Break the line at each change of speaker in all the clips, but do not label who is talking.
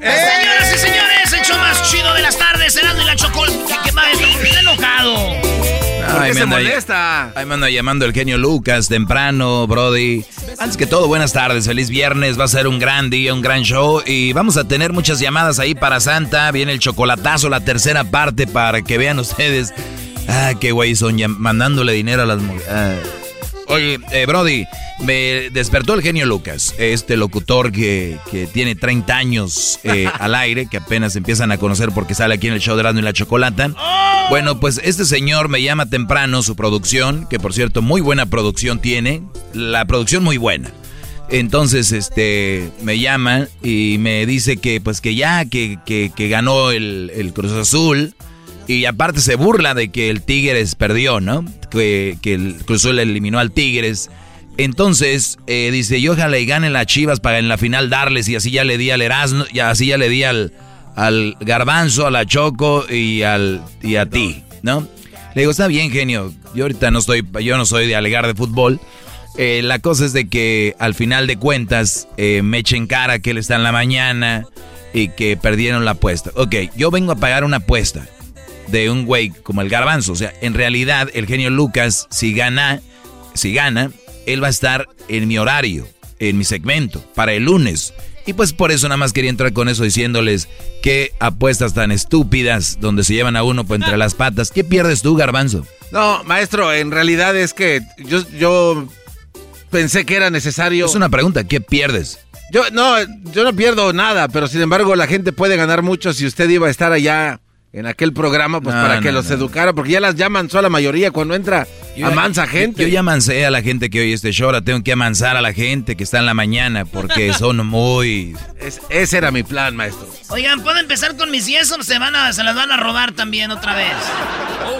Señoras y señores, el show más chido de las tardes, Erasmo y la chocolate. ¿Qué qué está enojado?
¿Por
Ay,
qué
me
se
anda-
molesta?
Ahí me anda llamando el genio Lucas temprano, Brody. Antes que todo, buenas tardes, feliz viernes. Va a ser un gran día, un gran show. Y vamos a tener muchas llamadas ahí para Santa. Viene el chocolatazo, la tercera parte para que vean ustedes. Ah, qué güey son mandándole dinero a las mujeres. Ah. Oye, eh, Brody, me despertó el genio Lucas, este locutor que, que tiene 30 años eh, al aire, que apenas empiezan a conocer porque sale aquí en el show de Erasmo y la Chocolata. Bueno, pues este señor me llama temprano su producción, que por cierto, muy buena producción tiene, la producción muy buena. Entonces, este, me llama y me dice que, pues, que ya, que, que, que ganó el, el Cruz Azul. Y aparte se burla de que el Tigres perdió, ¿no? Que, el Cruz Azul eliminó al Tigres. Entonces, eh, dice, y ojalá y ganen las chivas para en la final darles. Y así ya le di al Erasmo, y así ya le di al, al Garbanzo, a la Choco y, al, y a ti, ¿no? Le digo, está bien, genio. Yo ahorita no estoy, yo no soy de alegar de fútbol. Eh, la cosa es de que al final de cuentas eh, me echen cara que él está en la mañana y que perdieron la apuesta. Ok, yo vengo a pagar una apuesta de un güey como el garbanzo. O sea, en realidad el genio Lucas, si gana, si gana, él va a estar en mi horario, en mi segmento, para el lunes. Y pues por eso nada más quería entrar con eso diciéndoles qué apuestas tan estúpidas donde se llevan a uno por entre las patas. ¿Qué pierdes tú, garbanzo?
No, maestro, en realidad es que yo, yo pensé que era necesario.
Es una pregunta, ¿qué pierdes?
Yo no, yo no pierdo nada, pero sin embargo la gente puede ganar mucho si usted iba a estar allá en aquel programa, pues
No,
para que los
no.
educara, porque ya las llaman solo la mayoría cuando entra a mansa gente.
Yo, yo ya amancé a la gente que oye este show, ahora tengo que amansar a la gente que está en la mañana porque son muy...
Es- ese era mi plan, maestro.
Oigan, ¿puedo empezar con mis yesos? Se, van a, se las van a robar también otra vez.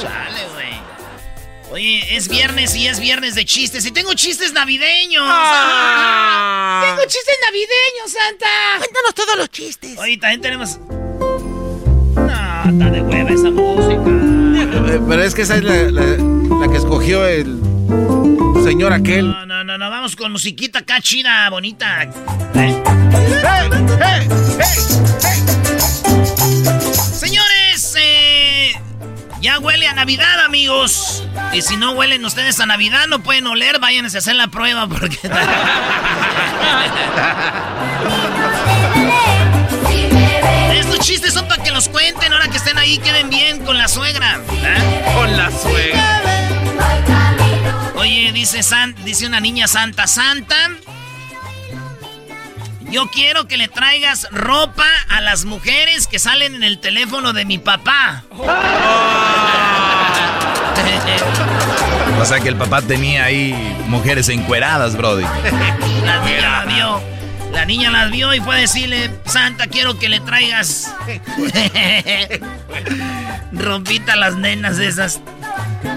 Chale, güey. Oye, es viernes y es viernes de chistes. Y tengo chistes navideños.
Ah.
Tengo chistes navideños, Santa.
Cuéntanos todos los chistes.
Oye, también tenemos... Está de hueva esa música.
Eh, Pero es que esa es la, la- la que escogió el señor aquel.
No, no, no, no, vamos con musiquita acá chida, bonita. Señores, eh, ya huele a Navidad, amigos. Y si no huelen ustedes a Navidad, no pueden oler, váyanse a hacer la prueba porque... Chistes son para que los cuenten, ahora que estén ahí, queden bien con la suegra. ¿eh?
Con la suegra.
Oye, dice, San, dice una niña santa, santa. Yo quiero que le traigas ropa a las mujeres que salen en el teléfono de mi papá.
O sea que el papá tenía ahí mujeres encueradas, Brody.
La niña la niña las vio y fue a decirle, Santa, quiero que le traigas rompita las nenas esas.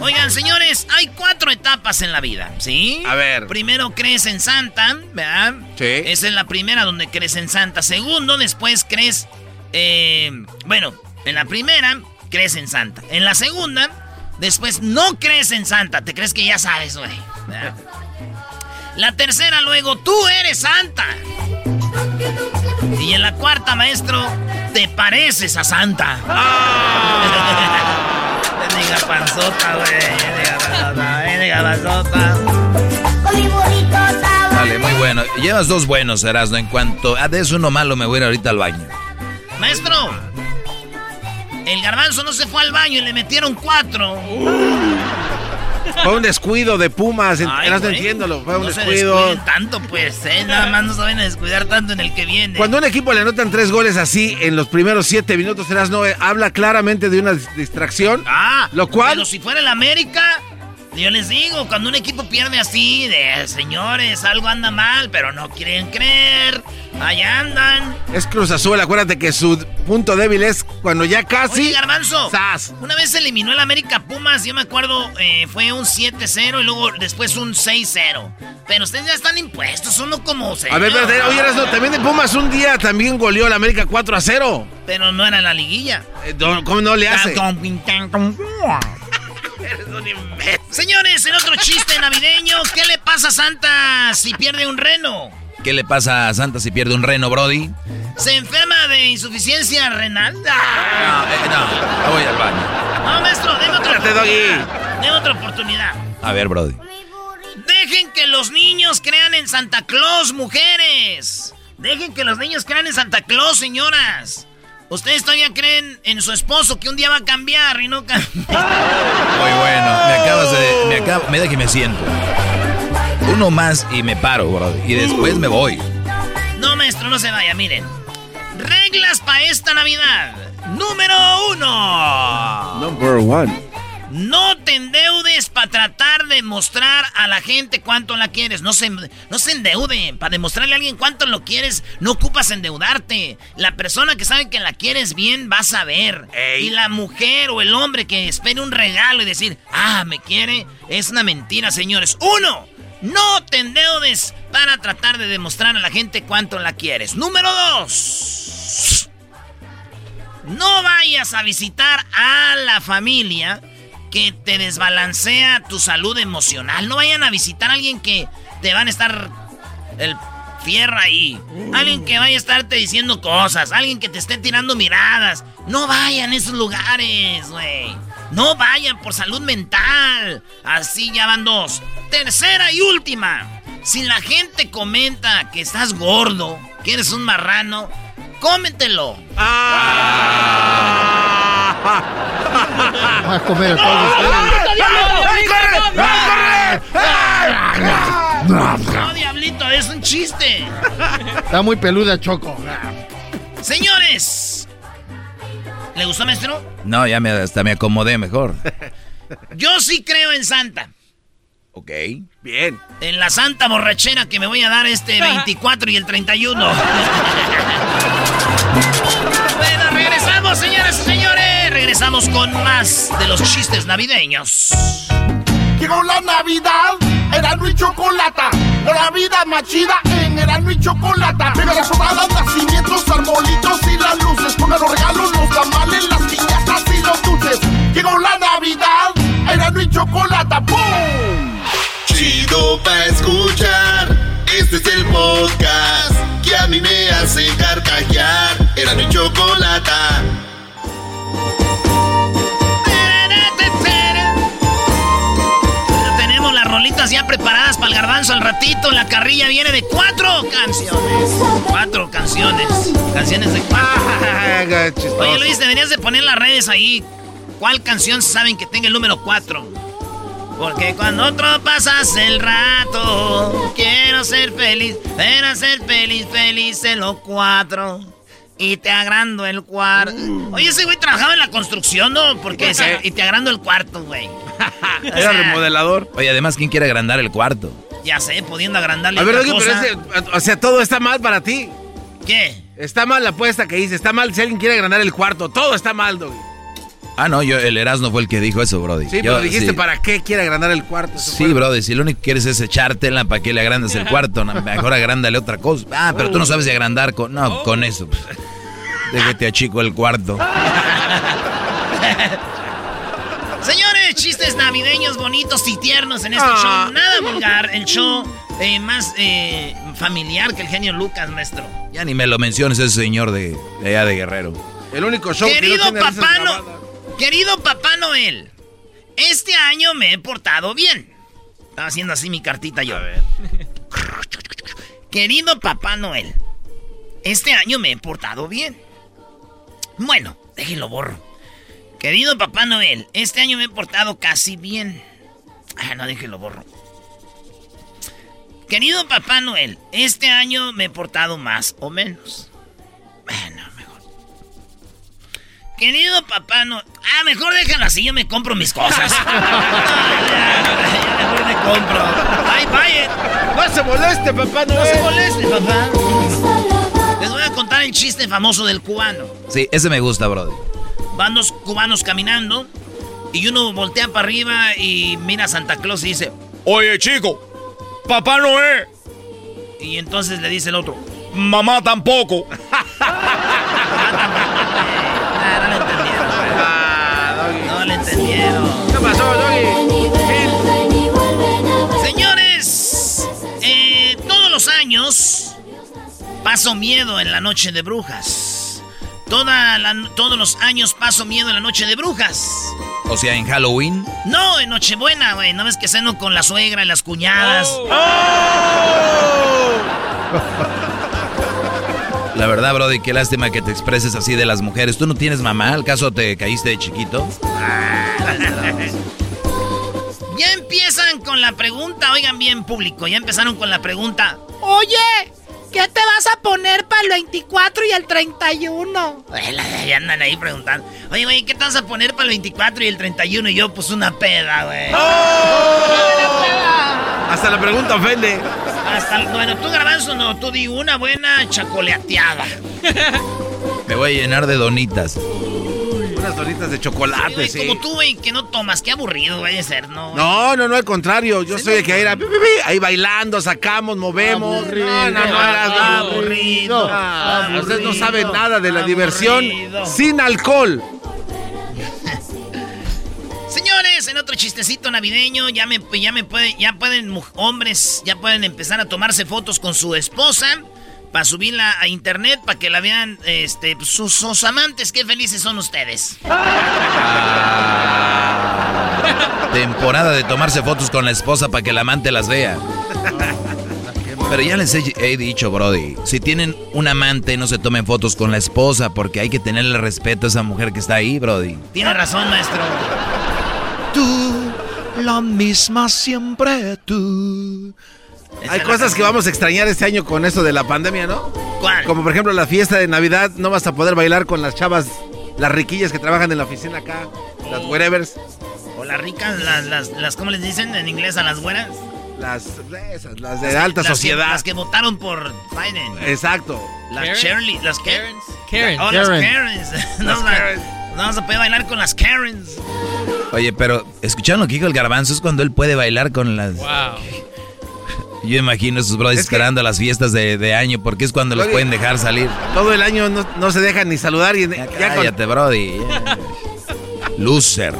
Oigan, señores, hay cuatro etapas en la vida, ¿sí?
A ver.
Primero crees en Santa, ¿verdad?
Sí.
Esa es la primera donde crees en Santa. Segundo, después crees... Eh, bueno, en la primera crees en Santa. En la segunda, después no crees en Santa. Te crees que ya sabes, güey. La tercera, luego, tú eres Santa. Y en la cuarta, maestro, te pareces a Santa. ¡Ah! diga panzota, güey. Diga panzota.
Vale, muy bueno. Llevas dos buenos, Erasmo. En cuanto a des uno malo, me voy a ir ahorita al baño.
Maestro, el garbanzo no se fue al baño y le metieron cuatro.
Fue un descuido de Pumas, eras entiéndolo, fue un
no
descuido.
Se tanto, pues, ¿eh? nada más no saben descuidar tanto en el que viene.
Cuando un equipo le anotan tres goles así en los primeros siete minutos, no habla claramente de una distracción.
Ah,
lo cual.
Pero si fuera el América, yo les digo, cuando un equipo pierde así, de señores, algo anda mal, pero no quieren creer. Allá andan.
Es Cruz Azul, acuérdate que su punto débil es cuando ya casi.
Oye, Garbanzo. Una vez eliminó el América Pumas, yo me acuerdo, eh, fue un 7-0 y luego después un 6-0. Pero ustedes ya están impuestos, uno como.
A ver, oye, no, también de Pumas un día también goleó el América 4-0.
Pero no era la liguilla.
Eh, ¿Cómo no le hace?
Señores, el otro chiste navideño. ¿Qué le pasa a Santa si pierde un reno?
¿Qué le pasa a Santa si pierde un reno, Brody?
¿Se enferma de insuficiencia renal?
No, eh, no, voy al baño.
No, maestro, déme otra oportunidad. Deme otra oportunidad.
A ver, Brody.
Dejen que los niños crean en Santa Claus, mujeres. Dejen que los niños crean en Santa Claus, señoras. Ustedes todavía creen en su esposo que un día va a cambiar y no cambia. Muy
bueno. Me acabas de. Me, acabo, me da que me siento. Uno más y me paro, bro. Y después me voy.
No, maestro, no se vaya, miren. Reglas para esta Navidad. Número uno.
Number one.
No te endeudes para tratar de mostrar a la gente cuánto la quieres. No se, no se. Para demostrarle a alguien cuánto lo quieres, no ocupas endeudarte. La persona que sabe que la quieres bien va a saber. Y la mujer o el hombre que espere un regalo y decir, ah, me quiere, es una mentira, señores. Uno, no te endeudes para tratar de demostrar a la gente cuánto la quieres. Número dos. No vayas a visitar a la familia que te desbalancea tu salud emocional. No vayan a visitar a alguien que te van a estar el fierro ahí. Alguien que vaya a estarte diciendo cosas. Alguien que te esté tirando miradas. No vayan a esos lugares, güey. No vayan por salud mental. Así ya van dos. Tercera y última. Si la gente comenta que estás gordo, que eres un marrano, cómetelo.
A comer el
No, diablito, es un chiste.
Está muy peluda, Choco.
Señores. ¿Le gustó, maestro?
No, ya me, hasta me acomodé mejor.
Yo sí creo en Santa.
Ok.
Bien.
En la santa borrachera que me voy a dar este 24 y el 31. bueno, regresamos, señoras y señores. Regresamos con más de los chistes navideños.
Llegó la Navidad, era y chocolata. La vida más chida en Erano y Chocolata. Pega las sobradas, nacimientos, arbolitos y las luces. Pongan los regalos, los tamales, las piñatas y los dulces. Llegó la Navidad, Erano y Chocolata. ¡Pum! Chido pa' escuchar. Este es el podcast que a mí me hace carcajear. Era mi chocolata.
Ya preparadas para el garbanzo al ratito. La carrilla viene de cuatro canciones. Cuatro canciones. Canciones de cuatro. Oye Luis, deberías de poner las redes ahí. ¿Cuál canción saben que tenga el número cuatro? Porque cuando otro pasas el rato, quiero ser feliz, pero ser feliz, feliz en los cuatro. Y te agrando el cuarto. Oye, ese güey trabajaba en la construcción, ¿no? Porque y te agrando el cuarto, güey.
Era remodelador.
Oye, además, ¿quién quiere agrandar el cuarto?
Ya sé, pudiendo agrandarle
A ver,
otra
pero ese- o sea, todo está mal para ti.
¿Qué?
Está mal la apuesta que hice, está mal si alguien quiere agrandar el cuarto, todo está mal, Doggy.
Ah, no, yo, el Erasmo fue el que dijo eso, Brody.
Sí,
Yo-
pero dijiste
sí.
para qué quiere agrandar el cuarto.
Sí,
fue-
Brody, si lo único que quieres es echártela, ¿para qué le agrandas el cuarto? No, mejor agrándale otra cosa. Ah, pero tú no sabes de agrandar con... No, con eso. pues. Déjate achico el cuarto.
Señores, chistes navideños bonitos y tiernos en este
Ah.
show. Nada vulgar, el show eh, más eh, familiar que el genio Lucas, maestro.
Ya ni me lo menciones ese señor de, de allá de Guerrero.
El único show que
Querido
no tiene
papá, no. Querido papá Noel, este año me he portado bien. Estaba haciendo así mi cartita yo. Querido papá Noel, este año me he portado bien. Bueno, déjenlo borro. Querido papá Noel, este año me he portado casi bien. Ah, no, déjenlo borro. Querido papá Noel, este año me he portado más o menos. Bueno. Querido papá Noel. Ah, mejor déjalo así, yo me compro mis cosas. Ah, ya, ya, mejor me compro. Ay, vaya.
No se moleste, papá, no,
No se moleste, papá. Les voy a contar el chiste famoso del cubano.
Sí, ese me gusta, Brody.
Van dos cubanos caminando y uno voltea para arriba y mira a Santa Claus y dice,
Oye, chico, papá no es.
y entonces le dice el otro,
Mamá tampoco.
Doggy?
Señores, eh, todos los años paso miedo en la noche de brujas. Toda la- todos los años paso miedo en la noche de brujas.
O sea, en Halloween.
No, en Nochebuena, güey. ¿No ves que ceno con la suegra y las cuñadas?
La verdad, Brody, qué lástima que te expreses así de las mujeres. ¿Tú no tienes mamá? ¿Al caso te caíste de chiquito?
Ya empiezan con la pregunta, oigan bien público, ya empezaron con la pregunta.
Oye, ¿qué te vas a poner para el 24 y el 31?
Ay, la- Ya andan ahí preguntando. Oye, güey, ¿qué te vas a poner para el 24 y el 31? Y yo, pues una peda, güey.
Hasta la pregunta ofende.
Hasta, bueno, tú garbanzo no, tú di una buena chacoleateada.
Me voy a llenar de donitas.
Unas donitas de chocolate,
güey,
sí.
Como tú, güey, que no tomas, qué aburrido vaya a ser, ¿no?
No, no, no, al contrario. Yo soy el que ir a- ahí bailando, sacamos, movemos.
Aburrido,
no, no, no,
aburrido.
Ah, Ustedes no saben nada de la diversión sin alcohol.
Otro chistecito navideño, ya me, ya me puede, ya pueden hombres, ya pueden empezar a tomarse fotos con su esposa para subirla a internet para que la vean, este, pues, sus, sus amantes. Qué felices son ustedes.
Temporada de tomarse fotos con la esposa para que el amante las vea. Pero ya les he, he dicho, Brody, si tienen un amante, no se tomen fotos con la esposa porque hay que tenerle respeto a esa mujer que está ahí, Brody.
Tiene razón, maestro.
Tú, la misma siempre tú.
Hay cosas que vamos a extrañar este año con eso de la pandemia, ¿no?
¿Cuál?
Como por ejemplo la fiesta de Navidad, no vas a poder bailar con las chavas, las riquillas que trabajan en la oficina acá, las wherevers,
O las ricas, las, las, las, ¿cómo les dicen en inglés a las güeras?
las, esas, las de alta
Las que-
sociedad.
las que votaron por Biden.
Exacto.
Las
Karen?
Shirley, las
Karens. Karen.
Oh, las
Karen.
Karens. no,
Las
no vamos a poder bailar con las Karens.
Oye, pero ¿escucharon lo que dijo el garbanzo? Es cuando él puede bailar con las...
Wow.
Yo imagino a esos brothers
Es que-
esperando las fiestas de, de año porque es cuando los
Oye.
pueden dejar salir.
Todo el año no, no se dejan ni saludar y ya, con-
Cállate, Brody. Loser.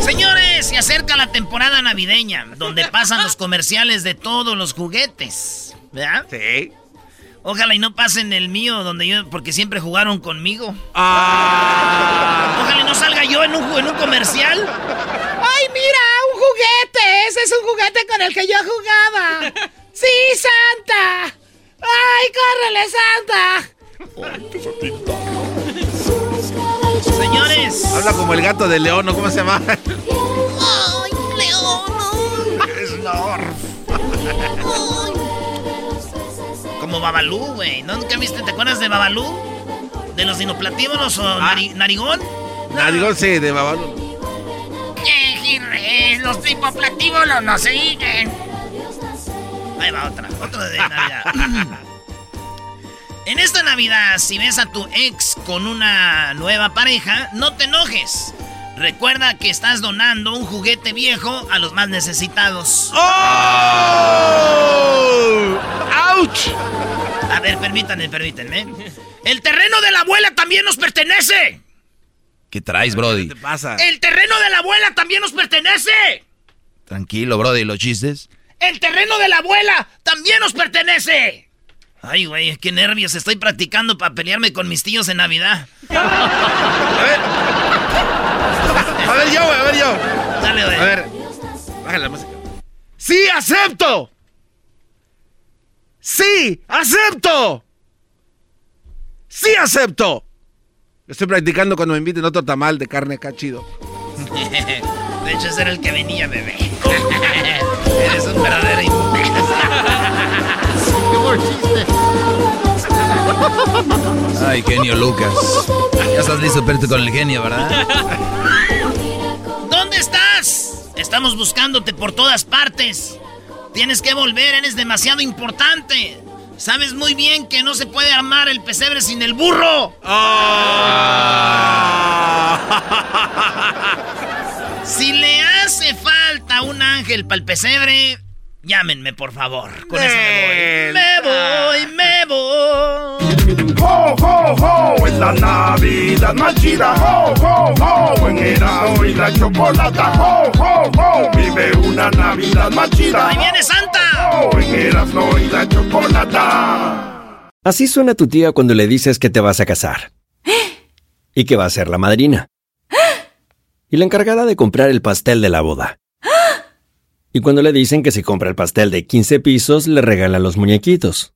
Señores, se acerca la temporada navideña, donde pasan los comerciales de todos los juguetes. ¿Verdad?
Sí.
Ojalá y no pasen el mío, donde yo, porque siempre jugaron conmigo.
Ah.
Ojalá y no salga yo en un, en un comercial.
¡Ay, mira! ¡Un juguete! Ese es un juguete con el que yo jugaba. ¡Sí, Santa! ¡Ay, córrele, Santa!
Señores,
Habla como el gato de León, ¿no? ¿Cómo se llama?
¡Ay, León!
Como Babalú, güey. ¿No? ¿Nunca viste? ¿Te acuerdas de Babalú? ¿De los dinoplatívonos o nari- narigón?
Narigón, sí, de Babalu.
Eh, Los no siguen.
Ahí va otra, otra de Navidad. en esta Navidad, si ves a tu ex con una nueva pareja, no te enojes. Recuerda que estás donando un juguete viejo a los más necesitados.
¡Oh! ¡Auch!
A ver, permítanme, permítanme. El terreno de la abuela también nos pertenece.
¿Qué traes, Brody?
¿Qué te pasa?
El terreno de la abuela también nos pertenece.
Tranquilo, Brody, ¿los chistes?
El terreno de la abuela también nos pertenece. Ay, güey, qué nervios. Estoy practicando para pelearme con mis tíos en Navidad.
A ver. A ver yo, güey, a ver yo.
Dale, güey.
A ver. Bájale la música. ¡Sí, acepto! ¡Sí, acepto! ¡Sí, acepto! Estoy practicando cuando me inviten otro tamal de carne acá chido.
De hecho, ese era el que venía, bebé. Eres un verdadero imbécil.
Qué buen chiste.
Ay, genio Lucas. Ya estás listo para irte con el genio, ¿verdad?
Estamos buscándote por todas partes. Tienes que volver, eres demasiado importante. Sabes muy bien que no se puede armar el pesebre sin el burro. Si le hace falta un ángel para el pesebre, llámenme, por favor. Con eso me voy. Me voy, me voy.
¡Ho, ho, ho! En la Navidad más chida, ¡ho, ho, ho! En Erasmo y la Chocolata, ¡ho, ho, ho! Vive una Navidad más chida.
¡Ahí viene Santa!
¡ho! En Erasmo y la Chocolata.
Así suena tu tía cuando le dices que te vas a casar. Y que va a ser la madrina. Y la encargada de comprar el pastel de la boda. Y cuando le dicen que si compra el pastel de 15 pisos, le regalan los muñequitos.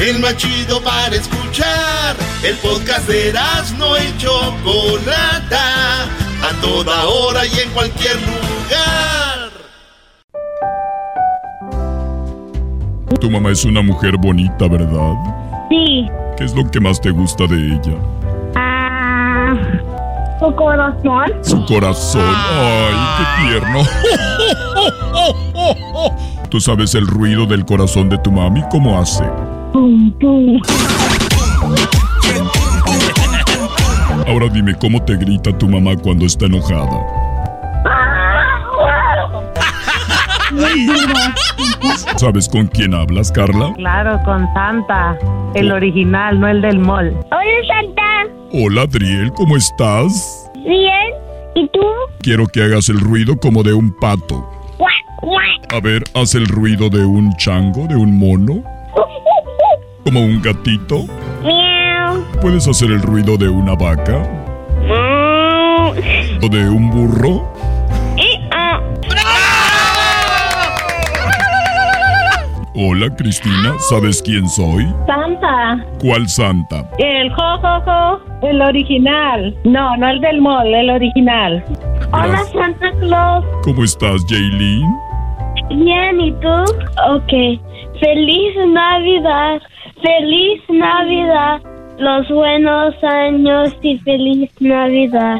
El más chido para escuchar. El podcast de no y Chocolata. A toda hora y en cualquier lugar.
Tu mamá es una mujer bonita, ¿verdad?
Sí.
¿Qué es lo que más te gusta de ella?
Ah, su corazón.
Su corazón. Ay, qué tierno. ¿Tú sabes el ruido del corazón de tu mami? ¿Cómo hace?
Pum, pum.
Ahora dime cómo te grita tu mamá cuando está enojada. ¿Sabes con quién hablas, Carla?
Claro, con Santa, el original, no el del mall.
Hola, Santa.
Hola, Adriel, ¿cómo estás?
Bien. ¿Y tú?
Quiero que hagas el ruido como de un pato. A ver, haz el ruido de un chango, de un mono, como un gatito.
Miau.
¿Puedes hacer el ruido de una vaca? ¿O de un burro?
Y, ah.
Hola, Cristina. ¿Sabes quién soy?
Santa.
¿Cuál santa?
El jojojo, el original. No, no el del mall, el original.
Hola, Santa Claus.
¿Cómo estás, Jaylin?
Bien, ¿y tú? Ok. Feliz Navidad. Feliz Navidad. Los buenos años y feliz Navidad.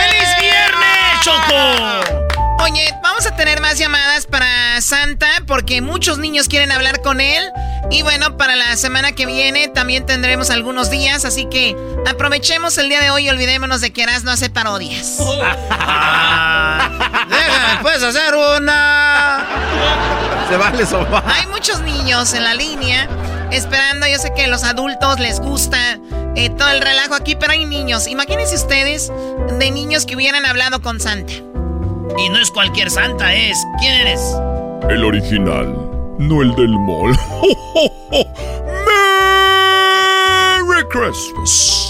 ¡Feliz viernes, Choco!
Oye, vamos a tener más llamadas para Santa porque muchos niños quieren hablar con él. Y bueno, para la semana que viene también tendremos algunos días, así que aprovechemos el día de hoy y olvidémonos de que no hace parodias.
Déjame, puedes hacer una.
Se vale.
Hay muchos niños en la línea esperando. Yo sé que a los adultos les gusta eh, todo el relajo aquí, pero hay niños. Imagínense ustedes de niños que hubieran hablado con Santa.
Y no es cualquier Santa, es. ¿Quién eres?
El original, no el del mall. ¡Merry Christmas!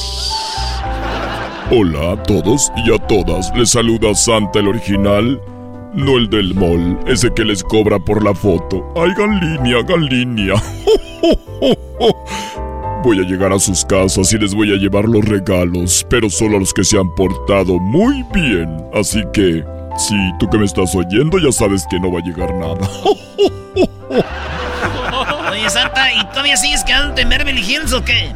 Hola a todos y a todas. Les saluda Santa el original, no el del mall, ese que les cobra por la foto. Hagan línea, hagan línea. Voy a llegar a sus casas y les voy a llevar los regalos, pero solo a los que se han portado muy bien. Así que, si tú que me estás oyendo ya sabes que no va a llegar nada.
Oye, Santa, ¿y todavía sigues quedándote en Beverly Hills o qué?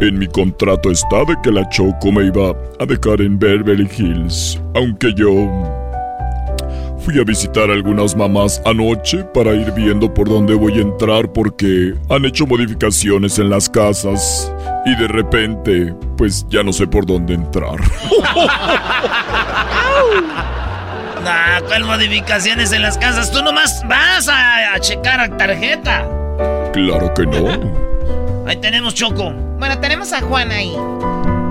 En mi contrato está de que la Choco me iba a dejar en Beverly Hills, aunque yo fui a visitar a algunas mamás anoche para ir viendo por dónde voy a entrar porque han hecho modificaciones en las casas y de repente pues ya no sé por dónde entrar.
Nah, ¿cuál modificaciones en las casas? Tú nomás vas a, a checar tarjeta.
claro que no.
Ahí tenemos Choco.
Bueno, tenemos a Juan ahí.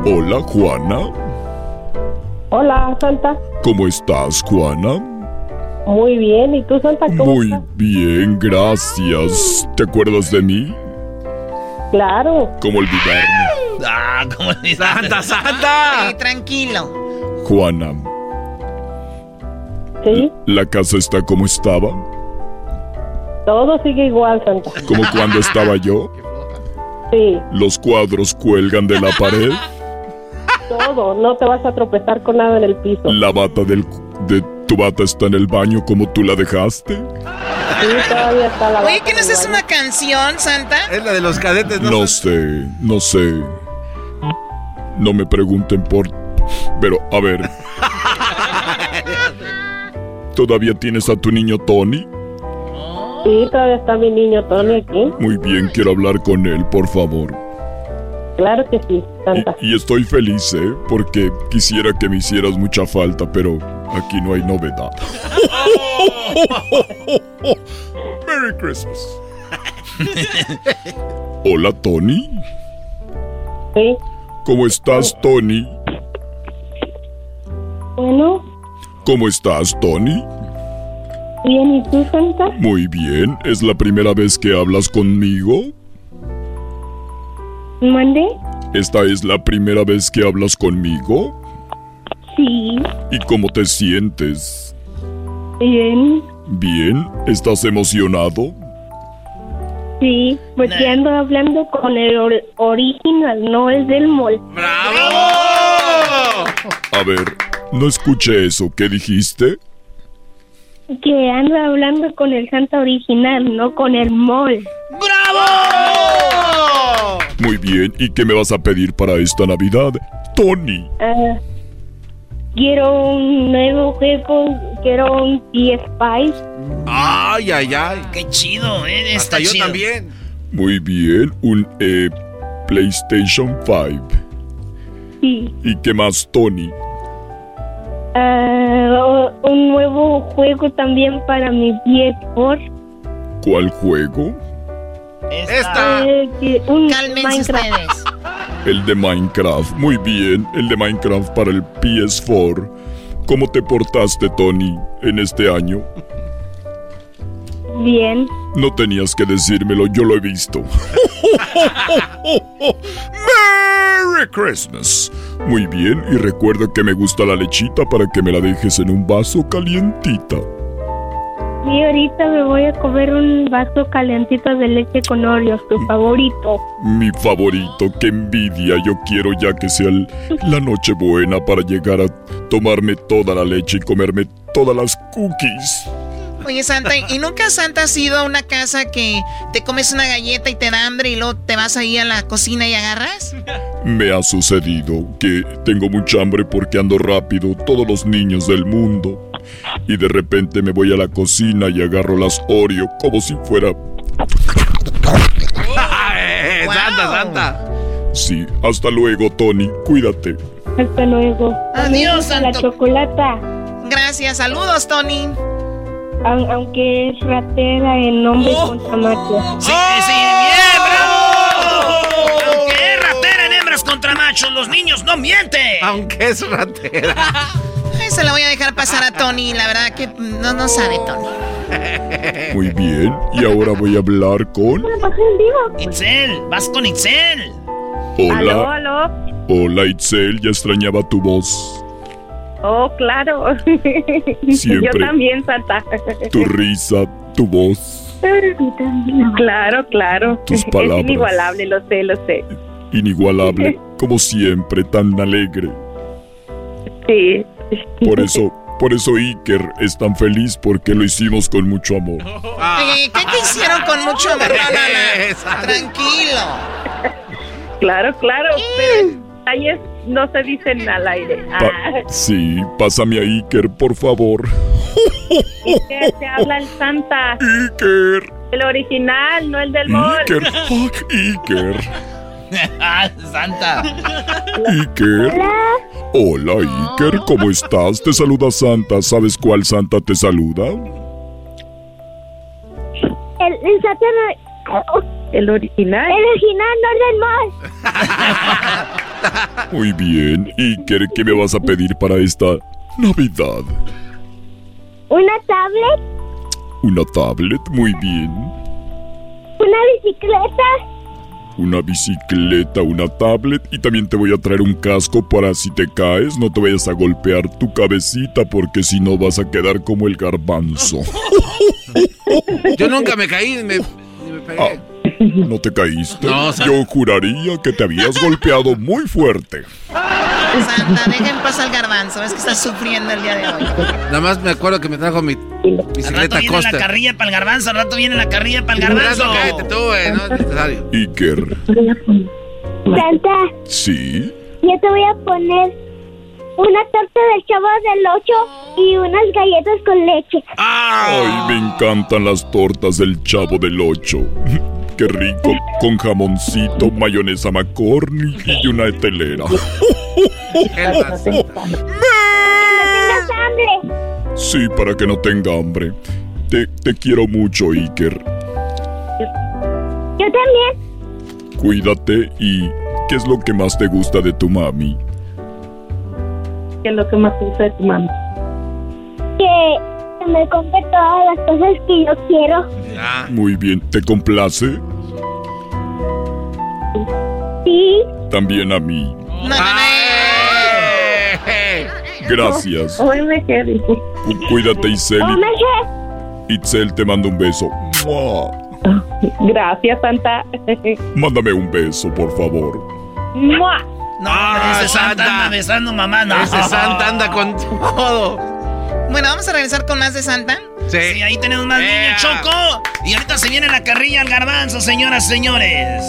Hola Juana,
Hola, Santa.
¿cómo estás Juana?
Muy bien. ¿Y tú, Santa, cómo
Muy
estás?
bien, gracias. ¿Te acuerdas de mí?
Claro.
¿Cómo olvidarme?
Ah, como
Santa, Santa.
Eh, tranquilo.
Juana,
Sí,
¿la casa está como estaba?
todo sigue igual, Santa.
¿Como cuando estaba yo?
Sí,
¿Los cuadros cuelgan de la pared?
todo. No te vas a tropezar con nada en el piso.
¿La bata del, de tu bata está en el baño como tú la dejaste?
Sí, todavía está la
Oye,
bata
¿qué no es una canción, Santa?
Es la de los cadetes, ¿no?
No sé, no sé. No me pregunten por... Pero, a ver. ¿Todavía tienes a tu niño Tony?
Sí, todavía está mi niño Tony aquí.
Muy bien, quiero hablar con él, por favor.
Claro que sí, Santa.
Y estoy feliz, ¿eh? Porque quisiera que me hicieras mucha falta, pero aquí no hay novedad. Merry Christmas. Hola, Tony.
Sí.
¿Cómo estás, Tony?
Bueno,
¿Cómo estás, Tony?
bien, ¿y tú, Santa?
Muy bien. ¿Es la primera vez que hablas conmigo?
¿Mande?
¿Esta es la primera vez que hablas conmigo?
Sí,
¿Y cómo te sientes?
bien.
¿Bien? ¿Estás emocionado?
Sí, porque ando hablando con el or- original, no el del mall.
A ver, no escuché eso. ¿Qué dijiste?
Que ando hablando con el Santa original, no con el mall.
¡Bravo!
Muy bien. ¿Y qué me vas a pedir para esta Navidad? Tony.
Ah, quiero un nuevo juego, quiero un PS5.
Ay, ay, ay.
Qué chido, ¿eh? Está
Hasta yo
chido.
también.
Muy bien. Un eh, PlayStation 5.
Sí.
¿Y qué más, Tony?
O- un nuevo juego también para mi PS4.
¿Cuál juego?
Esta.
Un
Cálmense
Minecraft.
ustedes.
El de Minecraft. Muy bien. El de Minecraft para el PS4. ¿Cómo te portaste, Tony, en este año?
Bien.
No tenías que decírmelo, yo lo he visto. ¡Merry Christmas! Muy bien, y recuerda que me gusta la lechita para que me la dejes en un vaso calientita.
Sí, ahorita me voy a comer un vaso calentito de leche con Oreos, tu favorito.
Mi favorito, qué envidia. Yo quiero ya que sea el- la noche buena para llegar a tomarme toda la leche y comerme todas las cookies.
Oye, Santa, ¿y nunca Santa has ido a una casa que te comes una galleta y te da hambre y luego te vas ahí a la cocina y agarras?
Me ha sucedido que tengo mucha hambre porque ando rápido, todos los niños del mundo. Y de repente me voy a la cocina y agarro las Oreo como si fuera...
Santa, Santa.
Sí, hasta luego, Tony. Cuídate.
Hasta luego.
Adiós,
a la chocolata.
Gracias, saludos, Tony.
Au- Aunque es ratera en nombre
Oh.
contra machos.
Sí, sí, bien, bravo. Aunque es ratera en hembras contra machos, los niños no mienten.
Aunque es ratera.
Se la voy a dejar pasar a Tony, la verdad que no, no sabe Tony.
Muy bien, y ahora voy a hablar con...
Itzel, vas con Itzel.
Aló,
Hola,
aló.
hola Itzel, ya extrañaba tu voz,
Oh, claro.
Siempre.
Yo también, Santa.
tu risa, tu voz,
Claro, claro.
Tus palabras.
Es inigualable, lo sé, lo sé.
inigualable, como siempre, tan alegre.
Sí.
Por eso, por eso Iker es tan feliz porque lo hicimos con mucho amor.
Oye, ¿qué te hicieron con mucho amor? Tranquilo.
Claro, claro, pero ahí es, no se dicen al aire.
Pa-
Ah,
sí, pásame a Iker, por favor.
que te habla el Santa.
Iker,
El original, no el del mall.
Iker, fuck Iker.
Santa.
Iker. Hola, Iker, ¿cómo estás? Te saluda Santa. ¿Sabes cuál Santa te saluda?
El, el Santa
El original.
El original, no el del.
Muy bien, Iker, ¿qué me vas a pedir para esta Navidad?
Una tablet,
¿Una tablet? Muy bien.
una bicicleta,
Una bicicleta, una tablet y también te voy a traer un casco para si te caes no te vayas a golpear tu cabecita porque si no vas a quedar como el garbanzo.
Yo nunca me caí ni me, me pegué.
¿No te caíste?
No, Santa.
Yo juraría que te habías golpeado muy fuerte.
Santa, deja en paz al garbanzo. Es que estás sufriendo el día de hoy.
Nada más me acuerdo que me trajo mi
Al rato
bicicleta
viene la carrilla para el garbanzo, al rato viene la carrilla para el garbanzo.
Garbanzo, cállate tú, güey, no es necesario.
Iker,
Santa,
¿sí?
yo te voy a poner una torta del chavo del 8 y unas galletas con leche.
Ay, me encantan las tortas del chavo del 8. Qué rico, con jamoncito, mayonesa McCorney y una telera.
¡Tengas hambre!
Sí, para que no tenga hambre. Te, te quiero mucho, Iker.
Yo también.
Cuídate y ¿qué es lo que más te gusta de tu mami?
¿Qué es lo que más te gusta de tu mamá?
Que me compre todas las cosas que yo quiero.
Muy bien, ¿te complace?
Sí.
También a mí. Gracias.
Hoy me quedé.
Cu- Cuídate, Itzel.
Omeje.
Itzel, te mando un beso.
Gracias, Santa.
Mándame un beso, por favor.
No, hombre, ese Santa anda besando mamá, no.
Ese Santa anda con todo.
Bueno, vamos a regresar con más de Santa.
Sí, ahí tenemos más niños, Choco. Y ahorita se viene la carrilla al garbanzo, señoras, señores.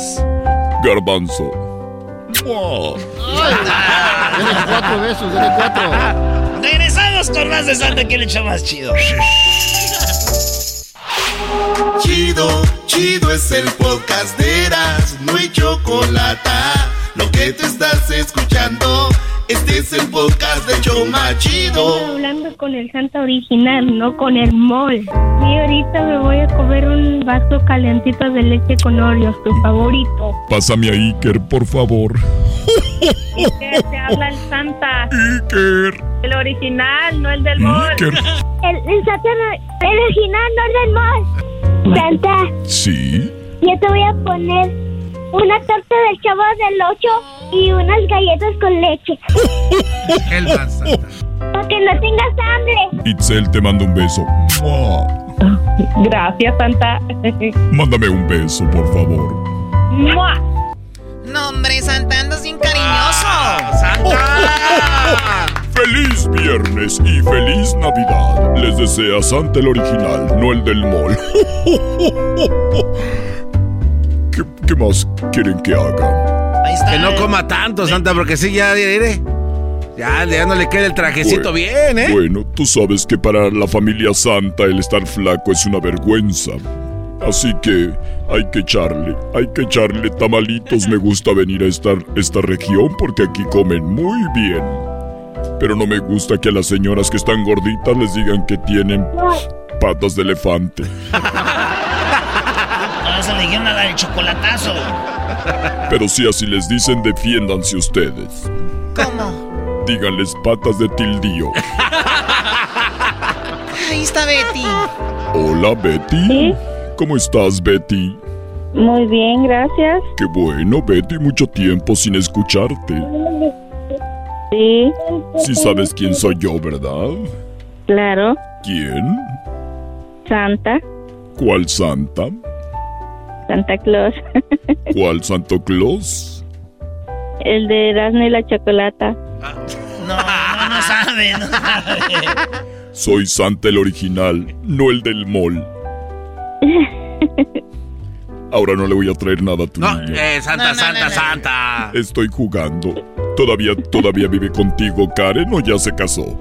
Garbanzo. ¡Mua!
Dale cuatro besos, cuatro.
Regresamos con más de Santa, que le echa más chido.
Chido, chido es el podcast de Eras, no hay chocolate. Lo que te estás escuchando, este es el podcast de Choma
Estoy
Chido.
hablando con el Santa original, no con el mall. Y ahorita me voy a comer un vaso calentito de leche con Oreos, tu favorito.
Pásame a Iker, por favor.
Que te habla el Santa.
Iker.
El original, no el del mall.
Iker.
El, el Santa, el original, no el del mall. Santa,
Sí.
yo te voy a poner una torta del chavo del 8 y unas galletas con leche.
El Santa.
Para que no tengas hambre.
Itzel, te mando un beso.
Gracias, Santa.
Mándame un beso, por favor.
¡Mua!
No, hombre, Santa, andas bien cariñoso.
¡Feliz viernes y feliz Navidad! Les desea Santa el original, no el del mall. ¿Qué, qué más quieren que haga?
Ahí está.
Que no
eh.
coma tanto, Santa, porque sí, ya, ya, ya, ya no le queda el trajecito
Bueno,
bien, ¿eh?
Bueno, tú sabes que para la familia Santa el estar flaco es una vergüenza. Así que hay que echarle, hay que echarle tamalitos. Me gusta venir a esta, esta región porque aquí comen muy bien. Pero no me gusta que a las señoras que están gorditas les digan que tienen patas de elefante.
No, se le dijeron a la del chocolatazo.
Pero si así les dicen, defiéndanse ustedes.
¿Cómo?
Díganles patas de tildío.
Ahí está Betty.
Hola, Betty.
¿Sí?
¿Cómo estás, Betty?
Muy bien, gracias.
Qué bueno, Betty, mucho tiempo sin escucharte.
Sí,
Sí sabes quién soy yo, ¿verdad?
claro.
¿Quién?
Santa,
¿Cuál santa?
Santa Claus.
¿Cuál Santo Claus?
El de Erasmo y la Chocolata.
No, no, no sabe, no sabe.
Soy Santa el original, no el del mall. Ahora no le voy a traer nada a tu
No,
niño.
eh, Santa,
No, no,
Santa,
no, no.
Santa.
Estoy jugando. ¿Todavía, todavía vive contigo Karen o ya se casó?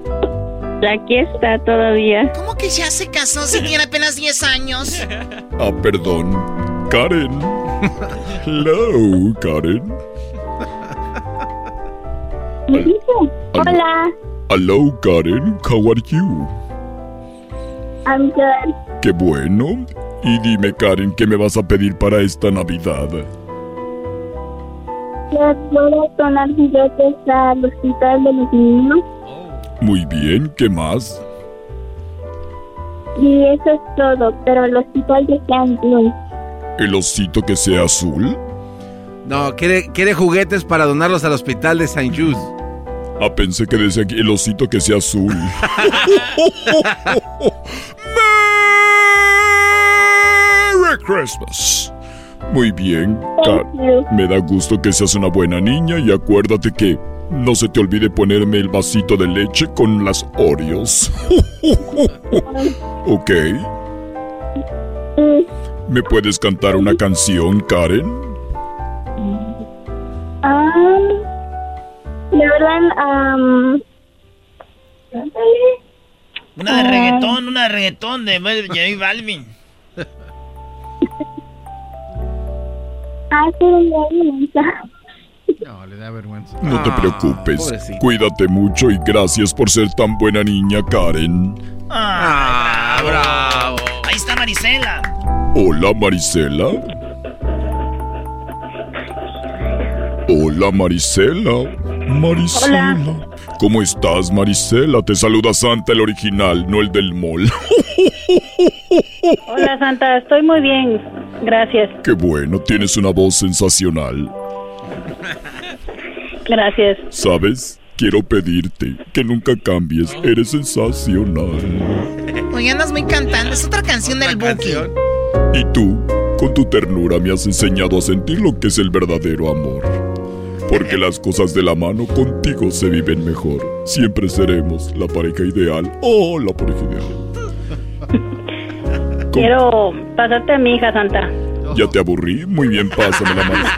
Aquí está todavía.
¿Cómo que ya se casó si tiene apenas 10 años?
Ah, perdón. Karen. Hello, Karen.
Hola,
Hello, Karen. How are you?
I'm good.
Qué bueno. Y dime, Karen, ¿qué me vas a pedir para esta Navidad?
Les voy a donar juguetes al hospital de los niños.
Muy bien, ¿qué más?
Y eso es todo, pero el hospital de Cancún.
¿El osito que sea azul?
No, quiere, quiere juguetes para donarlos al hospital de St. Jude.
Ah, pensé que decía aquí, el osito que sea azul. ¡Merry Christmas! Muy bien, Ka- me da gusto que seas una buena niña y acuérdate que no se te olvide ponerme el vasito de leche con las Oreos. ¿Ok? ¿Me puedes cantar una canción, Karen?
Ah, la verdad, um,
Una de reggaetón, una de reggaetón de J Balvin.
ah, sí, vergüenza.
No, le da vergüenza.
No te
Ah,
preocupes. Cuídate mucho y gracias por ser tan buena niña, Karen.
Ah, bravo. Ahí está Marisela.
Hola, Marisela. Hola, Marisela. Marisela. ¿Cómo estás, Marisela? Te saluda Santa el original, no el del mall.
Hola Santa, estoy muy bien, gracias,
Qué bueno, tienes una voz sensacional.
gracias.
¿Sabes? Quiero pedirte que nunca cambies. Eres sensacional.
Oye, andas muy cantando. Es otra canción del Buki.
Y tú, con tu ternura, me has enseñado a sentir lo que es el verdadero amor. Porque las cosas de la mano contigo se viven mejor. Siempre seremos la pareja ideal. Oh, la pareja ideal.
Quiero pasarte a mi hija Santa.
¿Ya te aburrí? Muy bien, pásame la mano.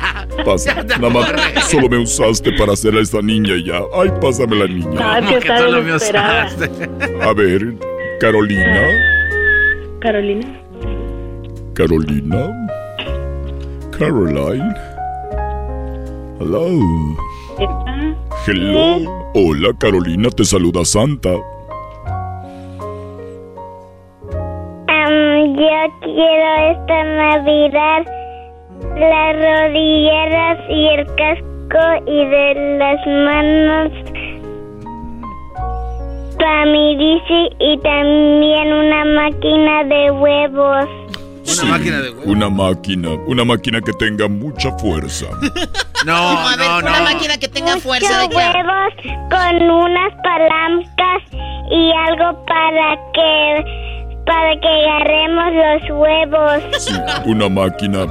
Pasa. Nada más solo me usaste para hacer a esta niña y ya. Ay, pásame la niña.
Ah, es que está
solo me
desesperada.
usaste?
A ver, Carolina.
Carolina.
Carolina. Caroline. Hello. Hello. Hola, Carolina, te saluda Santa.
yo quiero esta Navidad las rodilleras y el casco y de las manos para mi bici y también una máquina de huevos.
Una máquina de Una máquina. Una máquina que tenga mucha fuerza.
No,
a ver, una máquina que tenga fuerza de
huevos con unas palancas y algo para que Para que agarremos los huevos.
Sí, una máquina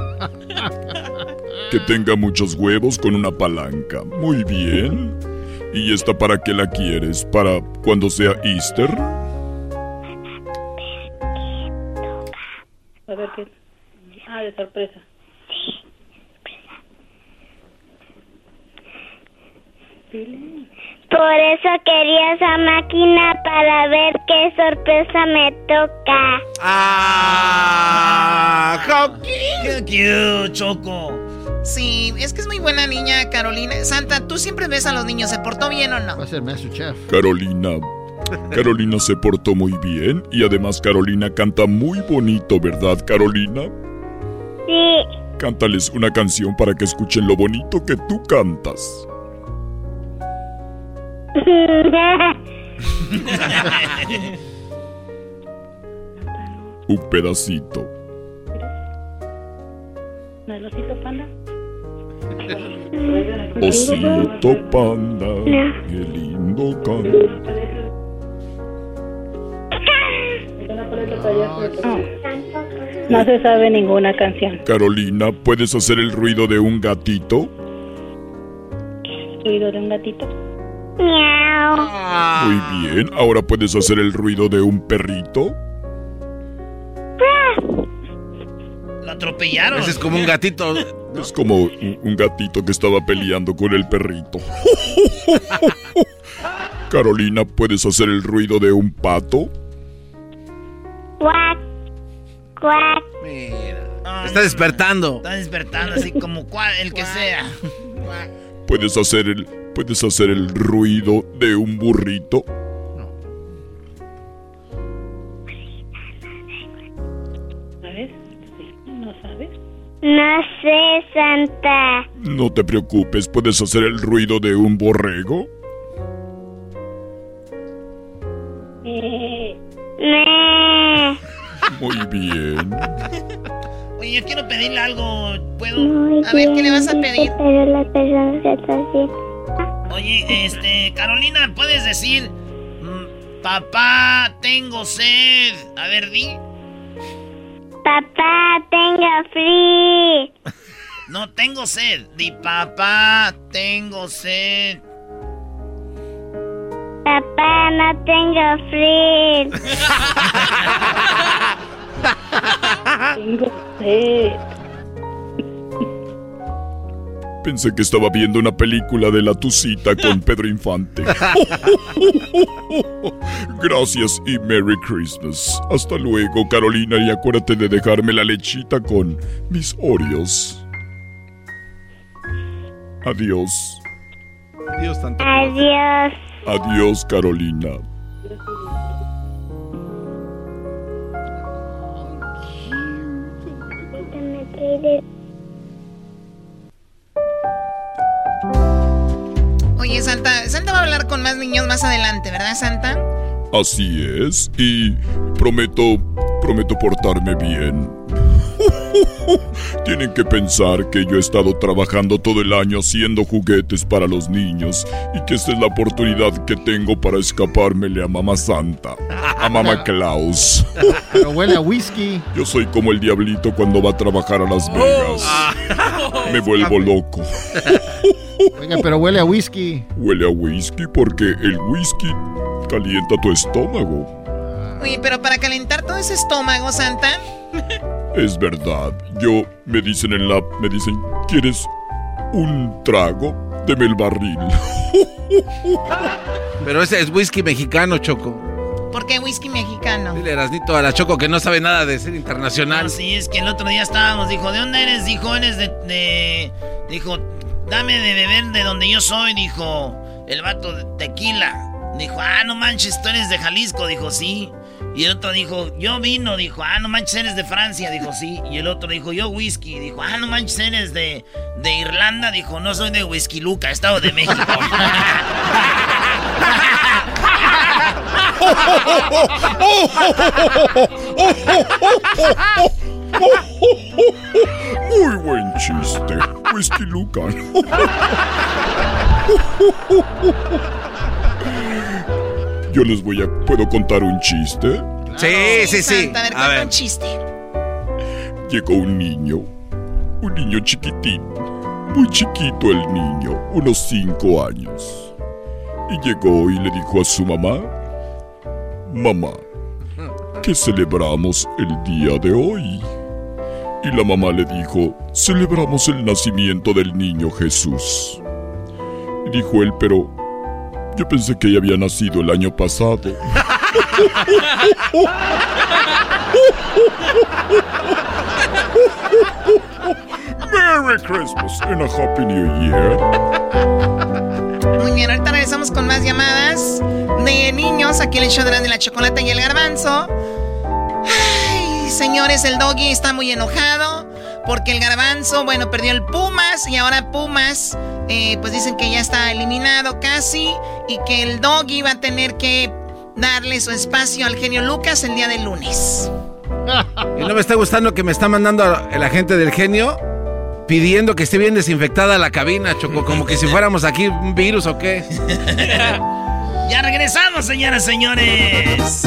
que tenga muchos huevos con una palanca. Muy bien. ¿Y esta para qué la quieres? ¿Para cuando sea Easter?
A ver qué. Ah, de sorpresa.
Por eso quería esa máquina para ver qué sorpresa me toca.
¡Ah!
¡Qué cute, Choco!
Sí, es que es muy buena niña, Carolina. Santa, ¿tú siempre ves a los niños? ¿Se portó bien o no?
Va a ser maestro chef.
Carolina. Carolina se portó muy bien y además Carolina canta muy bonito, ¿verdad, Carolina?
Sí.
Cántales una canción para que escuchen lo bonito que tú cantas. Un pedacito.
¿No es osito panda?
Osito panda, qué lindo canta.
No se sabe ninguna canción.
Carolina, ¿puedes hacer el ruido de un gatito?
Ruido de un gatito.
Miau.
Muy bien, ahora puedes hacer el ruido de un perrito.
Lo atropellaron.
Ese es como un gatito.
Es como un, un gatito que estaba peleando con el perrito. Carolina, ¿puedes hacer el ruido de un pato?
Cuac. Cuac.
Mira.
Está despertando.
Está despertando así como cual, el que sea.
¿Puedes hacer el puedes hacer el ruido de un burrito?
¿Sabes? Sí, ¿No sabes?
No sé, Santa.
No te preocupes, ¿puedes hacer el ruido de un borrego?
Eh, me.
Muy bien.
Oye, yo quiero pedirle algo. ¿Puedo?
A ver, ¿qué le vas a pedir?
Pero la persona se está haciendo.
Oye, este, Carolina, ¿puedes decir, mm, papá, tengo sed? A ver, di.
Papá, tengo frío.
No, tengo sed. Di, papá, tengo sed.
Papá, no tengo frío.
Tengo sed.
Pensé que estaba viendo una película de la Tucita con Pedro Infante. Gracias y Merry Christmas. Hasta luego, Carolina, y acuérdate de dejarme la lechita con mis Oreos. Adiós.
Dios tanto.
Adiós.
Adiós, Carolina.
Oye, Santa, Santa va a hablar con más niños más adelante, ¿verdad, Santa?
Así es, y prometo, prometo portarme bien. Tienen que pensar que yo he estado trabajando todo el año haciendo juguetes para los niños y que esta es la oportunidad que tengo para escapármele a Mamá Santa, a Mamá Klaus.
Pero huele a whisky.
Yo soy como el diablito cuando va a trabajar a Las Vegas. Me vuelvo loco.
Oiga, pero huele a whisky.
Huele a whisky porque el whisky calienta tu estómago.
Oye, pero para calentar todo ese estómago, Santa.
Es verdad. Yo me dicen en la me dicen, "¿Quieres un trago? Deme el barril."
Pero ese es whisky mexicano, Choco.
¿Por qué whisky mexicano?
Dile Erasnito a la Choco que no sabe nada de ser internacional.
No, sí, es que el otro día estábamos, dijo, ¿de dónde eres? Dijo, eres de, de- Dijo, dame de beber de donde yo soy, dijo, el vato de tequila. Dijo, ah, no manches, tú eres de Jalisco, dijo, sí. Y el otro dijo, yo vino, dijo, ah, no manches, eres de Francia, dijo, sí. Y el otro dijo, yo whisky, dijo, ah, no manches, eres de, de Irlanda, dijo, no soy de Whisky Luca, Estado de México.
Muy buen chiste. Whisky Lucan. Yo les voy a... ¿Puedo contar un chiste?
Sí, sí, sí.
a ver, cuenta un chiste.
Llegó un niño, un niño chiquitín, muy chiquito el niño, unos cinco años. Y llegó y le dijo a su mamá, mamá, ¿qué celebramos el día de hoy? Y la mamá le dijo, celebramos el nacimiento del niño Jesús. Y dijo él, pero yo pensé que ya había nacido el año pasado. Merry Christmas and a Happy New Year.
Muy bien, ahorita regresamos con más llamadas de niños aquí el show de la chocolate y el garbanzo. Ay, señores, el doggy está muy enojado porque el garbanzo, bueno, perdió el Pumas y ahora Pumas, eh, pues dicen que ya está eliminado casi y que el doggy va a tener que darle su espacio al genio Lucas el día del lunes.
Y no me está gustando que me está mandando el agente del genio pidiendo que esté bien desinfectada la cabina, Choco, como que si fuéramos aquí un virus o qué.
ya regresamos, señoras y señores.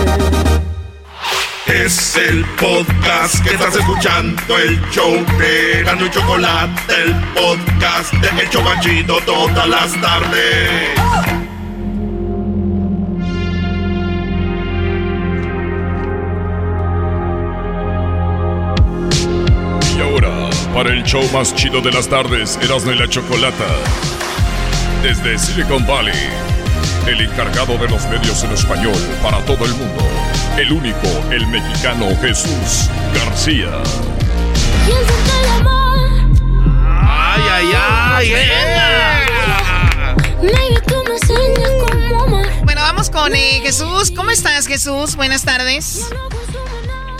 Es el podcast que estás escuchando, el show de Gano y Chocolate, el podcast de Hecho Chocachito todas las tardes.
Y ahora, para el show más chido de las tardes, Erasmo y la Chocolata, desde Silicon Valley, el encargado de los medios en español para todo el mundo el único, el mexicano Jesús García.
¡Ay, ay, ay!
Bueno, vamos con eh, Jesús. ¿Cómo estás, Jesús? Buenas tardes.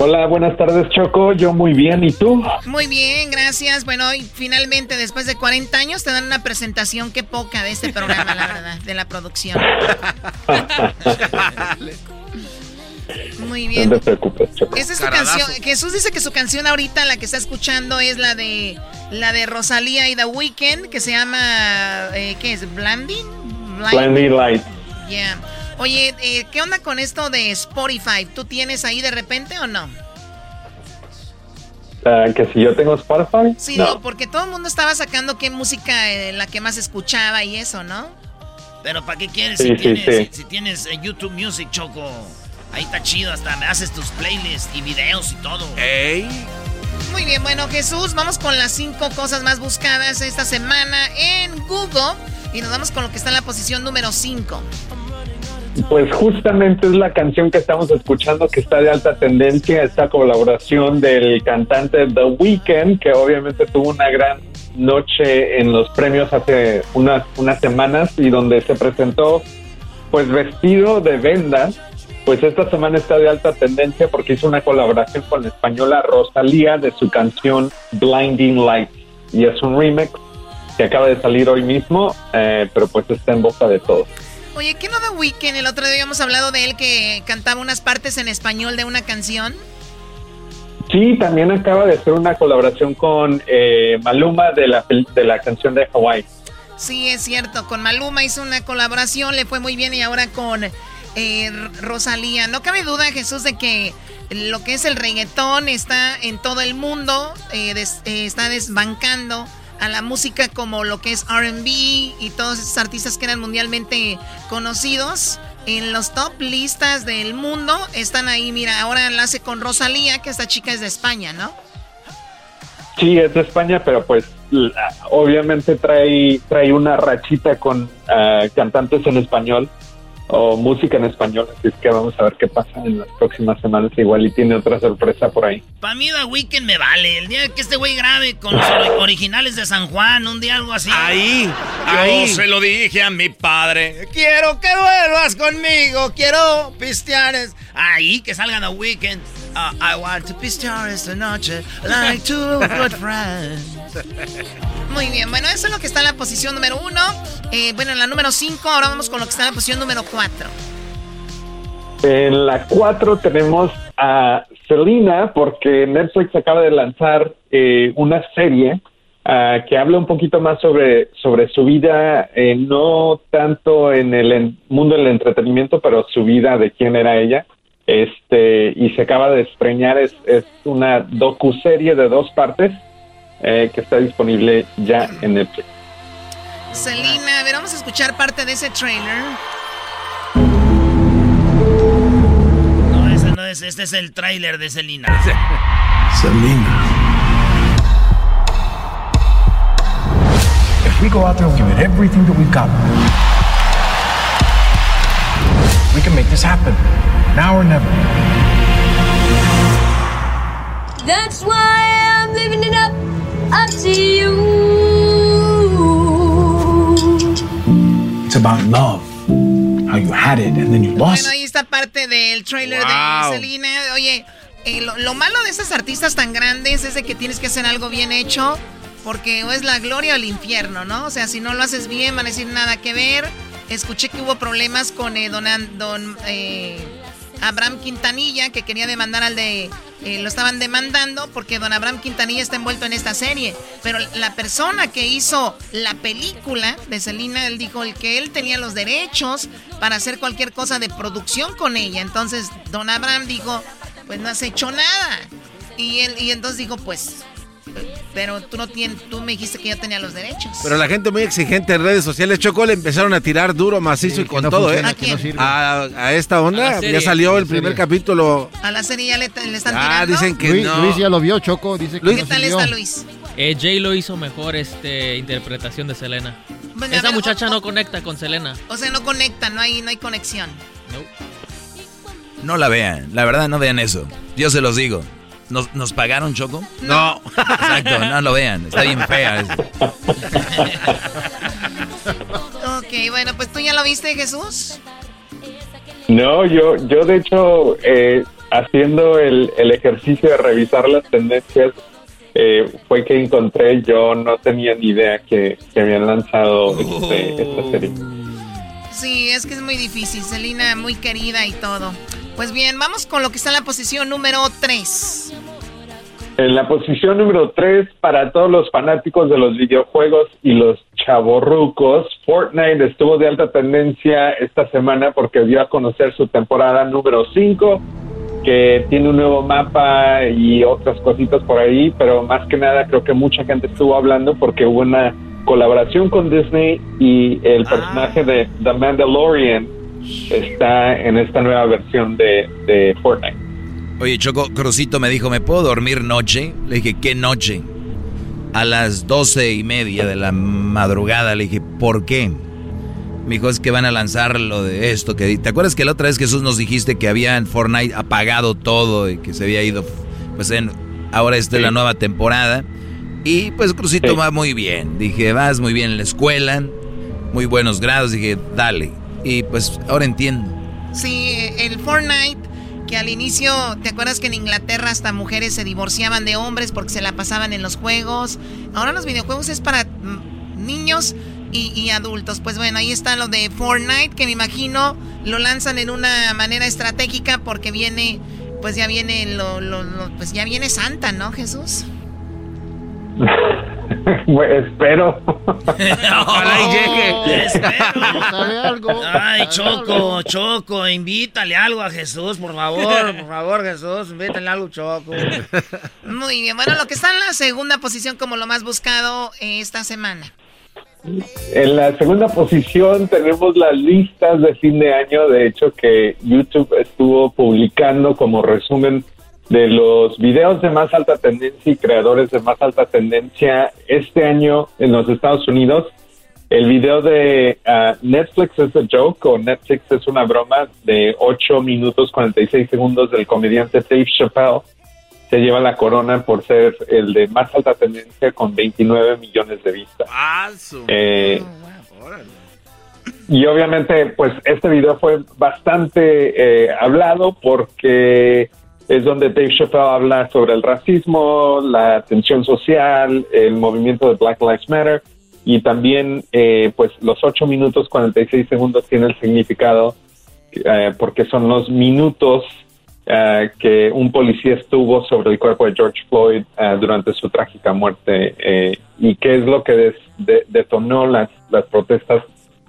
Hola, buenas tardes, Choco. Yo muy bien, ¿y tú?
Muy bien, gracias. Bueno, y finalmente, después de 40 años, te dan una presentación, qué poca de este programa, la verdad, de la producción. Muy bien.
No te preocupes,
Esa es su canción. Jesús dice que su canción ahorita, la que está escuchando, es la de la de Rosalía y The Weeknd, que se llama, eh, ¿qué es? ¿Blinding?
Blinding Light.
Yeah. Oye, eh, ¿qué onda con esto de Spotify? ¿Tú tienes ahí de repente o no?
Ah, que si yo tengo Spotify.
Sí, no. porque todo el mundo estaba sacando qué música eh, la que más escuchaba y eso, ¿no?
Pero ¿para qué quieres si, tienes, si, tienes YouTube Music, Choco? Ahí está chido, hasta me haces tus playlists y videos y todo.
¡Ey!
Muy bien, bueno, Jesús, vamos con las cinco cosas más buscadas esta semana en Google. Y nos vamos con lo que está en la posición número 5.
Pues justamente es la canción que estamos escuchando que está de alta tendencia, esta colaboración del cantante The Weeknd, que obviamente tuvo una gran noche en los premios hace unas, unas semanas y donde se presentó pues vestido de vendas pues esta semana está de alta tendencia porque hizo una colaboración con la española Rosalía de su canción Blinding Light. Y es un remix que acaba de salir hoy mismo, eh, pero pues está en boca de todos.
Oye, ¿qué no da Weekend? El otro día habíamos hablado de él que cantaba unas partes en español de una canción.
Sí, también acaba de hacer una colaboración con eh, Maluma de la, de la canción de Hawaii.
Sí, es cierto, con Maluma hizo una colaboración, le fue muy bien y ahora con eh, Rosalía. No cabe duda, Jesús, de que lo que es el reggaetón está en todo el mundo, eh, eh, está desbancando a la música como lo que es RB y todos esos artistas que eran mundialmente conocidos. en los top listas del mundo. Están ahí, mira, ahora enlace con Rosalía, que esta chica es de España, ¿no?
Sí, es de España, pero pues obviamente trae, trae una rachita con ah, cantantes en español o música en español, así es que vamos a ver qué pasa en las próximas semanas, igual y tiene otra sorpresa por ahí.
Para mí The Weeknd me vale, el día que este güey grabe con los originales de San Juan, un día algo así.
Ahí, ahí. Yo se lo dije a mi padre, quiero que vuelvas conmigo, quiero pistear.
Ahí, que salgan The Weeknd. Uh, I want to pistear esta noche like two good friends.
Muy bien, bueno, eso es lo que está en la posición número uno. Eh, bueno, en la número cinco, ahora vamos con lo que está en la posición número cuatro.
En la cuatro tenemos a Selena, porque Netflix acaba de lanzar eh, una serie ah, que habla un poquito más sobre, sobre su vida, eh, no tanto en el mundo del entretenimiento, pero su vida de quién era ella. Este, y se acaba de estreñar, es, es una docu-serie de dos partes eh, que está disponible ya en Netflix.
Selena, a ver, vamos a escuchar parte de ese trailer.
No, ese no es, este es el trailer de Selena.
Selena. If we go out there and give it everything that we've got, we can make this happen. Now or never.
That's why I'm living it up. up to you.
It's about love. How you had it and then you lost.
Bueno, ahí está parte del trailer de Selena. Oye, eh, lo, lo, malo de esas artistas tan grandes es de que tienes que hacer algo bien hecho. Porque o es la gloria o el infierno, ¿no? O sea, si no lo haces bien, van a decir nada que ver. Escuché que hubo problemas con eh, don, don eh, Abraham Quintanilla, que quería demandar al de... Eh, lo estaban demandando porque don Abraham Quintanilla está envuelto en esta serie. Pero la persona que hizo la película de Selena, él dijo el que él tenía los derechos para hacer cualquier cosa de producción con ella. Entonces don Abraham dijo, pues no has hecho nada. Y, él, y entonces dijo, pues pero tú no tienes, tú me dijiste que ya tenía los derechos.
Pero la gente muy exigente en redes sociales, Choco, le empezaron a tirar duro, macizo y con todo, ¿eh? ¿A, esta onda, ya salió el primer capítulo.
A la serie ya le, están
ah,
tirando.
dicen que
Luis,
no.
Luis ya lo vio, Choco, dice que
¿Qué tal está Luis?
Eh, Jay lo hizo mejor este interpretación de Selena. Esa muchacha no conecta con Selena.
O sea, no conecta, no hay, no hay conexión.
No la vean, la verdad no vean eso. Yo se los digo. ¿Nos, ¿Nos, pagaron, Choco?
No.
Exacto, no lo vean. Está bien fea. Eso.
ok, bueno, pues tú ya lo viste, Jesús.
No, yo, yo de hecho, eh, haciendo el, el, ejercicio de revisar las tendencias, eh, fue que encontré, yo no tenía ni idea que, que habían lanzado este, esta serie.
Sí, es que es muy difícil, Selina, muy querida y todo. Pues bien, vamos con lo que está en la posición número 3.
En la posición número 3, para todos los fanáticos de los videojuegos y los chavorrucos, Fortnite estuvo de alta tendencia esta semana porque dio a conocer su temporada número 5, que tiene un nuevo mapa y otras cositas por ahí, pero más que nada creo que mucha gente estuvo hablando porque hubo una colaboración con Disney y el personaje de The Mandalorian está en esta nueva versión de, de Fortnite.
Oye, Choco, Crucito me dijo, ¿me puedo dormir noche? Le dije, ¿qué noche? A las doce y media de la madrugada. Le dije, ¿por qué? Me dijo, es que van a lanzar lo de esto. que ¿Te acuerdas que la otra vez Jesús nos dijiste que había en Fortnite apagado todo y que se había ido? Pues en, ahora esta es la nueva temporada. Y pues Crucito va muy bien. Dije, vas muy bien en la escuela, muy buenos grados. Dije, dale. Y pues ahora entiendo.
Sí, el Fortnite, que al inicio, ¿te acuerdas que en Inglaterra hasta mujeres se divorciaban de hombres porque se la pasaban en los juegos? Ahora los videojuegos es para mm, niños y, adultos. Pues bueno, ahí está lo de Fortnite, que me imagino lo lanzan en una manera estratégica porque viene, pues ya viene lo, pues ya viene Santa, ¿no, Jesús?
espero.
Ojalá y llegue. espero. Ay, Choco, Choco, invítale algo a Jesús, por favor, por favor, Jesús, invítale algo, Choco.
Muy bien, bueno, lo que está en la segunda posición como lo más buscado esta semana.
En la segunda posición tenemos las listas de fin de año, de hecho que YouTube estuvo publicando como resumen de los videos de más alta tendencia y creadores de más alta tendencia este año en los Estados Unidos. El video de ah, Netflix es a joke o Netflix es una broma de 8 minutos 46 segundos del comediante Dave Chappelle se lleva la corona por ser el de más alta tendencia con 29 millones de vistas. Eh, y obviamente, pues este video fue bastante eh, hablado porque es donde Dave Chappelle habla sobre el racismo, la tensión social, el movimiento de Black Lives Matter y también, eh, pues los 8 minutos 46 segundos tiene el significado porque son los minutos eh, que un policía estuvo sobre el cuerpo de George Floyd eh, durante su trágica muerte eh, y qué es lo que detonó las, las protestas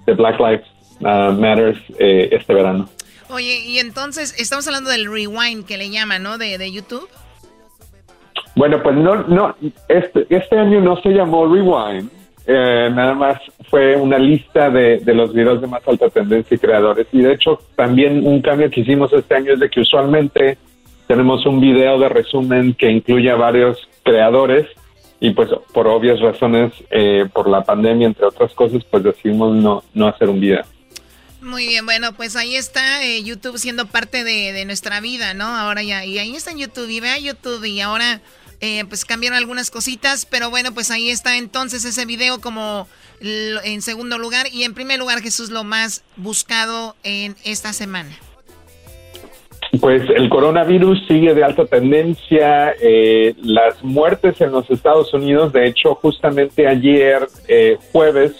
de Black Lives Matters este verano.
Oye, y entonces estamos hablando del rewind que le llaman, ¿no? De, de YouTube.
Bueno, pues no, no, este, este año no se llamó Rewind, eh, nada más fue una lista de, los videos de más alta tendencia y creadores. Y de hecho, también un cambio que hicimos este año es de que usualmente tenemos un video de resumen que incluye a varios creadores y pues por obvias razones, eh, por la pandemia, entre otras cosas, pues decidimos no, no hacer un video.
Muy bien, bueno, pues ahí está eh, YouTube siendo parte de, de, nuestra vida, ¿no? Ahora ya, y ahí está en YouTube, y vea YouTube, y ahora eh, pues cambiaron algunas cositas, pero bueno, pues ahí está entonces ese video como en segundo lugar y en primer lugar Jesús lo más buscado en esta semana.
Pues el coronavirus sigue de alta tendencia, eh, las muertes en los Estados Unidos, de hecho justamente ayer eh, jueves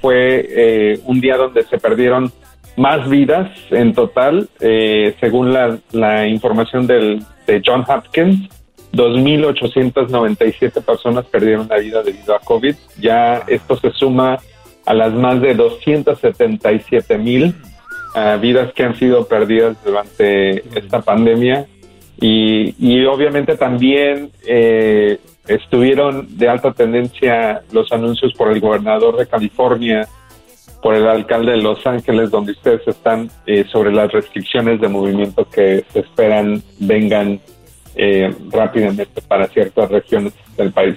fue un día donde se perdieron más vidas en total, según la, la información del, de John Hopkins. 2.897 personas perdieron la vida debido a COVID. Ya esto se suma a las más de 277 mil ah, vidas que han sido perdidas durante esta pandemia. Y, obviamente también eh, estuvieron de alta tendencia los anuncios por el gobernador de California, por el alcalde de Los Ángeles, donde ustedes están, eh, sobre las restricciones de movimiento que se esperan vengan eh, rápidamente para ciertas regiones del país.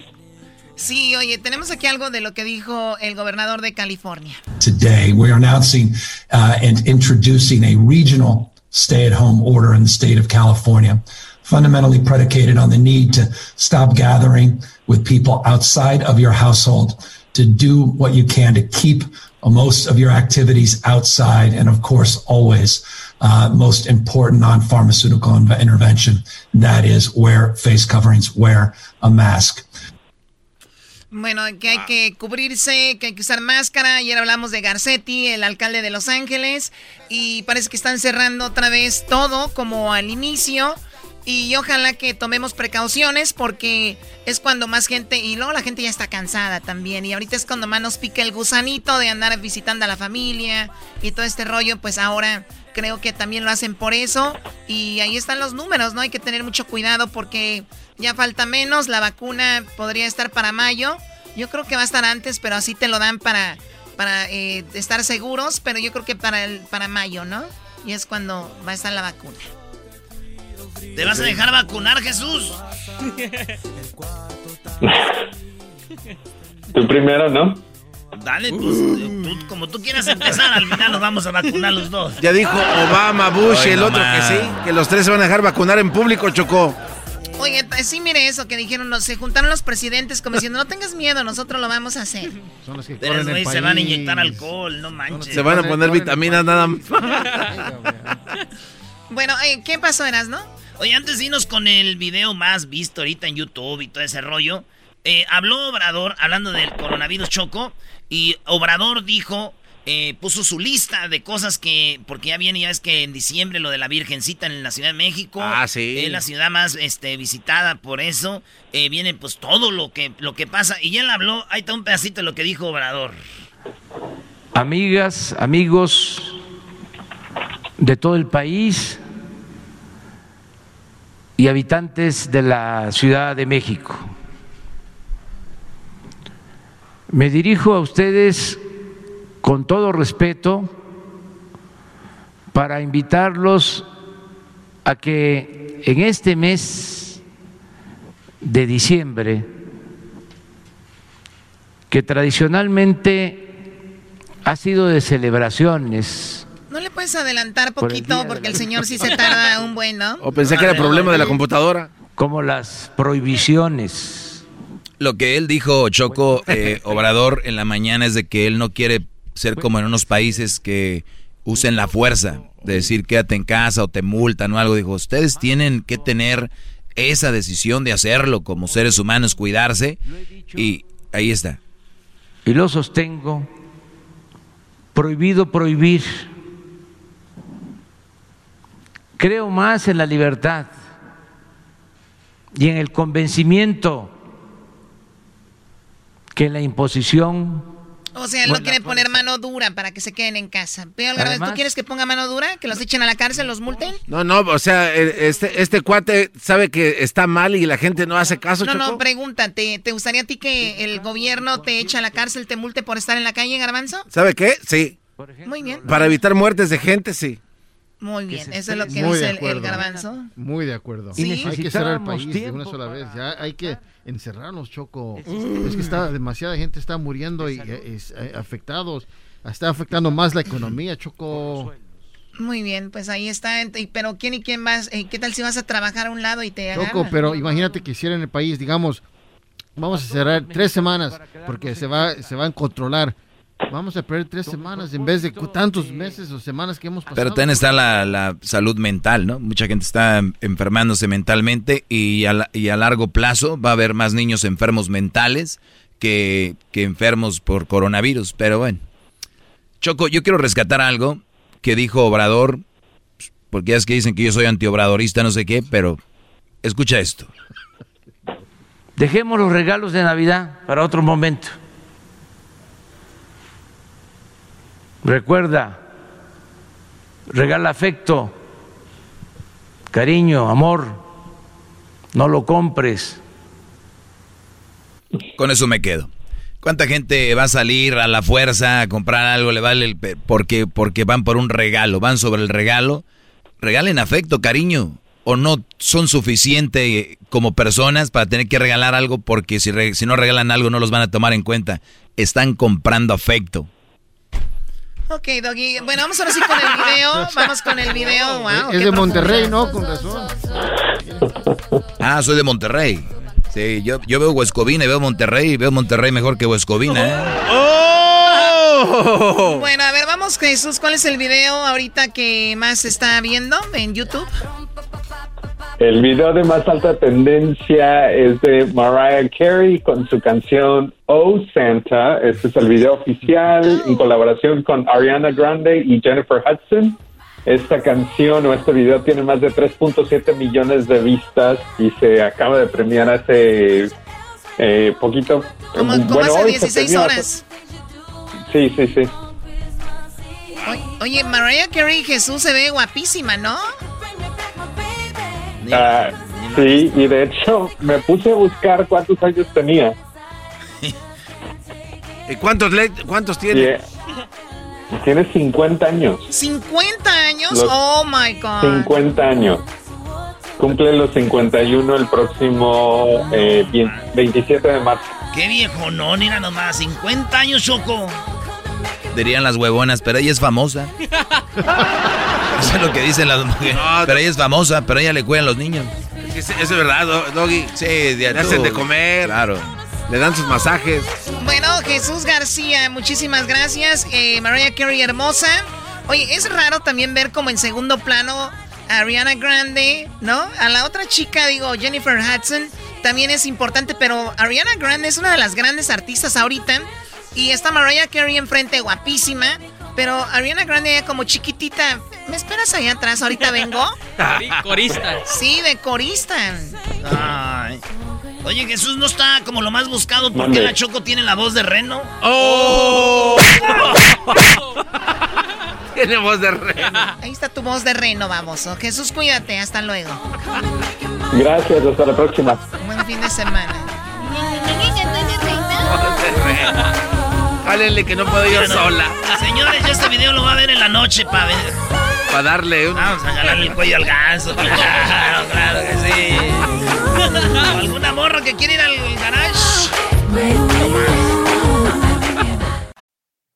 Sí, oye, tenemos aquí algo de lo que dijo el gobernador de California.
Today we are announcing uh, and introducing a regional stay-at-home order in the state of California, fundamentally predicated on the need to stop gathering with people outside of your household, to do what you can to keep most of your activities outside, and of course, always uh, most important non-pharmaceutical intervention. That is wear face coverings, wear a mask.
Bueno, que hay que cubrirse, que hay que usar máscara. Ayer hablamos de Garcetti, el alcalde de Los Ángeles, y parece que están cerrando otra vez todo como al inicio. Y ojalá que tomemos precauciones porque es cuando más gente, y luego la gente ya está cansada también. Y ahorita es cuando más nos pica el gusanito de andar visitando a la familia y todo este rollo. Pues ahora creo que también lo hacen por eso. Y ahí están los números, ¿no? Hay que tener mucho cuidado porque ya falta menos. La vacuna podría estar para mayo. Yo creo que va a estar antes, pero así te lo dan para, para eh, estar seguros. Pero yo creo que para, el, para mayo, ¿no? Y es cuando va a estar la vacuna.
¿Te vas a dejar vacunar, Jesús?
Tú primero, ¿no?
Dale, pues, tú, como tú quieras empezar, al final nos vamos a vacunar los dos.
Ya dijo Obama, Bush y el otro que sí, que los tres se van a dejar vacunar en público, Chocó.
Oye, sí, mire eso que dijeron, se juntaron los presidentes como diciendo, no tengas miedo, nosotros lo vamos a hacer.
Son los que Pero se van a inyectar alcohol, no manches.
Se van a poner vitaminas nada más.
bueno, eh, ¿qué pasó, Eras, no?
Oye, antes de irnos con el video más visto ahorita en YouTube y todo ese rollo, eh, habló Obrador hablando del coronavirus choco y Obrador dijo, eh, puso su lista de cosas que, porque ya viene, ya es que en diciembre lo de la Virgencita en la Ciudad de México.
Ah, sí.
Es la ciudad más este, visitada por eso. Eh, viene pues todo lo que, lo que pasa. Y él habló, ahí está un pedacito de lo que dijo Obrador.
Amigas, amigos de todo el país y habitantes de la Ciudad de México. Me dirijo a ustedes con todo respeto para invitarlos a que en este mes de diciembre, que tradicionalmente ha sido de celebraciones,
¿No le puedes adelantar poquito? Porque el señor sí se tarda un buen, ¿no?
O pensé que era problema de la computadora.
Como las prohibiciones.
Lo que él dijo, Choco, eh, Obrador, en la mañana es de que él no quiere ser como en unos países que usen la fuerza, de decir quédate en casa o te multan o algo. Dijo, ustedes tienen que tener esa decisión de hacerlo como seres humanos, cuidarse. Y ahí está.
Y lo sostengo. Prohibido prohibir Creo más en la libertad y en el convencimiento que en la imposición.
O sea, él no quiere poner mano dura para que se queden en casa. Pero ¿tú quieres que ponga mano dura? ¿Que los echen a la cárcel, los multen?
No, no, o sea, este, este cuate sabe que está mal y la gente no hace caso.
No, no, pregúntate, ¿te gustaría a ti que el gobierno te eche a la cárcel, te multe por estar en la calle, Garbanzo?
¿Sabe qué? Sí.
Muy bien.
Para evitar muertes de gente, sí.
Muy bien, eso es lo que dice el, garbanzo.
Muy de acuerdo. Hay que cerrar el país de una sola vez. Ya hay que encerrarnos, Choco. Es que está demasiada gente está muriendo y eh, es, eh, afectados. Está afectando más la economía, Choco.
Muy bien, pues ahí está. Pero ¿quién y quién vas? Eh, ¿Qué tal si vas a trabajar a un lado y te
Choco, pero imagínate que hicieran el país, digamos, vamos a cerrar tres semanas porque se va, se van a controlar Vamos a perder tres semanas en vez de tantos meses o semanas que hemos pasado.
Pero también está la, salud mental, ¿no? Mucha gente está enfermándose mentalmente y a, y a largo plazo va a haber más niños enfermos mentales que, que enfermos por coronavirus. Pero bueno. Choco, yo quiero rescatar algo que dijo Obrador, porque es que dicen que yo soy antiobradorista, no sé qué, pero escucha esto.
Dejemos los regalos de Navidad para otro momento. Recuerda, regala afecto, cariño, amor, no lo compres.
Con eso me quedo. ¿Cuánta gente va a salir a la fuerza a comprar algo? Le vale el porque porque van por un regalo, van sobre el regalo. Regalen afecto, cariño, o no son suficientes como personas para tener que regalar algo porque si, si no regalan algo no los van a tomar en cuenta. Están comprando afecto.
Ok, Doggy. Bueno, vamos ahora sí con el video. Vamos con el video. Wow,
es de Monterrey, ¿no? Con razón.
Ah, soy de Monterrey. Sí, yo, yo veo Huescovina y veo Monterrey y veo Monterrey mejor que Huescovina, ¿eh?
¡Oh! Bueno, a ver, vamos, Jesús. ¿Cuál es el video ahorita que más está viendo en YouTube?
El video de más alta tendencia es de Mariah Carey con su canción Oh Santa. Este es el video oficial en colaboración con Ariana Grande y Jennifer Hudson. Esta canción o este video tiene más de 3.7 millones de vistas y se acaba de premiar hace eh, poquito.
Como, bueno, hace 16 horas.
Sí, sí, sí.
Oye, Mariah Carey Jesús se ve guapísima, ¿no?
Ah, sí, y de hecho me puse a buscar cuántos años tenía.
¿Y cuántos, cuántos tiene?
Tiene 50 años.
¿50 años? oh my God.
50 años. Cumple los 51 el próximo 27 eh, de marzo.
Qué viejo, no, mira nomás, 50 años, Choco.
Dirían las huevonas, pero ella es famosa. Eso es lo que dicen las mujeres. pero ella es famosa, pero ella le cuida a los niños.
Es, es verdad, Doggy.
Sí, de
Le hacen de comer.
Claro.
Le dan sus masajes.
Bueno, Jesús García, muchísimas gracias. Eh, Mariah Carey, hermosa. Oye, es raro también ver como en segundo plano a Ariana Grande, ¿no? A la otra chica, digo, Jennifer Hudson, también es importante, pero Ariana Grande es una de las grandes artistas ahorita. Y está Mariah Carey enfrente, guapísima. Pero Ariana Grande como chiquitita. ¿Me esperas allá atrás? Ahorita vengo.
corista.
Sí, de corista.
Ay. Oye, Jesús no está como lo más buscado porque la Choco tiene la voz de reno. ¡Oh!
tiene voz de reno.
Ahí está tu voz de reno, vamos. Jesús, cuídate. Hasta luego.
Gracias, hasta la próxima.
Buen fin de semana.
Hálenle que no puedo ir sola.
Señores, yo este video lo va a ver en la noche para ver.
Para darle un...
Vamos a jalarle el cuello al ganso. Claro, claro que sí. ¿Alguna morra que quiere ir al garage?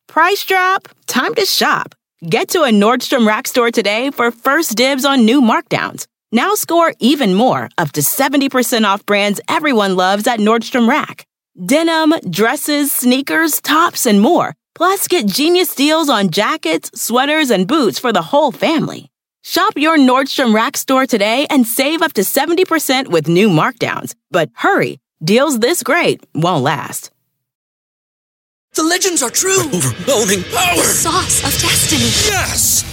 Price drop? Time to shop. Get to a Nordstrom Rack store today for first dibs on new markdowns. Now score even more, up to 70% off brands everyone loves at Nordstrom Rack. Denim, dresses, sneakers, tops, and more. Plus, get genius deals on jackets, sweaters, and boots for the whole family. Shop your Nordstrom Rack store today and save up to 70% with new markdowns. But hurry, deals this great won't last.
The legends are true.
Overwhelming power!
The sauce of destiny.
Yes!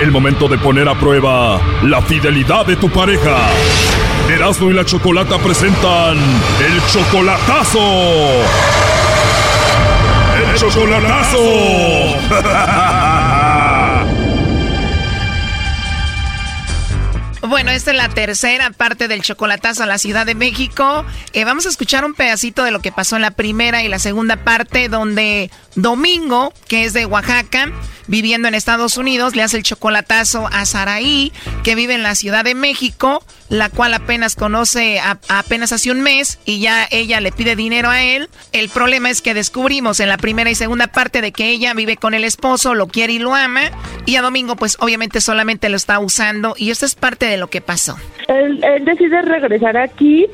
El momento de poner a prueba la fidelidad de tu pareja. Erasmo y la Chocolata presentan el chocolatazo. El chocolatazo.
Bueno, esta es la tercera parte del chocolatazo a la Ciudad de México. Eh, vamos a escuchar un pedacito de lo que pasó en la primera y la segunda parte, donde Domingo, que es de Oaxaca, viviendo en Estados Unidos, le hace el chocolatazo a Saraí, que vive en la Ciudad de México, la cual apenas conoce apenas hace un mes y ya ella le pide dinero a él. El problema es que descubrimos en la primera y segunda parte de que ella vive con el esposo, lo quiere y lo ama, y a Domingo pues obviamente solamente lo está usando y esto es parte de lo que pasó.
Él, decide regresar aquí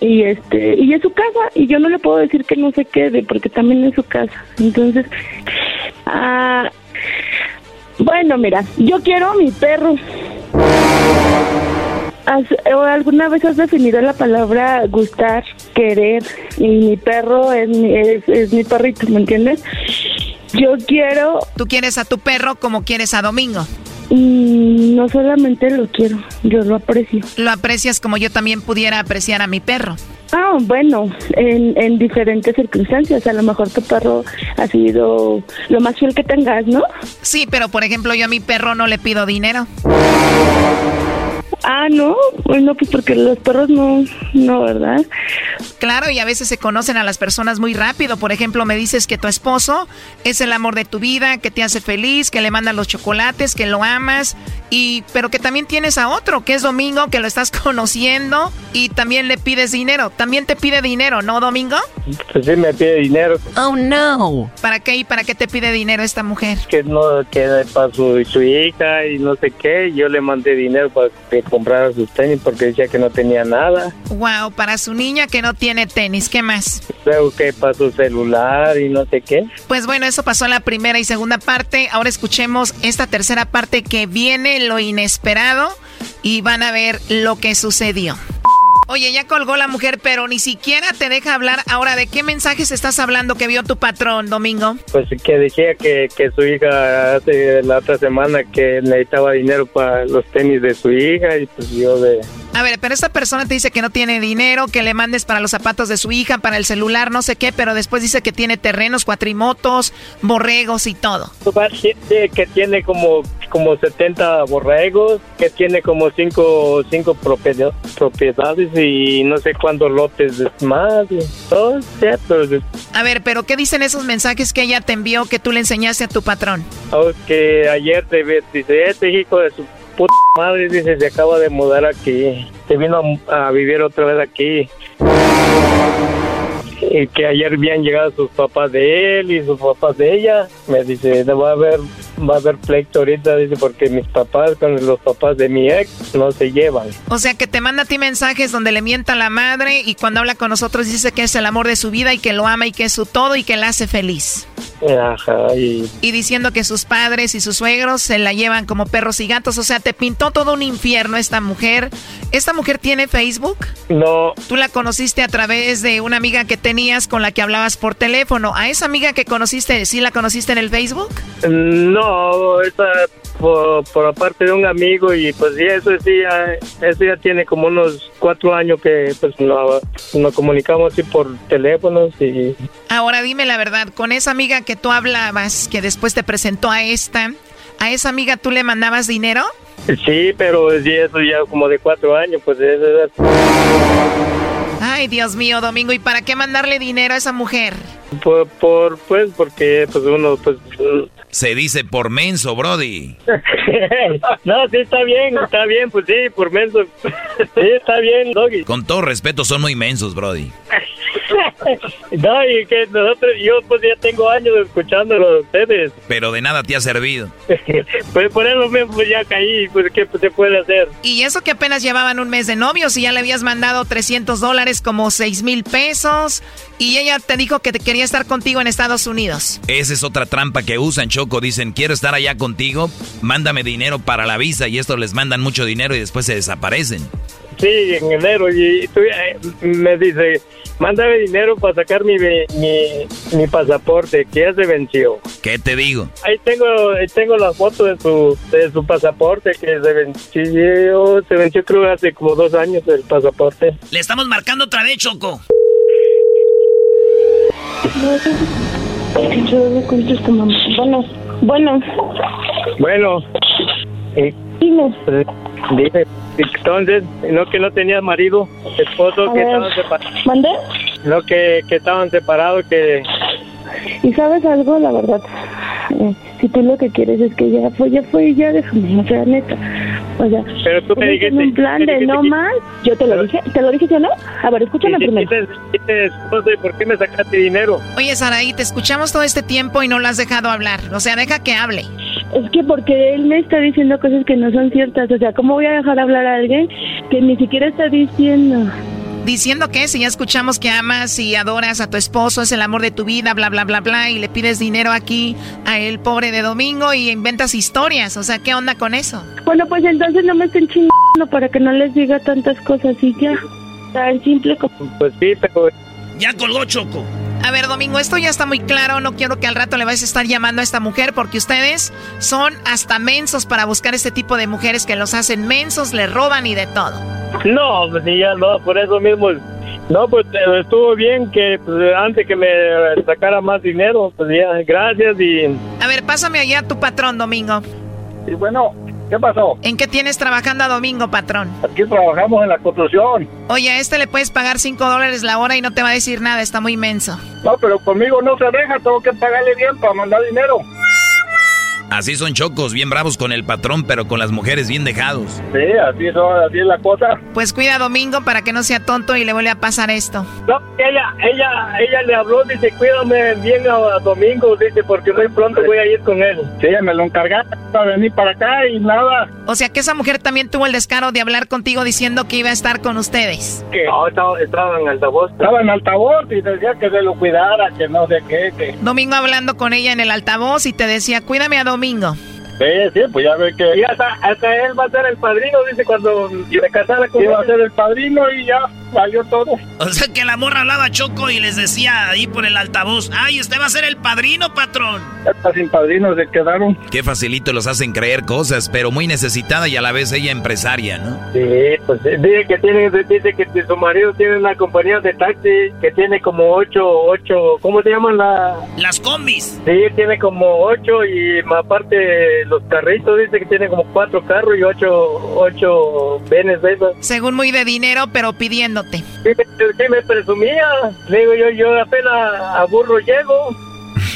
y este y es su casa y yo no le puedo decir que no se quede porque también es su casa. Entonces, ah, bueno, mira, yo quiero a mi perro. ¿Alguna vez has definido la palabra gustar, querer? Y mi perro es mi, es, mi perrito, ¿me entiendes? Yo quiero...
¿Tú quieres a tu perro como quieres a Domingo?
Mm, no solamente lo quiero, yo lo aprecio.
Lo aprecias como yo también pudiera apreciar a mi perro.
Ah, bueno, en, en diferentes circunstancias. A lo mejor tu perro ha sido lo más fiel que tengas, ¿no?
Sí, pero por ejemplo yo a mi perro no le pido dinero.
Ah, no, bueno, pues porque los perros no, no, ¿verdad?
Claro, y a veces se conocen a las personas muy rápido. Por ejemplo, me dices que tu esposo es el amor de tu vida, que te hace feliz, que le mandan los chocolates, que lo amas, y pero que también tienes a otro, que es Domingo, que lo estás conociendo y también le pides dinero. También te pide dinero, ¿no, Domingo?
Pues sí, me pide dinero.
Oh, no. ¿Para qué y para qué te pide dinero esta mujer?
Que no, que para su, su hija y no sé qué. Yo le mandé dinero para que comprara sus tenis porque decía que no tenía nada.
Wow, para su niña que no tiene tenis, ¿qué más?
Creo que para su celular y no sé qué.
Pues bueno, eso pasó en la primera y segunda parte. Ahora escuchemos esta tercera parte que viene lo inesperado y van a ver lo que sucedió. Oye, ya colgó la mujer, pero ni siquiera te deja hablar. Ahora, ¿de qué mensajes estás hablando que vio tu patrón, Domingo?
Pues que decía que, que su hija hace la otra semana que necesitaba dinero para los tenis de su hija y pues yo de...
A ver, pero esta persona te dice que no tiene dinero, que le mandes para los zapatos de su hija, para el celular, no sé qué, pero después dice que tiene terrenos, cuatrimotos, borregos y todo.
Que tiene como, como 70 borregos, que tiene como 5 cinco, propiedades y no sé cuántos lotes más y todo,
A ver, pero ¿qué dicen esos mensajes que ella te envió que tú le enseñaste a tu patrón?
Oh, que ayer te dice, este hijo de su puta madre, dice, se acaba de mudar aquí, se vino a, vivir otra vez aquí. y que ayer habían llegado sus papás de él y sus papás de ella. Me dice, va a haber, va a haber pleito ahorita, dice, porque mis papás con los papás de mi ex no se llevan.
O sea, que te manda a ti mensajes donde le mienta a la madre y cuando habla con nosotros dice que es el amor de su vida y que lo ama y que es su todo y que la hace feliz.
Ajá, y...
y diciendo que sus padres y sus suegros se la llevan como perros y gatos. O sea, te pintó todo un infierno esta mujer. ¿Esta mujer tiene Facebook?
No.
¿Tú la conociste a través de una amiga que tenías con la que hablabas por teléfono? ¿A esa amiga que conociste, sí la conociste en el Facebook?
No, esa por, por aparte de un amigo y pues sí, eso sí, ya, eso ya tiene como unos cuatro años que pues nos comunicamos así por teléfonos y...
Ahora dime la verdad, con esa amiga que tú hablabas, que después te presentó a esta, ¿a esa amiga tú le mandabas dinero?
Sí, pero eso ya como de cuatro años, pues es...
Ay, Dios mío, Domingo, ¿y para qué mandarle dinero a esa mujer?
Por, por pues, porque pues uno, pues...
Se dice por menso, Brody.
no, sí, está bien, está bien, pues sí, por menso. sí, está bien, Doggy.
Con todo respeto, son muy mensos, Brody.
no, y que nosotros, yo pues ya tengo años escuchándolo a ustedes.
Pero de nada te ha servido.
pues por eso mismo pues, ya caí, pues ¿qué se puede hacer?
Y eso que apenas llevaban un mes de novios y ya le habías mandado 300 dólares, como 6 mil pesos, y ella te dijo que te quería estar contigo en Estados Unidos.
Esa es otra trampa que usan, Choco. Dicen, quiero estar allá contigo, mándame dinero para la visa, y estos les mandan mucho dinero y después se desaparecen.
Sí, en enero, y tú, eh, me dice Mándame dinero para sacar mi, mi, pasaporte, que ya se venció.
¿Qué te digo?
Ahí tengo, ahí tengo la foto de su, de su pasaporte que se venció, se venció creo hace como dos años el pasaporte.
Le estamos marcando otra vez, Choco.
Bueno, bueno.
Bueno.
Dime.
Dime. Entonces, no que no tenías marido, esposo, que estaban separados.
¿Mandé?
No que, que estaban separados, que...
¿Y sabes algo? La verdad, eh, si tú lo que quieres es que ya fue, ya fue, ya déjame, o sea, neta. O sea,
pero tú me dijiste,
un plan de no más, yo te lo dije, ¿te lo dije yo no? A ver, escúchame primero.
¿Por qué me sacaste dinero?
Oye, Saraí, te escuchamos todo este tiempo y no lo has dejado hablar, o sea, deja que hable.
Es que porque él me está diciendo cosas que no son ciertas, o sea, ¿cómo voy a dejar hablar a alguien que ni siquiera está diciendo?
diciendo que si ya escuchamos que amas y adoras a tu esposo, es el amor de tu vida, bla, bla, bla, bla, y le pides dinero aquí a el pobre de Domingo y inventas historias. O sea, ¿qué onda con eso?
Bueno, pues entonces no me estén chingando para que no les diga tantas cosas y ya. Tan simple como...
Pues sí, pero...
Ya colgó Choco.
A ver, Domingo, esto ya está muy claro. No quiero que al rato le vayas a estar llamando a esta mujer porque ustedes son hasta mensos para buscar este tipo de mujeres que los hacen mensos, le roban y de todo.
No, pues ya no, por eso mismo. No, pues estuvo bien que pues, antes que me sacara más dinero, pues ya, gracias y...
A ver, pásame allá a tu patrón, Domingo.
Y bueno, ¿qué pasó?
¿En qué tienes trabajando a Domingo, patrón?
Aquí trabajamos en la construcción.
Oye, a este le puedes pagar 5 dólares la hora y no te va a decir nada, está muy inmenso.
No, pero conmigo no se deja, tengo que pagarle bien para mandar dinero.
Así son chocos, bien bravos con el patrón, pero con las mujeres bien dejados.
Sí, así, son, así es la cosa.
Pues cuida a Domingo para que no sea tonto y le vuelva a pasar esto.
No, ella, ella, ella le habló, dice, cuídame bien a, Domingo, dice, porque muy pronto voy a ir con él. Sí, ella me lo encargaron para venir para acá y nada.
O sea que esa mujer también tuvo el descaro de hablar contigo diciendo que iba a estar con ustedes.
No, estaba, estaba en altavoz. Estaba en altavoz y decía que se lo cuidara, que no sé qué. Que...
Domingo hablando con ella en el altavoz y te decía, cuídame a Domingo domingo.
Sí, sí, pues ya ve que ya hasta, hasta, él va a ser el padrino, dice, cuando se casara con Iba a ser el padrino y ya valió todo.
O sea que la morra hablaba Choco y les decía ahí por el altavoz, ay, usted va a ser el padrino, patrón.
Hasta sin padrino se quedaron.
Qué facilito los hacen creer cosas, pero muy necesitada y a la vez ella empresaria, ¿no?
Sí, pues dice que tiene, dice que su marido tiene una compañía de taxi que tiene como ocho, ocho, ¿cómo se llaman la?
Las combis.
Sí, tiene como ocho y aparte los carritos, dice que tiene como cuatro carros y ocho, ocho venes de esos.
Según muy de dinero, pero pidiéndote.
Sí, me presumía. Digo yo, yo apenas a burro llego.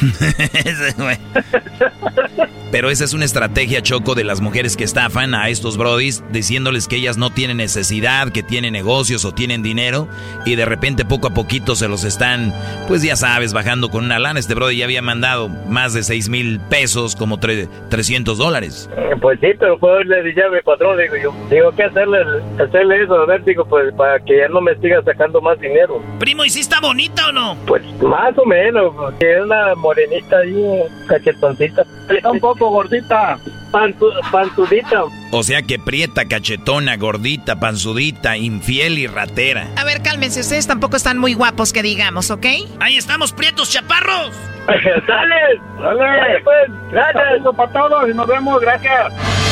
Pero esa es una estrategia, Choco, de las mujeres que estafan a estos brodis, diciéndoles que ellas no tienen necesidad, que tienen negocios o tienen dinero, y de repente poco a poquito se los están, pues ya sabes, bajando con una lana. Este brody ya había mandado más de 6 mil pesos, como 300 dólares.
Eh, pues sí, pero fue le dije a mi patrón, digo yo, digo, ¿qué hacerle, hacerle eso? A ver, digo, pues para que ya no me siga sacando más dinero.
Primo, ¿y si está bonita o no?
Pues más o menos, porque es una morenita ahí, cachetoncita. Está un poco gordita, panzudita.
O sea que prieta, cachetona, gordita, panzudita, infiel y ratera.
A ver, cálmense, ustedes tampoco están muy guapos que digamos, ¿ok?
Ahí estamos, prietos chaparros.
¡Sale! ¡Sale! Pues, gracias. Eso para todos y nos vemos, gracias.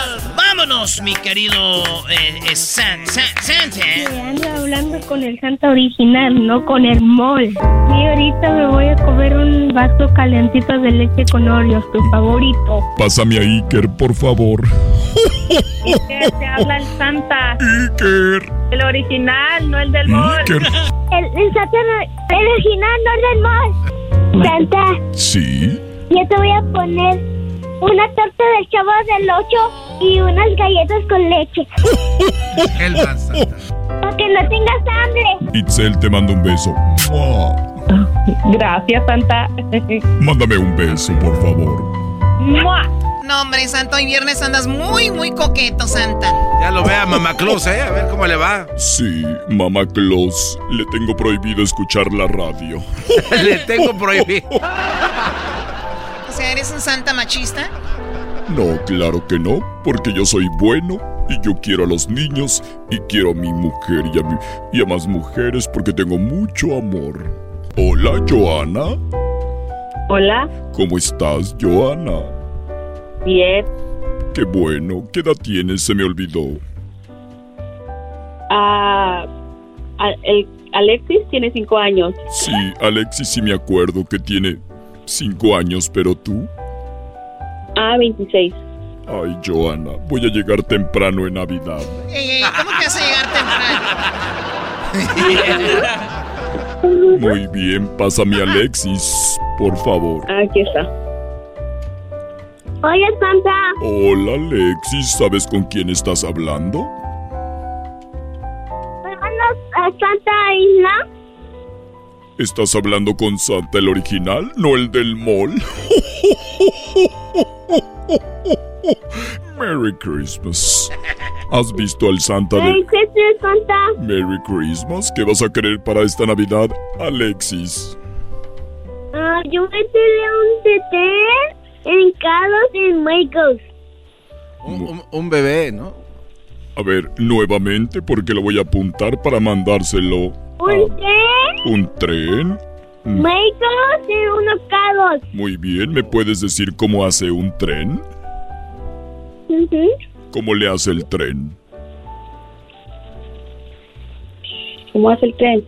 Vámonos, mi querido eh, eh Santa.
ando hablando con el Santa original, no con el mol. Y ahorita me voy a comer un vaso calentito de leche con Oreos, tu favorito.
Pásame a Iker, por favor.
Iker, te habla el Santa.
Iker.
El original, no el del mall.
Iker.
El, el Santa, el original, no el del mall. Santa.
Sí.
Yo te voy a poner una torta del chavo del 8 y unas galletas con leche.
El Santa.
Para que no tengas hambre.
Itzel, te mando un beso.
Gracias, Santa.
Mándame un beso, por favor.
¡Mua!
No, hombre, Santo, hoy viernes andas muy, muy coqueto, Santa.
Ya lo vea Mamá Claus, ¿eh? A ver cómo le va.
Sí, Mamá Claus, le tengo prohibido escuchar la radio.
le tengo prohibido.
O sea, ¿eres un Santa machista?
No, claro que no, porque yo soy bueno y yo quiero a los niños y quiero a mi mujer y a, mi, y a más mujeres porque tengo mucho amor. Hola, Joana.
Hola,
¿Cómo estás, Joana?
bien.
Qué bueno. ¿Qué edad tienes? Se me olvidó.
Ah, el Alexis tiene cinco años.
Sí, Alexis, sí me acuerdo que tiene cinco años, pero tú.
Ah, 26.
Ay, Joana, voy a llegar temprano en Navidad.
Ey, ey, ¿cómo que vas a llegar temprano?
Muy bien, pásame a Alexis, por favor.
Aquí está.
Oye, Santa.
Hola, Alexis, ¿sabes con quién estás hablando?
Vámonos a Santa Isla.
¿Estás hablando con Santa el original, no el del mall? Merry Christmas. ¿Has visto al Santa
Merry
de
Christmas, Santa.
Merry Christmas? ¿Qué vas a querer para esta Navidad, Alexis?
Ah, yo me tiré un TT en Carlos en Michaels.
Un, un- un bebé, ¿no?
A ver, nuevamente, porque lo voy a apuntar para mandárselo.
¿Un tren?
¿Un tren? Mm,
Michaels y unos carros.
Muy bien, ¿me puedes decir cómo hace un tren? ¿Cómo le hace el tren?
¿Cómo hace el tren?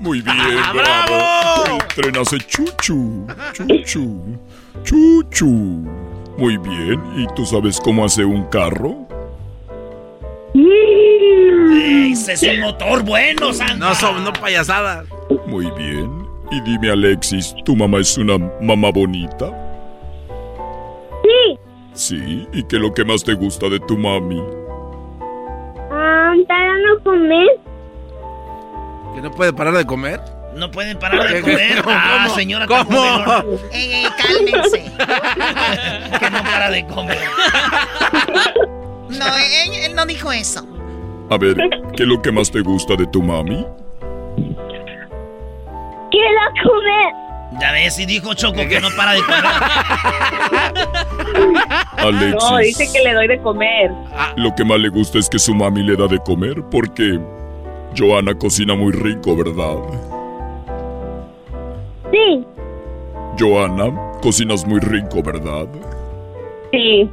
Muy bien, bravo. El tren hace chuchu, chuchu, chuchu. Muy bien, ¿y tú sabes cómo hace un carro?
Ese es un motor bueno, Santa.
No son, no payasadas.
Muy bien. Y dime, Alexis, ¿tu mamá es una mamá bonita?
Sí.
Sí, ¿y qué es lo que más te gusta de tu mami?
Ah, ¿Estarán a comer?
¿Que no puede parar de comer?
No pueden parar de
¿Qué-
comer.
cómo,
Ah, señora
¿Cómo?
Ey, ey, cálmense.
que no para de comer.
No, él, él no dijo eso.
A ver, ¿qué es lo que más te gusta de tu mami?
Quiero comer.
Ya ves, y dijo Choco que no para de comer.
Alexis.
No, dice que le doy de comer.
Lo que más le gusta es que su mami le da de comer porque Joana cocina muy rico, ¿verdad?
Sí.
Joana, cocinas muy rico, ¿verdad?
Sí.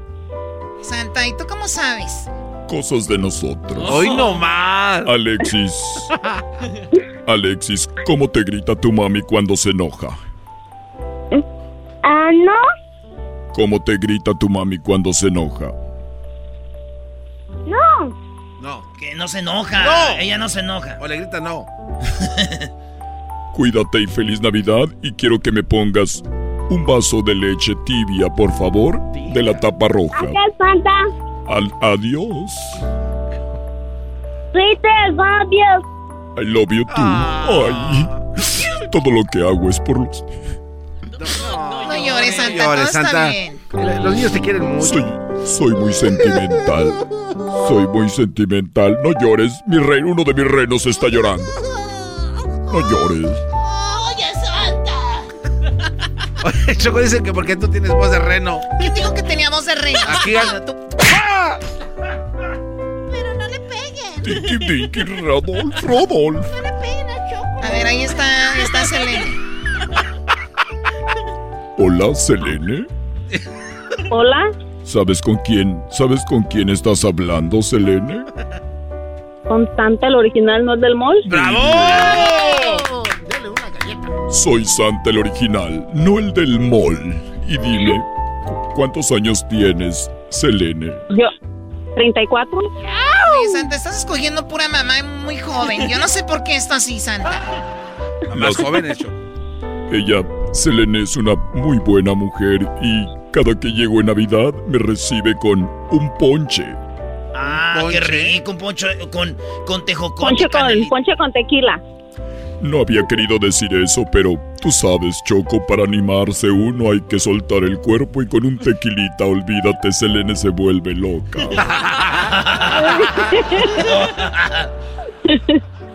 Santa, ¿y tú cómo sabes?
Cosas de nosotros.
Hoy no más.
Alexis. Alexis, ¿cómo te grita tu mami cuando se enoja?
Ah, no.
¿Cómo te grita tu mami cuando se enoja?
No.
No.
Que no se enoja.
No.
Ella no se enoja.
O le grita no.
Cuídate y feliz Navidad y quiero que me pongas un vaso de leche tibia, por favor, de la tapa roja.
Acá Santa.
Al adiós.
Peter, love you.
I love you too. Ay. Todo lo que hago es por los
No llores, Santa.
llores,
todo
Santa. Los niños te quieren mucho.
Soy, soy muy sentimental. Soy muy sentimental. No llores. Mi rey, uno de mis reinos está llorando. No llores.
Choco dice que porque tú tienes voz de reno.
¿Quién dijo que teníamos de rey?
Aquí
Tú- Pero no le peguen.
Tinky Dinky Rodolf, Rodolf.
No le peguen a Choco. A ver, ahí está, está Selene.
Hola, Selene.
Hola.
¿Sabes con quién? ¿Sabes con quién estás hablando, Selene?
Constante, el original no es del mall.
¡Bravo!
Soy Santa el original, no el del mall. Y dime, ¿cu- ¿cuántos años tienes, Selene?
Yo, 34.
Oye, Santa, estás escogiendo pura mamá muy joven. Yo no sé por qué está así, Santa.
Más jóvenes, Choco.
Ella, Selene, es una muy buena mujer y cada que llego en Navidad me recibe con un ponche.
Ah, qué
Ponche.
rico, un poncho con, con tejocote.
Ponche con, ponche con tequila.
No había querido decir eso, pero tú sabes, Choco, para animarse uno hay que soltar el cuerpo y con un tequilita, olvídate, Selene se vuelve loca.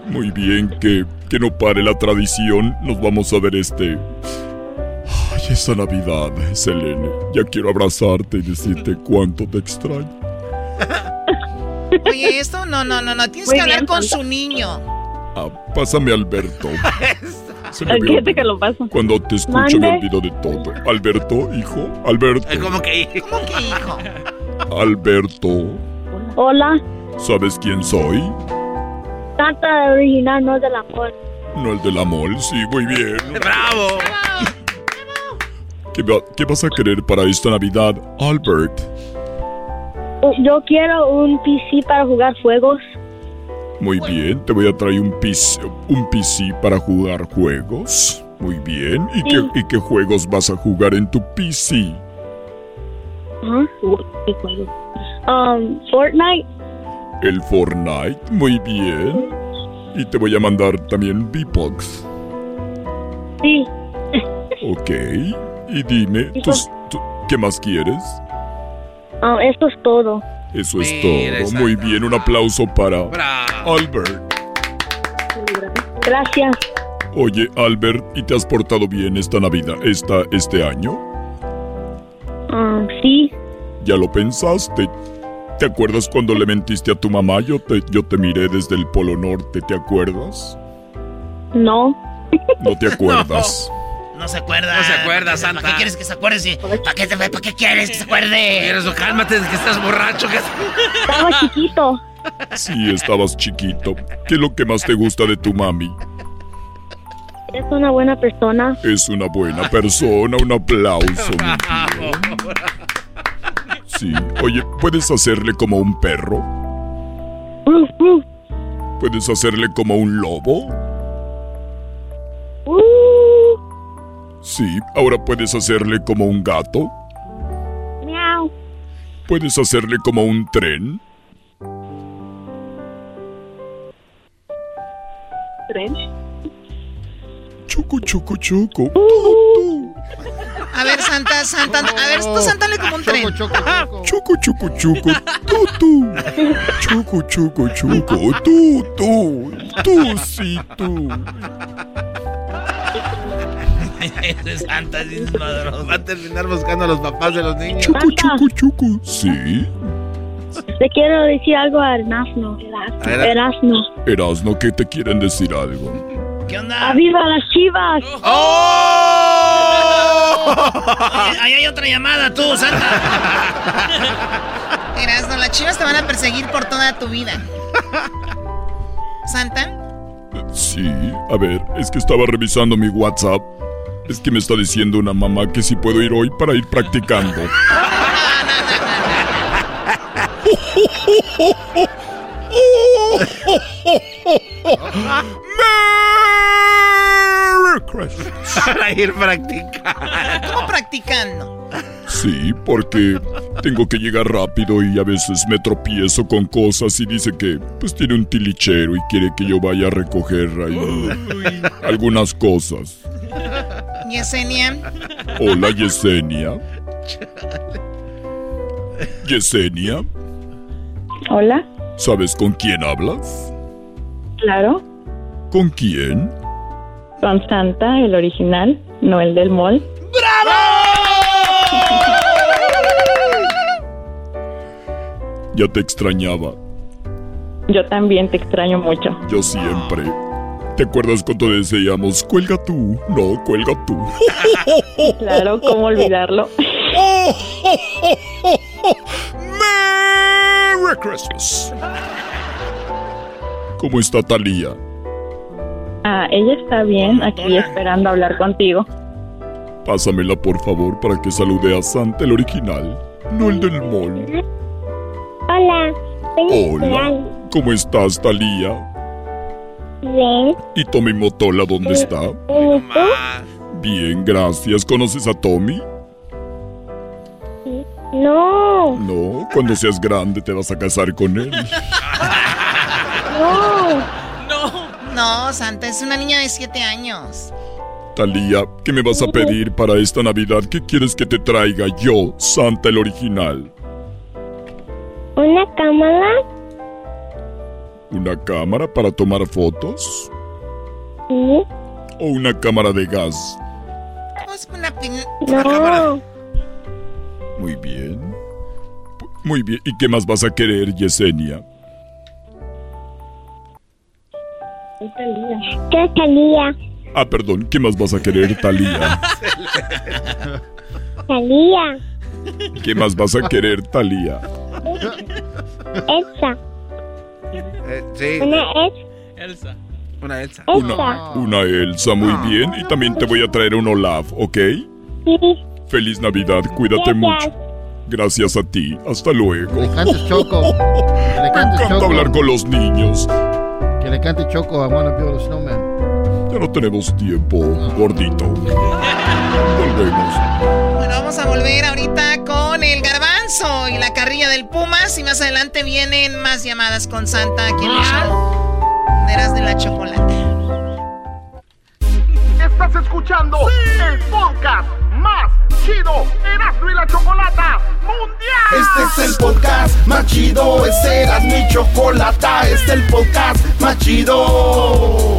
Muy bien, que, que no pare la tradición. Nos vamos a ver este. Ay, esta Navidad, Selene. Ya quiero abrazarte y decirte cuánto te extraño.
Oye, esto no, no, no, no. Tienes
Muy
que hablar
bien,
con su niño.
Ah, pásame Alberto. Se me
Fíjate
olvidó.
que lo paso.
Cuando te escucho me olvido de todo. Alberto, hijo. Alberto.
¿Cómo que?
¿Cómo que hijo?
Alberto.
Hola.
¿Sabes quién soy?
Santa original no es del amor.
No el de la mall. Sí, muy bien.
¡Bravo!
¿Qué, va- qué vas a querer para esta Navidad, Albert?
Yo quiero un PC para jugar juegos.
Muy bien, te voy a traer un PC, un PC para jugar juegos. Muy bien. ¿Y, qué, ¿Y qué juegos vas a jugar en tu PC?
¿Qué juego? Um, Fortnite.
El Fortnite. Muy bien. Y te voy a mandar también V-Bucks.
Sí.
Ok. Y dime, ¿tus- tú- ¿qué más quieres?
Ah, eso es todo.
Eso es todo. Muy bien, un aplauso para
¡Bravo!
Albert.
Gracias.
Oye, Albert, ¿y te has portado bien esta Navidad, esta, este año?
Um, sí.
¿Ya lo pensaste? ¿Te acuerdas cuando le mentiste a tu mamá? Yo te, yo te miré desde el Polo Norte, ¿te acuerdas?
No.
¿No te acuerdas?
No se acuerda.
No se acuerda, Santa.
¿Para qué quieres que se acuerde? si- ¿Para qué, te- ¿Para qué quieres que se acuerde?
Eso, cálmate, que estás borracho. Que...
Estaba chiquito.
Sí, estabas chiquito. ¿Qué es lo que más te gusta de tu mami?
Es una buena persona.
Es una buena persona, un aplauso. Sí, oye, ¿puedes hacerle como un perro?
Ruf, ruf.
¿Puedes hacerle como un lobo?
Uh,
Sí, ahora puedes hacerle como un gato.
miau.
¿Puedes hacerle como un tren?
Tren.
Chucu, chucu, chucu.
A ver, Santa, Santa. A ver, tú Santale como un tren.
Choco, choco.
Chucu, chucu, chucu. Tú, tú. Chucu, chucu, chucu. Tú, tú. Tú, sí, tú.
Santa
Va a terminar buscando a los papás de los niños.
Chucu, chucu, chucu. Sí.
Te quiero decir algo a Erasmo. Erasmo.
Erasno, ¿qué te quieren decir algo?
¿Qué onda?
¡Aviva las chivas!
¡Oh! Oye, ahí hay otra llamada, tú, Santa.
Erasno, las chivas te van a perseguir por toda tu vida. ¿Santa?
Sí, a ver, es que estaba revisando mi WhatsApp. Es que me está diciendo una mamá que si puedo ir hoy para ir practicando.
Merry Christmas. Para ir practicando.
¿Cómo practicando?
Sí, porque tengo que llegar rápido y a veces me tropiezo con cosas y dice que pues tiene un tilichero y quiere que yo vaya a recoger ahí algunas cosas.
Yesenia.
Hola Yesenia. Yesenia,
Hola,
¿sabes con quién hablas?
claro.
¿Con quién?
Con Santa, el original, no el del mall.
Ya te extrañaba.
Yo también te extraño mucho.
Yo siempre. ¿Te acuerdas cuando decíamos, cuelga tú? No, cuelga tú.
Claro, ¿cómo olvidarlo?
¡Merry Christmas! ¿Cómo está Talía?
Ah, ella está bien, aquí esperando hablar contigo.
Pásamela por favor para que salude a Santa el original, no el del mall.
Hola.
Hola. ¿Cómo estás, Talía?
Bien.
¿Y Tommy Motola dónde está?
¿Y tú?
Bien, gracias. ¿Conoces a Tommy?
No.
No, cuando seas grande te vas a casar con él.
No.
No, Santa, es una niña de 7 años.
Talía, ¿qué me vas a pedir para esta Navidad? ¿Qué quieres que te traiga yo, Santa el original?
¿Una cámara?
¿Una cámara para tomar fotos?
Sí.
¿O una cámara de gas?
Es una pin-
No.
Muy bien. Muy bien. ¿Y qué más vas a querer, Yesenia?
¿Qué salía?
Ah, perdón. ¿Qué más vas a querer, Talía?
Salía.
¿Qué más vas a querer, Talía?
Elsa.
Eh, sí.
Una
Elsa.
Una Elsa.
Una, una Elsa, muy bien. Y también te voy a traer un Olaf, ¿ok?
Sí.
Feliz Navidad, cuídate
Gracias.
mucho. Gracias a ti. Hasta luego.
Que le cantes Choco. Que le
Me
cantes
encanta
Choco.
hablar con los niños.
Que le cante Choco a Wanna Build a Snowman.
Ya no tenemos tiempo, gordito. Volvemos.
Bueno, vamos a volver ahorita garbanzo y la carrilla del Pumas. Y más adelante vienen más llamadas con Santa aquí en el show. de Eras de la Chocolate.
Estás escuchando el podcast más chido Erasmo y la Chocolata Mundial.
Este es el podcast más chido, es Eras mi chocolata, este es el podcast más chido.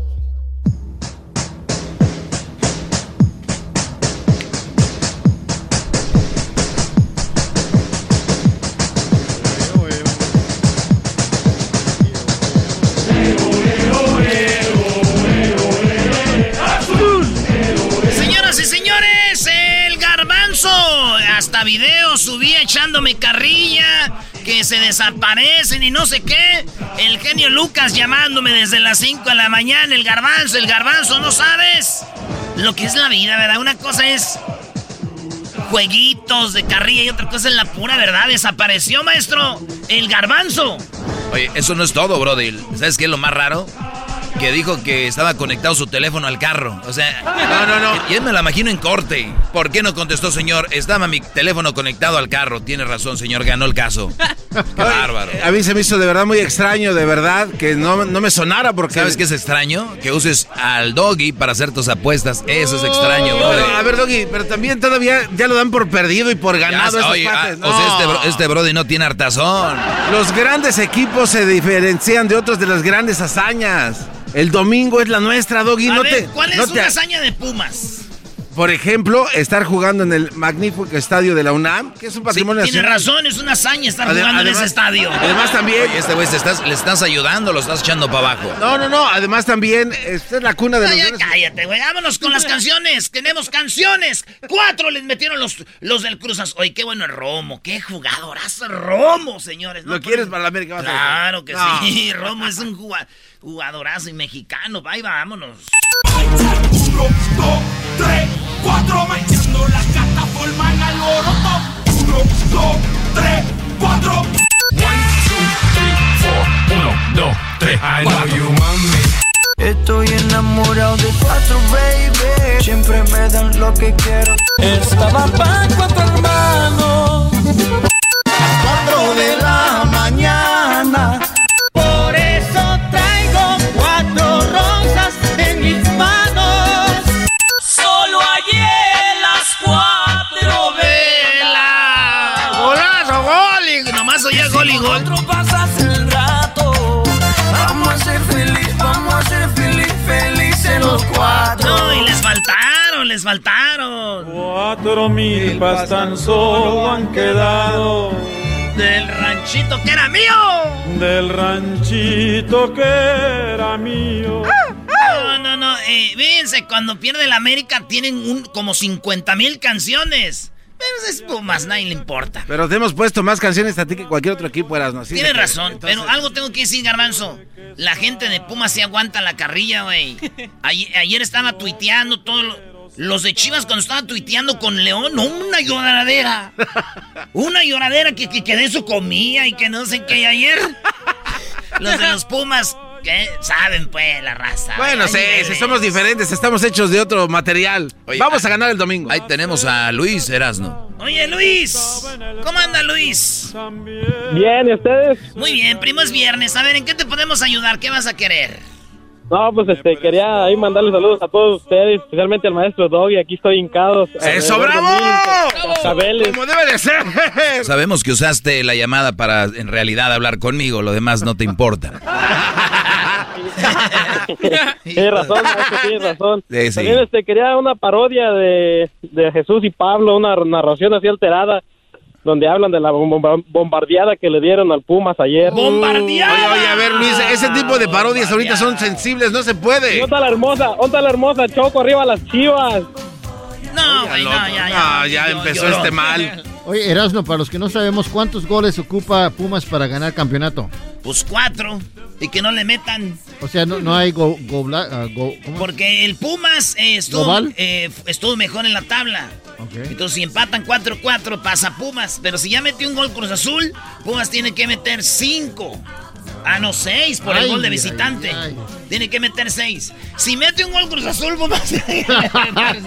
Video subí echándome carrilla. Que se desaparecen y no sé qué. El genio Lucas llamándome desde las 5 de la mañana. El garbanzo, el garbanzo, ¿no sabes? Lo que es la vida, ¿verdad? Una cosa es jueguitos de carrilla y otra cosa es la pura verdad. Desapareció, maestro. El garbanzo.
Oye, eso no es todo, Brody. ¿Sabes qué es lo más raro? Que dijo que estaba conectado su teléfono al carro. O sea, no, no, no. Y él me la imagino en corte. ¿Por qué no contestó, señor? Estaba mi teléfono conectado al carro. Tiene razón, señor, ganó el caso. Qué bárbaro.
A mí se me hizo de verdad muy extraño, de verdad, que no, no me sonara porque...
¿Sabes qué es extraño? Que uses al doggy para hacer tus apuestas. Eso es extraño,
bro. a ver, doggy, pero también todavía ya lo dan por perdido y por ganado
ah, O sea, este, este brody no tiene hartazón.
Los grandes equipos se diferencian de otros de las grandes hazañas. El domingo es la nuestra, Doggy.
A
no
ver,
te,
¿Cuál es
no
una hazaña de Pumas?
Por ejemplo, estar jugando en el magnífico estadio de la UNAM, que es un patrimonio
sí, Tiene razón, es una hazaña estar jugando en ese estadio.
Además también...
Oye, este güey le estás ayudando, lo estás echando para abajo.
No, no, no, además también, esta es la cuna de
no,
los...
Ya, cállate, güey, vámonos con las canciones, tenemos canciones. Cuatro les metieron los, los del Cruzas. Oye, qué bueno es Romo, qué jugadorazo Romo, señores.
¿Lo quieres para la América?
Claro que sí, Romo es un jugadorazo y mexicano, bye, vámonos.
Uno, dos, tres, cuatro, metiendo la cata forman al loroto. Uno, dos, tres, cuatro. One, two, three, four. Uno, dos, tres, I know you mami.
Estoy enamorado de cuatro, baby. Siempre me dan lo que quiero. Estaba pa' cuatro hermanos. A cuatro de la mañana.
Gol.
Cuatro pasas el rato. Vamos a ser feliz, vamos a ser feliz, felices los cuatro.
No, y les faltaron, les faltaron.
Cuatro milpas tan solo han quedado.
Del ranchito que era mío.
Del ranchito que era mío.
No, no, no. Eh, fíjense, cuando pierde la América tienen un, como 50 mil canciones. Es Pumas, nadie le importa.
Pero te hemos puesto más canciones a ti que cualquier otro equipo, eras, ¿no?
Tienes razón, pero algo tengo que decir, Garbanzo. La gente de Pumas se aguanta la carrilla, güey. Ayer, ayer, estaba tuiteando todo lo, Los de Chivas cuando estaba tuiteando con León, una lloradera. Una lloradera que, que, que de eso comía y que no sé qué. Ayer, los de los Pumas ¿Qué? Saben, pues, la raza.
Bueno, sí, si somos diferentes, estamos hechos de otro material.
Oye,
Vamos a ganar el domingo.
Ahí tenemos a Luis Erasno.
Oye, Luis. ¿Cómo anda, Luis?
Bien, ¿y ustedes?
Muy bien, primo, es viernes. A ver, ¿en qué te podemos ayudar? ¿Qué vas a querer?
No, pues este, quería ahí mandarle saludos a todos ustedes, especialmente al maestro Doggy. Aquí estoy hincado.
¡Eso, bravo!
Como
debe de ser.
Sabemos que usaste la llamada para en realidad hablar conmigo, lo demás no te importa.
tienes razón, maestro, tienes razón.
Sí, sí.
También este, quería una parodia de, de Jesús y Pablo, una narración así alterada donde hablan de la bomba- bombardeada que le dieron al Pumas ayer.
¡Bombardeada! Oye, oye, a ver, Luis, ese tipo de parodias ahorita son sensibles, no se puede.
¿Dónde está la hermosa? ¿Dónde está la hermosa? Choco, arriba las chivas.
No, güey, no, ya,
ya. ya empezó este mal.
Oye, Erasno, para los que no sabemos, ¿cuántos goles ocupa Pumas para ganar campeonato?
Pues cuatro. Y que no le metan.
O sea, no, no hay go, go, ah, go- ¿cómo?
Porque el Pumas eh, estuvo, eh, estuvo mejor en la tabla. Entonces, si empatan 4-4, pasa Pumas. Pero si ya metió un gol Cruz Azul, Pumas tiene que meter 5. Ah, no, 6 por el
Ay,
gol de
ay,
visitante.
ay.
Tiene que meter 6. Si mete un gol Cruz Azul, Pumas tiene que meter 6.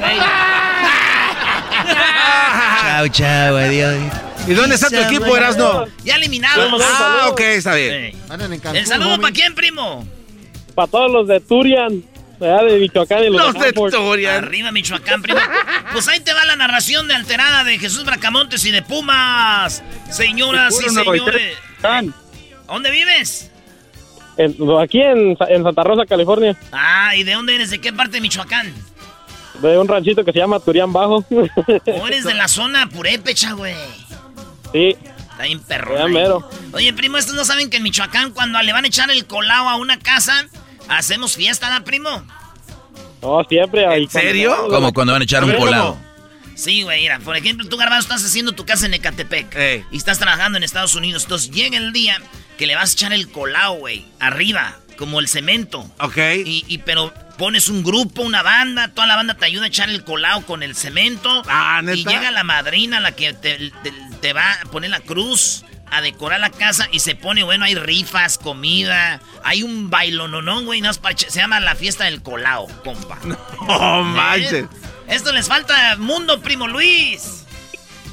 chao, chao, adiós.
¿Y dónde está tu equipo, Erasno?
Ya eliminados.
Ah, ok, está bien.
¿El saludo para quién, primo?
Para todos los de Turian, de Michoacán y los, de Hanford.
Arriba, Michoacán, primo. Pues ahí te va la narración de alterada de Jesús Bracamontes y de Pumas. Señoras y señores. ¿Dónde vives?
En- aquí en, Sa- en Santa Rosa, California,
Ah, ¿y de dónde eres? ¿De qué parte de Michoacán?
de un ranchito que se llama Turian Bajo.
¿O eres de la zona purépecha, güey?
sí,
Está bien perro. Oye, primo, estos no saben que en Michoacán, cuando le van a echar el colado a una casa, hacemos fiesta, ¿no, primo?
no, siempre. ahí
¿Serio? Como cuando van a echar un colado.
Sí, güey, mira, por ejemplo, tú, Garbanzo, estás haciendo tu casa en Ecatepec y estás trabajando en Estados Unidos. Entonces llega el día que le vas a echar el colado, güey, arriba, como el cemento.
Ok.
Y, y- pero pones un grupo, una banda, toda la banda te ayuda a echar el colado con el cemento.
Ah,
Y llega la madrina, la que te, te- te va a poner la cruz a decorar la casa y se pone, bueno, hay rifas, comida, hay un bailononón, güey, no es se llama la fiesta del colao, compa.
No manches.
Esto les falta mundo, primo Luis.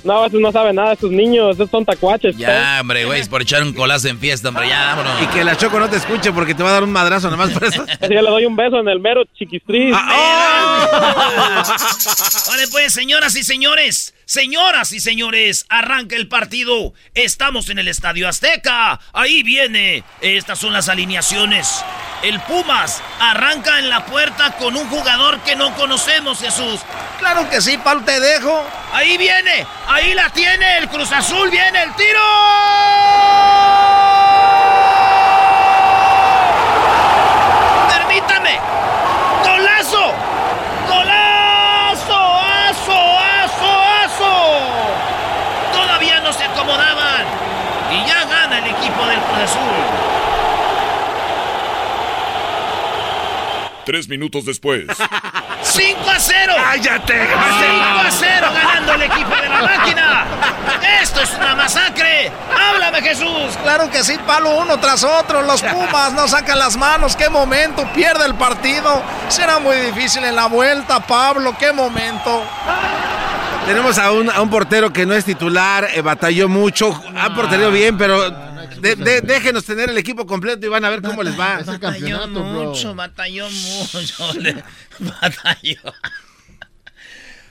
No, esos no saben nada, esos niños, esos son tacuaches.
Ya, hombre, güey, es por echar un colazo en fiesta, hombre, ya, vámonos.
Y que la Choco no te escuche porque te va a dar un madrazo nomás por eso.
Así le doy un beso en el mero chiquistris.
Ah, vale, pues, señoras y señores, señoras y señores, arranca el partido. Estamos en el Estadio Azteca. Ahí viene. Estas son las alineaciones. El Pumas arranca en la puerta con un jugador que no conocemos, Jesús.
Claro que sí, Pal, te dejo.
Ahí viene, ahí la tiene, el Cruz Azul viene el tiro. Permítame. Golazo. Golazo. Aso, aso, aso. Todavía no se acomodaban. Y ya gana el equipo del Cruz Azul.
Tres minutos después.
5 a 0.
¡Cállate!
5 a 0 ganando el equipo de la máquina. Esto es una masacre. Háblame, Jesús.
Claro que sí, palo uno tras otro. Los Pumas no sacan las manos. ¡Qué momento! Pierde el partido. Será muy difícil en la vuelta, Pablo. ¡Qué momento!
Tenemos a un, a un portero que no es titular, eh, batalló mucho, ha portero bien, pero déjenos tener el equipo completo y van a ver cómo les va.
batalló mucho, batalló mucho. batalló.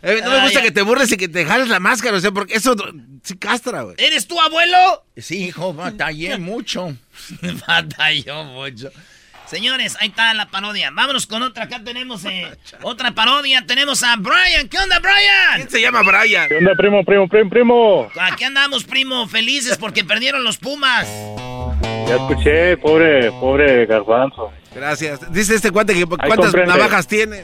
Eh, no me gusta que te burles y que te jales la máscara, o sea, porque eso sí castra, güey.
¿Eres tu abuelo?
Sí, hijo, batallé mucho.
batalló mucho. Señores, ahí está la parodia. Vámonos con otra. Acá tenemos eh, otra parodia. Tenemos a Brian. ¿Qué onda, Brian?
¿Quién se llama Brian?
¿Qué onda, primo, primo, primo, primo?
Aquí andamos, primo, felices porque perdieron los Pumas.
Ya escuché, pobre, pobre garbanzo.
Gracias. Dice este cuate que cuántas navajas tiene.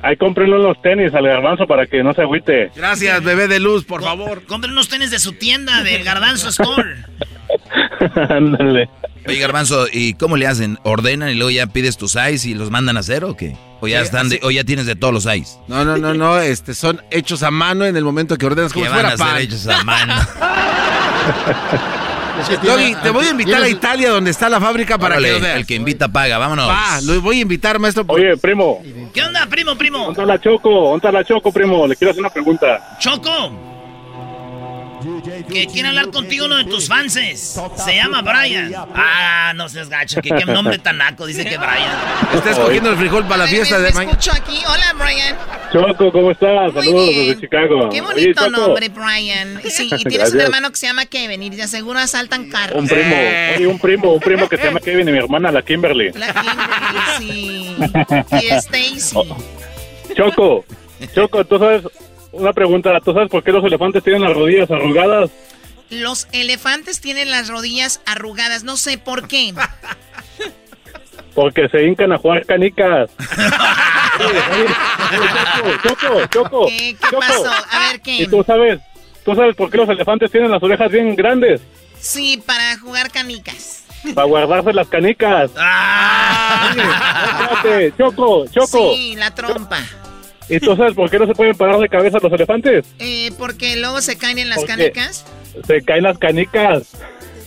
Ahí cómprenle unos tenis al garbanzo para que no se agüite.
Gracias, bebé de luz, por favor.
Compren unos tenis de su tienda, del Garbanzo Store.
Ándale.
Oye, Garbanzo, ¿y cómo le hacen? ¿Ordenan y luego ya pides tus ice y los mandan a hacer o qué? ¿O ya, están o ya tienes de todos los ice?
No, no, no, no, este, son hechos a mano en el momento que ordenas como si fuera
van a Ser hechos a mano?
te voy a invitar a Italia donde está la fábrica para que
El que invita paga, vámonos.
Va, lo voy a invitar, maestro.
Oye, primo.
¿Qué onda, primo, primo?
¿Dónde la Choco? ¿Dónde la Choco, primo? Le quiero hacer una pregunta.
Choco. Que quiere hablar contigo uno de tus fanses. Se llama Brian. Ah, no seas gacho. Que qué nombre tan naco. Dice que Brian.
Está escogiendo el frijol para la fiesta de
mañana. escucho aquí. Hola, Brian.
Choco, ¿cómo estás? Saludos desde Chicago.
Qué bonito nombre, Brian. Sí, y tienes un hermano que se llama Kevin y de seguro asaltan carros.
Un primo. Eh. Oye, un primo, un primo que se llama Kevin y mi hermana, la Kimberly.
La Kimberly, sí. Y Stacy. Oh.
Choco, Choco, tú sabes, una pregunta, ¿tú sabes por qué los elefantes tienen las rodillas arrugadas?
Los elefantes tienen las rodillas arrugadas, no sé por qué.
Porque se hincan a jugar canicas. choco, choco,
¿Qué, qué pasó? A ver, ¿qué?
¿Y tú sabes, tú sabes por qué los elefantes tienen las orejas bien grandes?
Sí, para jugar canicas.
Para guardarse las canicas.
¡Ah!
choco, choco.
Sí, la trompa.
¿Y tú sabes por qué no se pueden parar de cabeza los elefantes?
Eh, porque luego se caen en las canicas.
Se caen las canicas.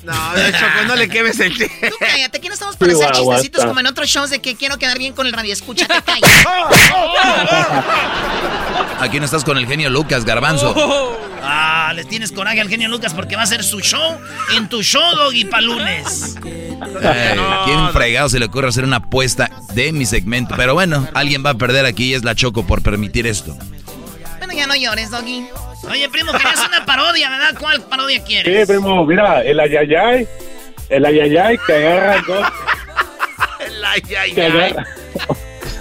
No, Choco, no le quemes el
Tú cállate, aquí no estamos para hacer chistecitos como en otros shows de que quiero quedar bien con el radio. Escúchate, calles.
Aquí no estás con el genio Lucas, garbanzo.
Ah, les tienes coraje al genio Lucas porque va a ser su show en tu show, Doggy, para lunes.
¿Quién fregado se le ocurre hacer una apuesta de mi segmento? Pero bueno, alguien va a perder aquí y es la Choco por permitir esto.
Bueno, ya no llores, Doggy.
Oye, primo, querías una parodia, ¿verdad? ¿Cuál parodia quieres?
Sí, primo, mira, el ayayay, el ayayay que agarra el dos.
el ayayay.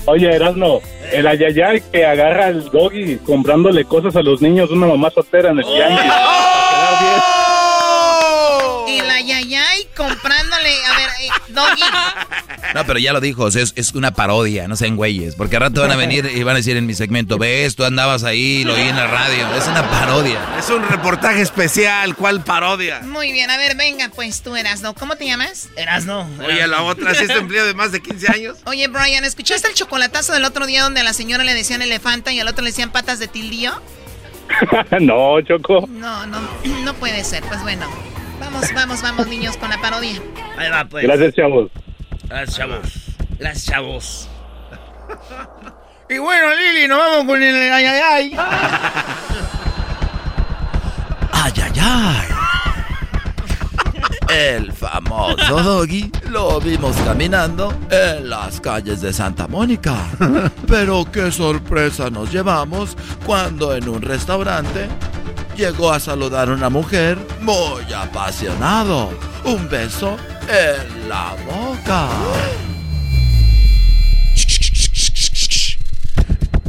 Oye, Erasmo, el ayayay que agarra al doggy comprándole cosas a los niños de una mamá soltera en el tianguis. ¡Oh!
El ayayay comprándole. A ver, eh, Doggy.
No, pero ya lo dijo, es, es, una parodia, no sean güeyes. Porque al rato van a venir y van a decir en mi segmento: Ves, tú andabas ahí, lo oí en la radio. Es una parodia.
Es un reportaje especial, ¿cuál parodia?
Muy bien, a ver, venga, pues tú, Erasno. ¿Cómo te llamas?
Erasno.
Oye, la otra, si es empleado de más de 15 años.
Oye, Brian, ¿escuchaste el chocolatazo del otro día donde a la señora le decían elefanta y al otro le decían patas de tildío?
no, Choco.
No, no, no puede ser. Pues bueno. Vamos, vamos, vamos, niños, con la parodia.
Ahí va, pues.
Gracias, chavos.
Gracias, chavos. Gracias, chavos.
Y bueno, Lili, nos vamos con el ay, ay, ay.
Ay, ay, ay. El famoso Doggy lo vimos caminando en las calles de Santa Mónica. Pero qué sorpresa nos llevamos cuando en un restaurante llegó a saludar a una mujer muy apasionado. Un beso en la boca.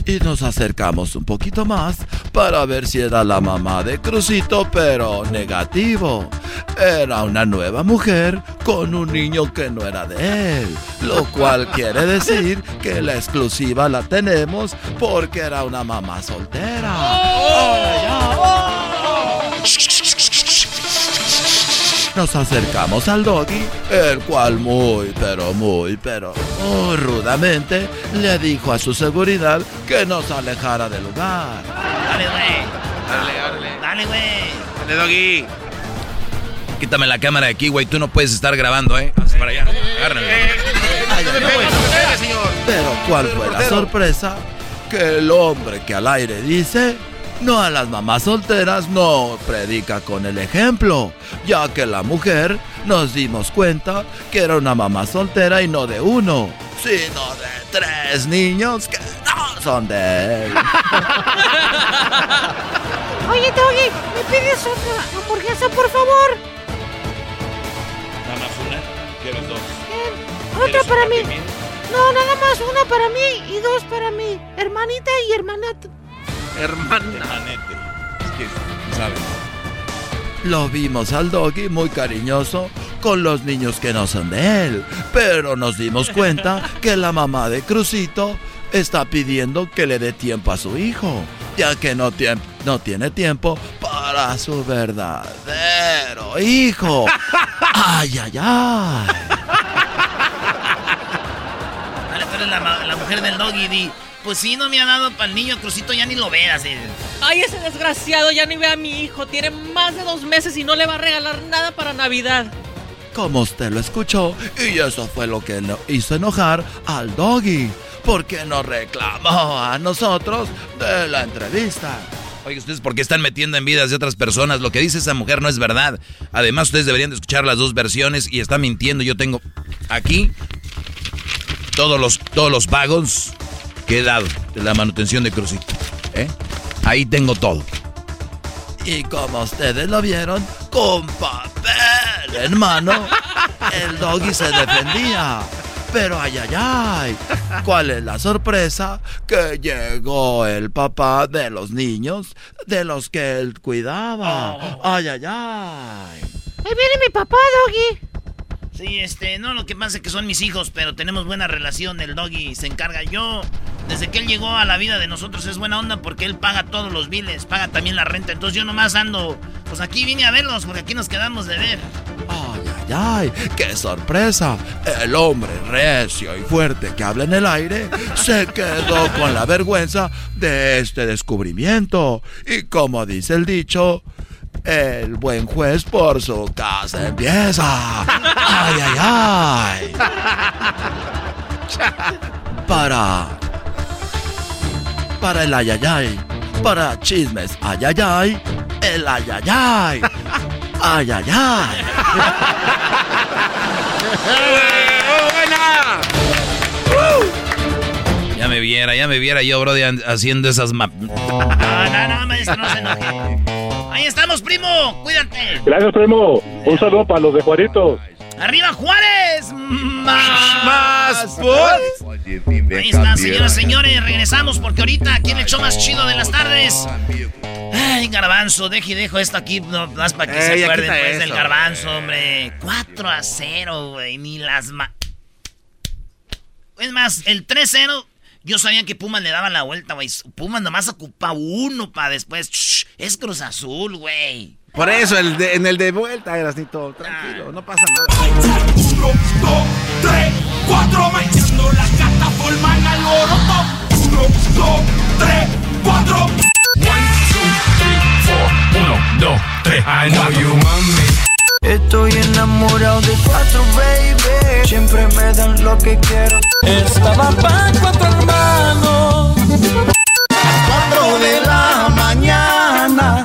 Y nos acercamos un poquito más para ver si era la mamá de Crucito, pero negativo. Era una nueva mujer con un niño que no era de él, lo cual quiere decir que la exclusiva la tenemos porque era una mamá soltera. Nos acercamos al doggy, el cual muy, pero muy, pero muy rudamente le dijo a su seguridad que nos alejara del lugar.
Dale, güey.
Dale, dale.
Dale, güey.
Dale, doggy.
Quítame la cámara de aquí, güey. Tú no puedes estar grabando, ¿eh? Haz para allá. Agárrame.
Pero
¿cuál fue la sorpresa? Que el hombre que al aire dice, no a las mamás solteras no predica con el ejemplo, ya que la mujer nos dimos cuenta que era una mamá soltera y no de uno, sino de tres niños que no son de él.
Oye, Doggy, ¿me pides otra hamburguesa, por favor?
Nada más una, ¿quieres dos?
Eh, otra para mí. No, nada más una para mí y dos para mi hermanita y hermanita.
Hermana.
Es que, ¿sabes? Lo vimos al doggy muy cariñoso con los niños que no son de él, pero nos dimos cuenta que la mamá de Crucito está pidiendo que le dé tiempo a su hijo, ya que no, tiene tiempo para su verdadero hijo. Ay, ay, ay.
Dale, tú eres la mujer del doggy, di. Pues sí, no me ha dado para el niño, Crucito, ya ni lo veas. eh.
Ay, ese desgraciado ya ni ve a mi hijo. Tiene más de dos meses y no le va a regalar nada para Navidad.
Como usted lo escuchó, y eso fue lo que no- hizo enojar al doggy, porque nos reclamó a nosotros de la entrevista. Oye, ¿ustedes por qué están metiendo en vidas de otras personas? Lo que dice esa mujer no es verdad. Además, ustedes deberían de escuchar las dos versiones y está mintiendo. Yo tengo aquí todos los, todos los pagos que he dado de la manutención de Crucito. ¿eh? Ahí tengo todo. Y como ustedes lo vieron, con papel en mano, el doggy se defendía. Pero ay, ay, ay, ¿cuál es la sorpresa? Que llegó el papá de los niños de los que él cuidaba. Ay, ay, ay.
Ahí viene mi papá, Doggy.
Sí, este, no, lo que pasa es que son mis hijos, pero tenemos buena relación. El doggy se encarga. Yo, desde que él llegó a la vida de nosotros, es buena onda porque él paga todos los biles, paga también la renta. Entonces yo nomás ando, pues aquí vine a verlos porque aquí nos quedamos de ver.
Ay, ay, qué sorpresa. El hombre recio y fuerte que habla en el aire se quedó con la vergüenza de este descubrimiento. Y como dice el dicho, el buen juez por su casa empieza. Ay, ay, ay. Para. Para el ay, ay, ay. Para chismes, ay, ay, ay. El ay, ay, ay. Ay, ay, ay. Ya me viera, ya me viera yo, bro, haciendo esas ma-
No, no, no, maestro, no se enoje. Ahí estamos, primo. Cuídate.
Gracias, primo. Un saludo para los de Juaritos.
¡Arriba Juárez! ¡Más!
¡Más!
Ahí está, señoras y señores. Regresamos porque ahorita aquí en el show más chido de las tardes. Ay, garbanzo, deje y dejo esto aquí no, más para que
Ey,
se acuerden pues,
eso,
del garbanzo, hombre. 4 a 0, güey. Ni las ma... Es más, el 3-0, yo sabía que Pumas le daba la vuelta, güey. Pumas nomás ocupa uno para después. Shh, es Cruz Azul, güey.
Por eso, el de- en el de vuelta, Erasnito, tranquilo, no pasa nada.
Uno, dos, tres, cuatro, metiendo la cata forman alboroto. Uno, dos, tres, cuatro. One, two, three, four. Uno, dos, tres, I know you mami. uno de cuatro, baby. Siempre me dan lo que quiero. Estaba para cuatro hermanos.
Cuatro de la mañana.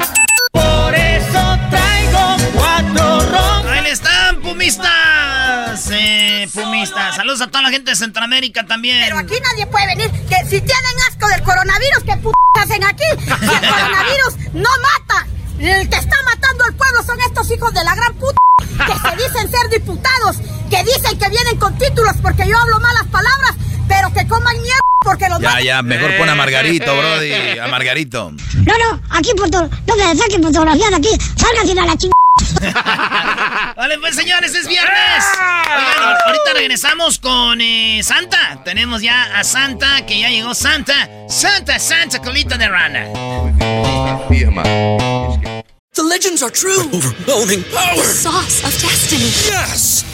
Por eso traigo cuatro ron.
Ahí están, pumistas. Eh, pumistas. Saludos a toda la gente de Centroamérica también.
Pero aquí nadie puede venir. Que si tienen asco del coronavirus, ¿qué p hacen aquí? Si el coronavirus no mata. El que está matando al pueblo son estos hijos de la gran puta que se dicen ser diputados, que dicen que vienen con títulos porque yo hablo malas palabras, pero que coman mierda porque los
Ya, ya, mejor pon a Margarito, Brody. A Margarito.
No, no, aquí por no me saquen fotografías de aquí, salgan a la chingada.
Vale, pues señores, es viernes. Oigan, ahorita regresamos con eh, Santa. Tenemos ya a Santa, que ya llegó Santa. Santa, Santa, colita de rana.
The legends are true. overwhelming power. The sauce of destiny.
Yes!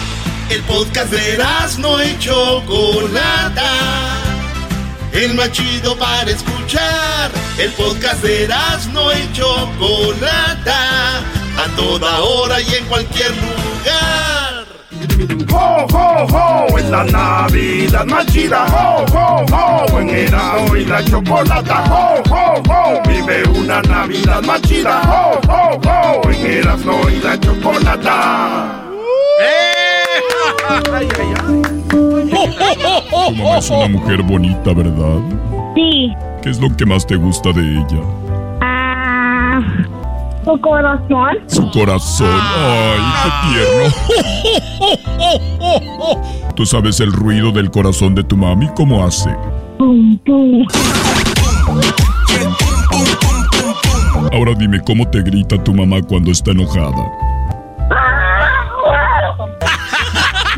El podcast de no y Chocolata. El más chido para escuchar. El podcast de no y Chocolata. A toda hora y en cualquier lugar.
¡Ho, ho, ho! Es la Navidad más chida. ¡Ho, ho, ho! En Erasmo y la Chocolata. ¡Ho, ho, ho! Vive una Navidad más chida. ¡Ho, ho, ho! En Erasmo y la Chocolata.
Tu mamá es una mujer bonita, ¿verdad?
Sí.
¿Qué es lo que más te gusta de ella?
Ah, su corazón.
Su corazón. Ay, qué tierno. ¿Tú sabes el ruido del corazón de tu mami? ¿Cómo hace?
Pum, pum.
Ahora dime cómo te grita tu mamá cuando está enojada.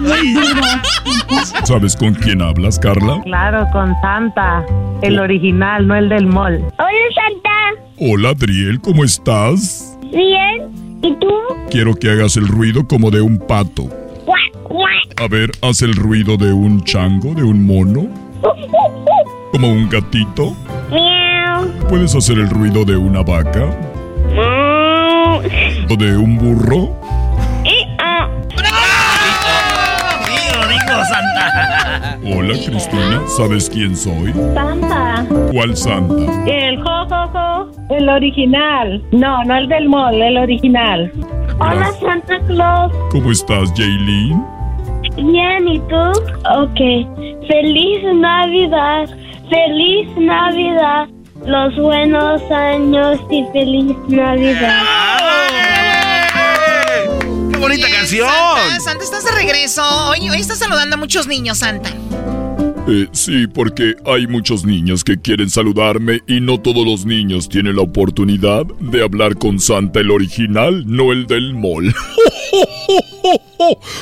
¿Sabes con quién hablas, Carla?
Claro, con Santa, el original, no el del mall.
Hola, Santa.
Hola, Adriel, ¿cómo estás?
Bien. ¿Y tú?
Quiero que hagas el ruido como de un pato. A ver, haz el ruido de un chango, de un mono, como un gatito.
Miau.
¿Puedes hacer el ruido de una vaca? ¿O de un burro? Hola, Cristina, ¿sabes quién soy?
Santa,
¿Cuál santa?
el jojojo, el original. No, no el del mall, el original.
Hola, Santa Claus.
¿Cómo estás, Jaylene?
Bien, ¿y tú? Ok. Feliz Navidad. Feliz Navidad. Los buenos años y feliz Navidad.
¡Qué bonita canción!
Santa, Santa, estás de regreso. Oye, hoy estás saludando a muchos niños, Santa.
Eh, sí, porque hay muchos niños que quieren saludarme y no todos los niños tienen la oportunidad de hablar con Santa el original, no el del mall.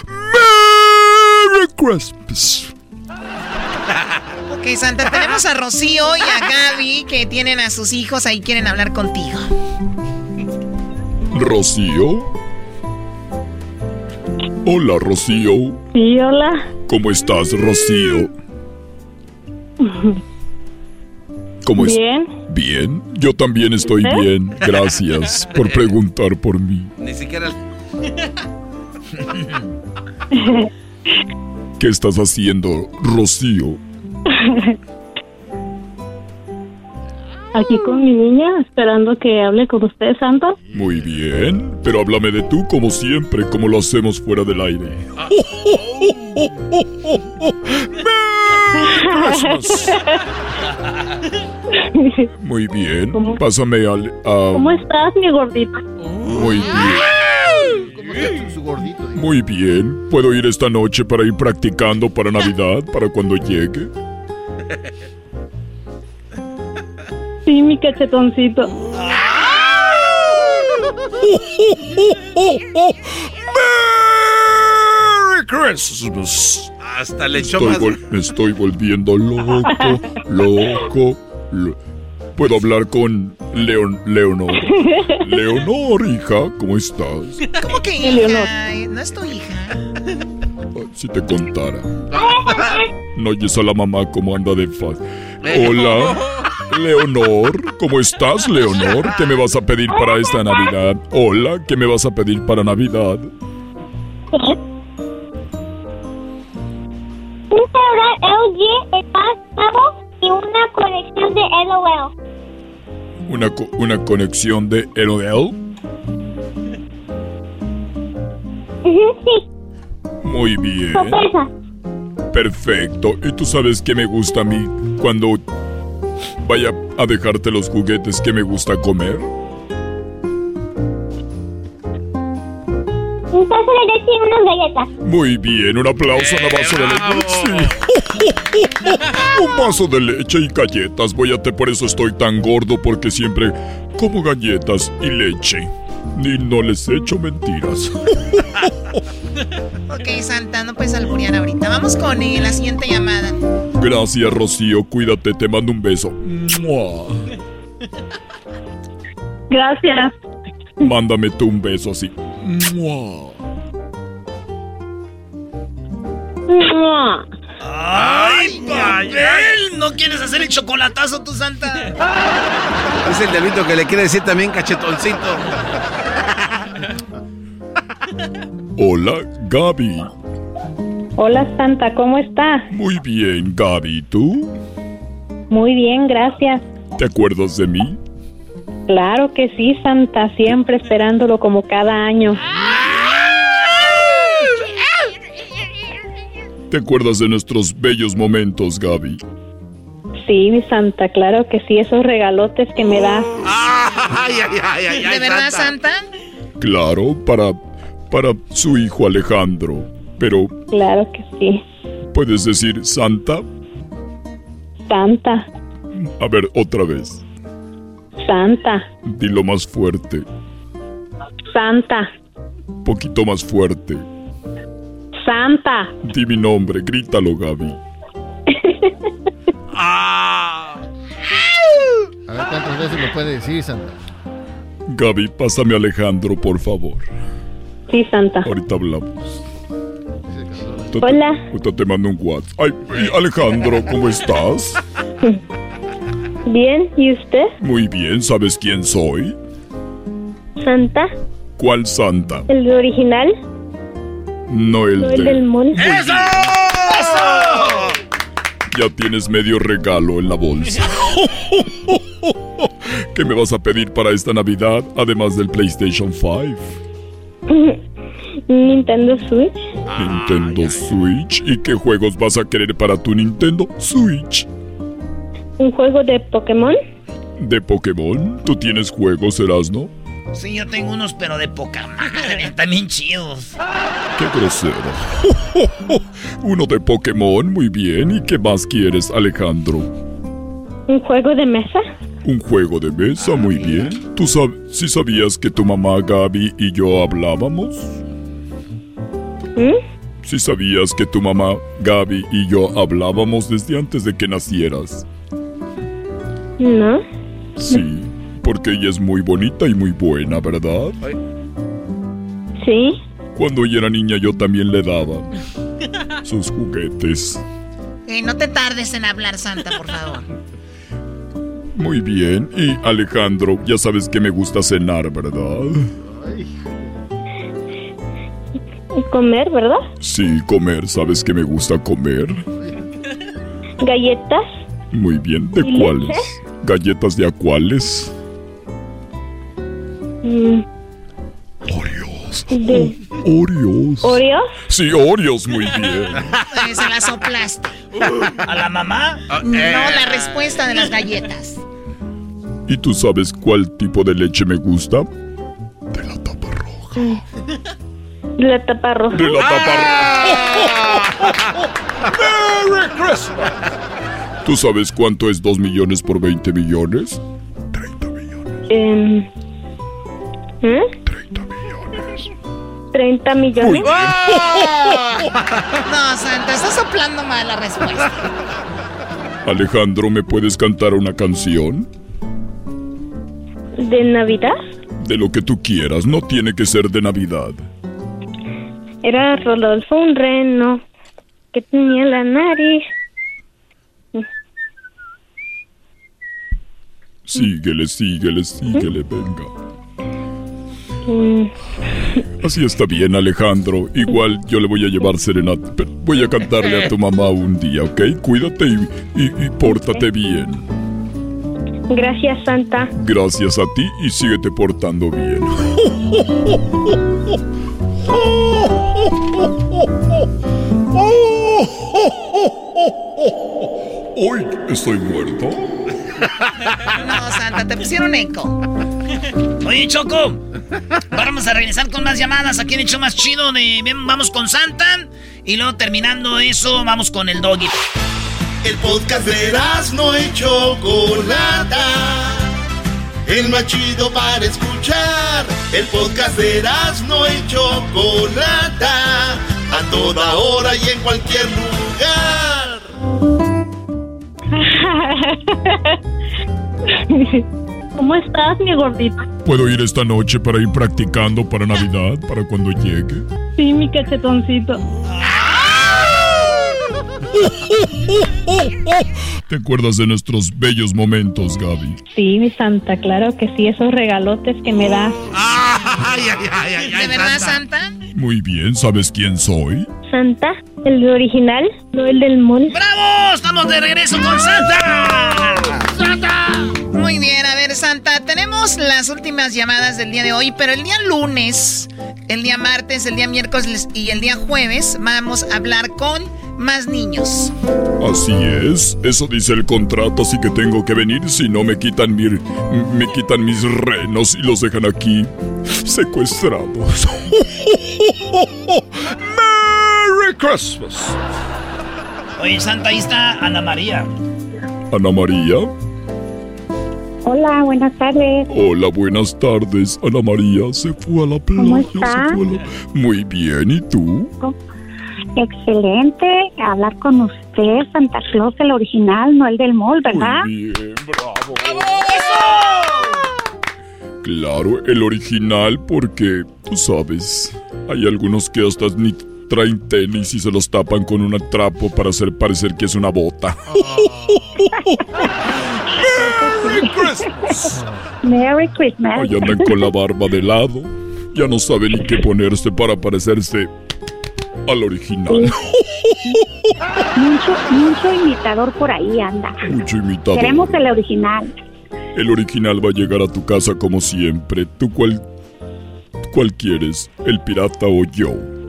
¡Merry Christmas!
Ok, Santa, tenemos a Rocío y a Gaby que tienen a sus hijos ahí quieren hablar contigo.
¿Rocío? Hola, Rocío.
Sí, hola.
¿Cómo estás, Rocío? ¿Cómo es?
Bien.
Bien, yo también estoy
¿Eh?
bien. Gracias por preguntar por mí.
Ni siquiera.
¿Qué estás haciendo, Rocío?
Aquí con mi niña, esperando que hable con usted, Santa.
Muy bien, pero háblame de tú como siempre, como lo hacemos fuera del aire. Muy bien, pásame al... a-
¿Cómo estás, mi gordito?
Muy bien. Muy bien, ¿puedo ir esta noche para ir practicando para Navidad, para cuando llegue?
Sí, mi cachetoncito.
¡Merry Christmas! Hasta le echó
estoy Me estoy volviendo loco, loco, ¿Puedo hablar con Leon, Leonor? Leonor, hija, ¿cómo estás?
¿Cómo que hija? No es tu hija.
Si te contara. No oyes a la mamá cómo anda de faz. Hola, Leonor. ¿Cómo estás, Leonor? ¿Qué me vas a pedir para esta Navidad? Hola, ¿qué me vas a pedir para Navidad?
Un celular LG, el y una conexión de LOL.
¿Una, una conexión de LOL?
Sí.
Muy bien. Perfecto. ¿Y tú sabes qué me gusta a mí cuando vaya a dejarte los juguetes que me gusta comer?
Un vaso de leche y unas galletas.
Muy bien, un aplauso a la vaso de leche. un vaso de leche y galletas. Voyate, por eso estoy tan gordo, porque siempre como galletas y leche. Ni no les echo mentiras.
ok, Santa, no puedes alburear ahorita. Vamos con eh, la siguiente llamada.
Gracias, Rocío. Cuídate, te mando un beso.
Gracias.
Mándame tú un beso así.
¡Ay, papel! ¿No quieres hacer el chocolatazo, tu santa?
Es el delito que le quiere decir también cachetoncito.
Hola, Gaby.
Hola, Santa, ¿cómo está?
Muy bien, Gaby. ¿Tú?
Muy bien, gracias.
¿Te acuerdas de mí?
Claro que sí, Santa, siempre esperándolo como cada año.
¿Te acuerdas de nuestros bellos momentos, Gaby?
Sí, mi Santa, claro que sí, esos regalotes que me das.
¿De verdad, Santa?
Claro, para, para su hijo Alejandro, pero...
Claro que sí.
¿Puedes decir Santa?
Santa.
A ver, otra vez.
Santa.
Dilo más fuerte.
Santa.
Poquito más fuerte.
Santa.
Di mi nombre, grítalo, Gaby.
A ver cuántas veces lo puede decir, Santa.
Gaby, pásame a Alejandro, por favor.
Sí, Santa.
Ahorita hablamos.
Hola.
Ahorita te mando un WhatsApp. Ay, Alejandro, ¿cómo estás?
Bien, ¿y usted?
Muy bien, ¿sabes quién soy?
Santa.
¿Cuál Santa?
¿El original?
No el,
del mono.
¡Eso!
Ya tienes medio regalo en la bolsa. ¿Qué me vas a pedir para esta Navidad, además del PlayStation 5?
Nintendo Switch.
Nintendo Switch. ¿Y qué juegos vas a querer para tu Nintendo Switch?
¿Un juego de Pokémon?
¿De Pokémon? ¿Tú tienes juegos, Erasno?
Sí, yo tengo unos, pero de poca madre. También chidos.
Qué grosero. Uno de Pokémon, muy bien. ¿Y qué más quieres, Alejandro?
¿Un juego de mesa?
Un juego de mesa, muy bien. ¿Tú sabes si sabías que tu mamá Gaby y yo hablábamos?
¿Mm?
Si sabías que tu mamá Gaby y yo hablábamos desde antes de que nacieras.
No.
Sí, porque ella es muy bonita y muy buena, ¿verdad?
Sí.
Cuando ella era niña yo también le daba sus juguetes.
Eh, no te tardes en hablar, Santa, por favor.
Muy bien. Y Alejandro, ya sabes que me gusta cenar, ¿verdad?
Comer, ¿verdad?
Sí, comer. ¿Sabes que me gusta comer?
Galletas.
Muy bien. ¿De cuáles? ¿Galletas de a cuáles?
Mm.
Oreos.
De...
Oreos.
¿Oreos?
Sí, Oreos, muy bien.
Se la soplaste.
¿A la mamá?
No, la respuesta de las galletas.
¿Y tú sabes cuál tipo de leche me gusta? De la tapa roja.
De la tapa roja.
De la tapa
roja. ¡Merry Christmas!
¿Tú sabes cuánto es 2 millones por 20 millones?
30 millones. Eh, ¿eh?
30 millones.
30 millones.
no, Santa, estás soplando mal la respuesta.
Alejandro, ¿me puedes cantar una canción?
¿De Navidad?
De lo que tú quieras, no tiene que ser de Navidad.
Era Rodolfo un reno que tenía la nariz.
Síguele, síguele, síguele, venga.
Mm.
Así está bien, Alejandro. Igual yo le voy a llevar serenata. pero voy a cantarle a tu mamá un día, ¿ok? Cuídate y, y, y pórtate bien.
Gracias, Santa.
Gracias a ti y síguete portando bien. ¡Uy! ¿Estoy muerto?
No, Santa, te pusieron eco.
Oye, Choco, vamos a regresar con más llamadas. Aquí en hecho más chido de bien, vamos con Santa y luego terminando eso vamos con el doggy.
El podcast de no y Chocolata. El más chido para escuchar. El podcast de no y Chocolata. A toda hora y en cualquier lugar.
¿Cómo estás, mi gordito?
¿Puedo ir esta noche para ir practicando para Navidad, para cuando llegue?
Sí, mi cachetoncito.
¿Te acuerdas de nuestros bellos momentos, Gaby?
Sí, mi santa, claro que sí, esos regalotes que me das.
¿De verdad, Santa?
Muy bien, ¿sabes quién soy?
Santa, el original, no el del mall.
¡Bravo! ¡Estamos de regreso con Santa! ¡Santa!
Muy bien, a ver, Santa, tenemos las últimas llamadas del día de hoy, pero el día lunes, el día martes, el día miércoles y el día jueves vamos a hablar con más niños.
Así es, eso dice el contrato, así que tengo que venir si no me quitan mi, me quitan mis renos y los dejan aquí secuestrados. Merry Christmas.
Oye, Santa, ahí está Ana María.
Ana María.
Hola, buenas tardes.
Hola, buenas tardes. Ana María se fue a la playa.
¿Cómo está?
se fue a la- Muy bien, ¿y tú?
Excelente hablar con usted, Santa Claus, el original, no el del mall, ¿verdad?
Muy bien, bravo. Claro, el original porque, tú sabes, hay algunos que hasta ni traen tenis y se los tapan con un trapo para hacer parecer que es una bota. ¡Merry Christmas!
Merry Christmas.
Ahí andan con la barba de lado. Ya no saben ni qué ponerse para parecerse al original.
mucho, mucho imitador por ahí anda.
Mucho imitador.
Queremos el original.
El original va a llegar a tu casa como siempre. ¿Tú cuál, cuál quieres? ¿El pirata o yo?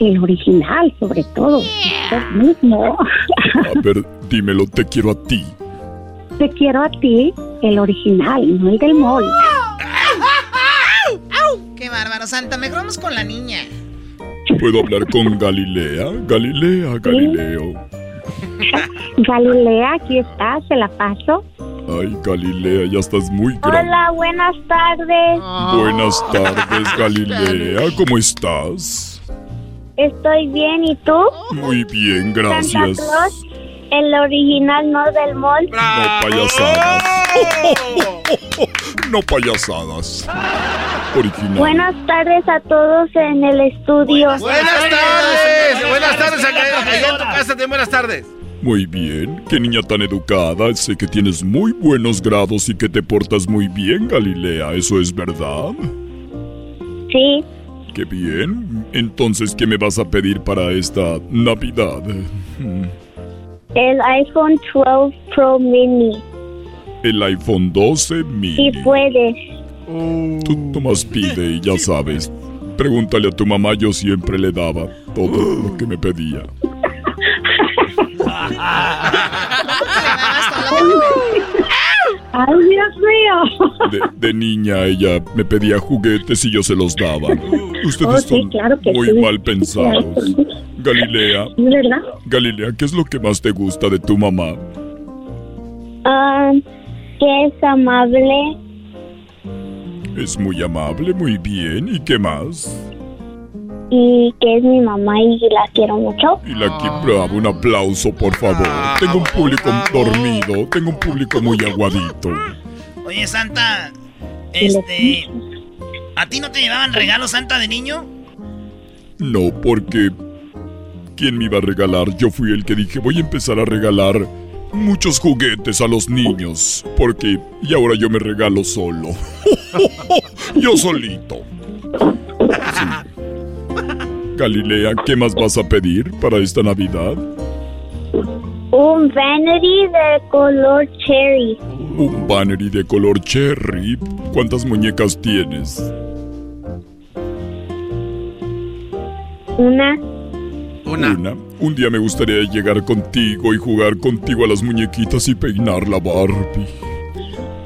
El original, sobre todo. Usted mismo.
A ver, dímelo, te quiero a ti.
Te quiero a ti, el original, no el del mall.
Qué bárbaro, Santa. Mejor vamos con la niña.
¿Puedo hablar con Galilea? Galilea, Galileo.
Galilea, aquí está, se la paso.
Ay, Galilea, ya estás muy grande.
Hola, buenas tardes.
Buenas tardes, Galilea. ¿Cómo estás?
Estoy bien, ¿y tú?
Muy bien,
Santa
gracias.
Claus, el original, no del mall.
No payasadas. No payasadas. Original.
Buenas tardes a todos en el estudio.
Buenas tardes. Buenas tardes. Acá, allá en tu casa también buenas tardes.
Muy bien, qué niña tan educada. Sé que tienes muy buenos grados y que te portas muy bien, Galilea. ¿Eso es verdad?
Sí.
Qué bien. Entonces, ¿qué me vas a pedir para esta Navidad?
El iPhone 12 Pro Mini.
El iPhone 12
Si
mini.
puedes.
Tú nomás pide y ya sabes. Pregúntale a tu mamá, yo siempre le daba todo lo que me pedía.
¡Ay, Dios mío!
De, de niña ella me pedía juguetes y yo se los daba. Ustedes
Oh, sí,
son
claro que
muy
sí.
mal pensados. Galilea,
¿Verdad?
Galilea, ¿qué es lo que más te gusta de tu mamá?
Ah, que es amable.
Es muy amable, muy bien. ¿Y qué más?
Y que es mi mamá y la quiero mucho.
Y la Bravo, un aplauso, por favor. Tengo un público dormido, tengo un público muy aguadito.
Oye, Santa, este... ¿A ti no te llevaban regalos, Santa, de niño?
No, porque... ¿Quién me iba a regalar? Yo fui el que dije, voy a empezar a regalar muchos juguetes a los niños. Porque... Y ahora yo me regalo solo. yo solito. Galilea, ¿qué más vas a pedir para esta Navidad?
Un vanity de color cherry.
Un vanity de color cherry. ¿Cuántas muñecas tienes?
Una.
Una. Un día me gustaría llegar contigo y jugar contigo a las muñequitas y peinar la Barbie.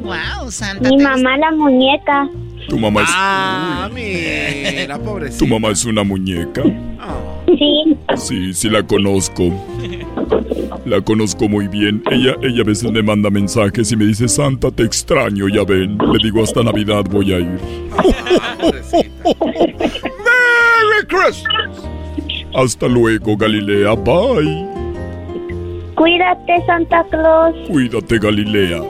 Wow, Santa.
Mi mamá la muñeca.
Tu mamá es.
Ah, mira, pobrecita.
¿Tu mamá es una muñeca?
Sí.
Sí, sí la conozco. La conozco muy bien. Ella, ella a veces me manda mensajes y me dice, Santa, te extraño, ya ven. Le digo, hasta Navidad voy a ir. ¡Merry Christmas! Hasta luego, Galilea. Bye.
Cuídate, Santa Claus.
Cuídate, Galilea.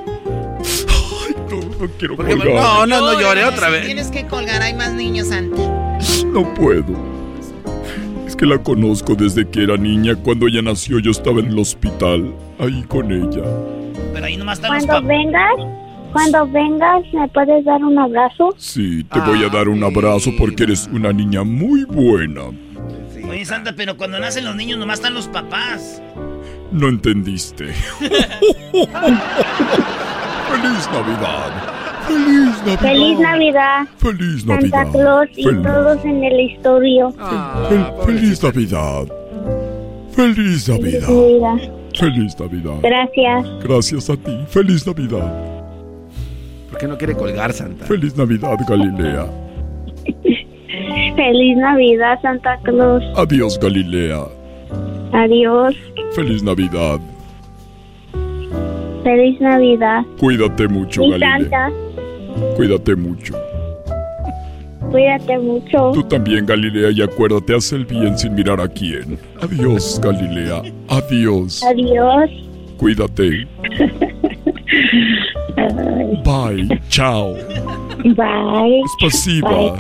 No, no quiero colgar.
No, no, no llore otra vez.
Tienes que colgar, hay más niños, Santa.
No puedo. Es que la conozco desde que era niña. Cuando ella nació yo estaba en el hospital, ahí con ella.
Pero ahí nomás
Cuando vengas, cuando vengas, ¿me puedes dar un abrazo?
Sí, te voy a dar un abrazo porque eres una niña muy buena.
Oye, Santa, pero cuando nacen los niños nomás están los papás.
No entendiste. ¡Feliz Navidad! ¡Feliz Navidad!
Feliz Navidad.
¡Feliz
Santa
Navidad!
Claus y
Fel-
todos en el historio.
fel- ¡Feliz Navidad! ¡Feliz Navidad!
Navidad.
¡Feliz Navidad!
Gracias.
Gracias a ti. ¡Feliz Navidad!
¿Por qué no quiere colgar, Santa?
¡Feliz Navidad, Galilea!
Feliz Navidad, Santa Claus.
Adiós, Galilea.
Adiós.
¡Feliz Navidad!
Feliz Navidad.
Cuídate mucho,
y
Galilea.
Santa.
Cuídate mucho.
Cuídate mucho.
Tú también, Galilea, y acuérdate, haz el bien sin mirar a quién. Adiós, Galilea. Adiós.
Adiós.
Cuídate. Bye. Chao.
Bye.
Es
pasiva.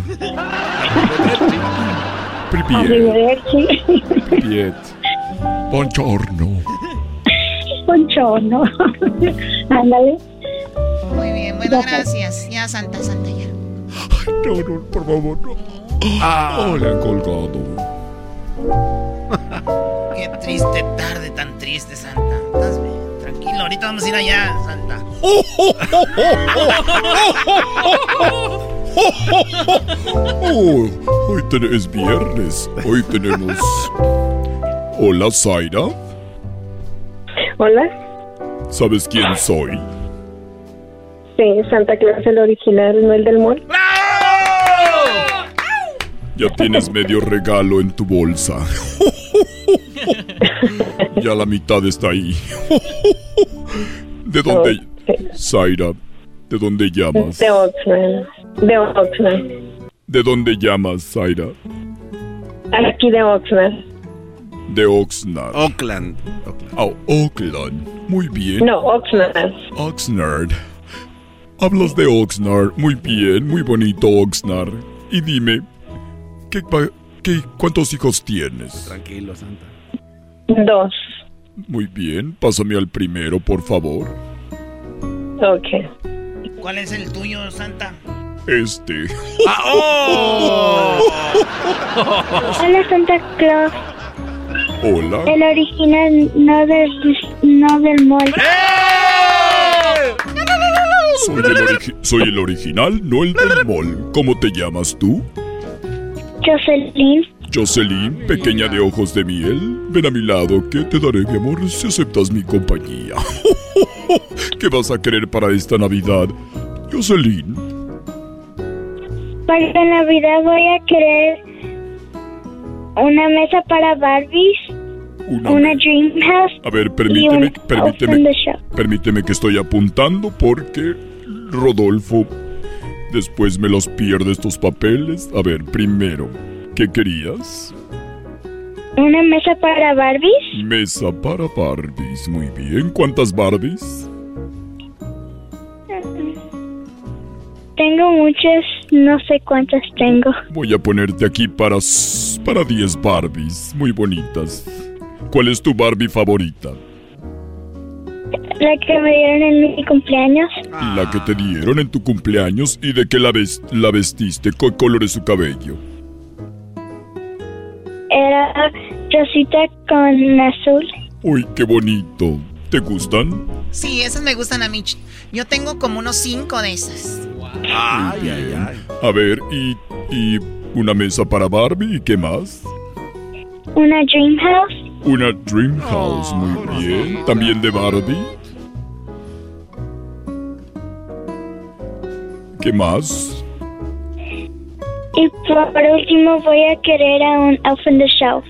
Privet. Buongiorno.
Buongiorno. Ándale.
Muy bien, bueno, gracias. Ya, Santa, Santa, ya.
No, no, por favor, no. Oh, le han colgado.
Qué triste tarde, tan triste, Santa. ¿Estás bien? Tranquilo, ahorita vamos a ir allá, Santa.
Oh, hoy es viernes. Hoy tenemos. Hola, Zaira.
Hola,
¿Sabes quién soy?
sí, Santa Claus el original, no el del mall.
Ya tienes medio regalo en tu bolsa. ya la mitad está ahí. ¿De dónde? Zaira, ¿de dónde llamas?
De Oxnard. De Oxnard.
¿De dónde llamas, Zaira?
Aquí de Oxnard.
De Oxnard.
Oakland.
Oh, Oakland. Muy bien.
No, Oxnard.
Oxnard. Hablas de Oxnard. Muy bien, muy bonito Oxnard. Y dime, ¿qué, qué- ¿cuántos hijos tienes?
Tranquilo, Santa.
Dos.
Muy bien, pásame al primero, por favor.
Ok.
¿Cuál es el tuyo, Santa?
Este.
oh.
Hola, Santa Claus.
Hola.
El original, no del, no del mall.
Soy el, soy el original, no el del mall. ¿Cómo te llamas tú?
Jocelyn.
Jocelyn, pequeña de ojos de miel, ven a mi lado que te daré mi amor si aceptas mi compañía. ¿Qué vas a querer para esta Navidad? Jocelyn,
Para Navidad voy a querer una mesa para Barbies,
una...
una Dream House
A ver, permíteme, permíteme, permíteme que estoy apuntando porque Rodolfo después me los pierde estos papeles. A ver, primero, ¿Qué querías?
¿Una mesa para Barbies?
Mesa para Barbies, muy bien. ¿Cuántas Barbies?
Tengo muchas, no sé cuántas tengo.
Voy a ponerte aquí para para 10 Barbies, muy bonitas. ¿Cuál es tu Barbie favorita?
La que me dieron en mi cumpleaños.
La que te dieron en tu cumpleaños y de qué la, la vestiste, ¿qué color es su cabello?
Era rosita con azul.
Uy, qué bonito. ¿Te gustan?
Sí, esas me gustan a mí. Yo tengo como unos cinco de esas.
Ay, ay, ay. A ver, y, y una mesa para Barbie y qué más?
Una Dream House.
Una Dream House, muy bien. ¿También de Barbie? ¿Qué más?
Y por último voy a querer a un Elf in the Shelf.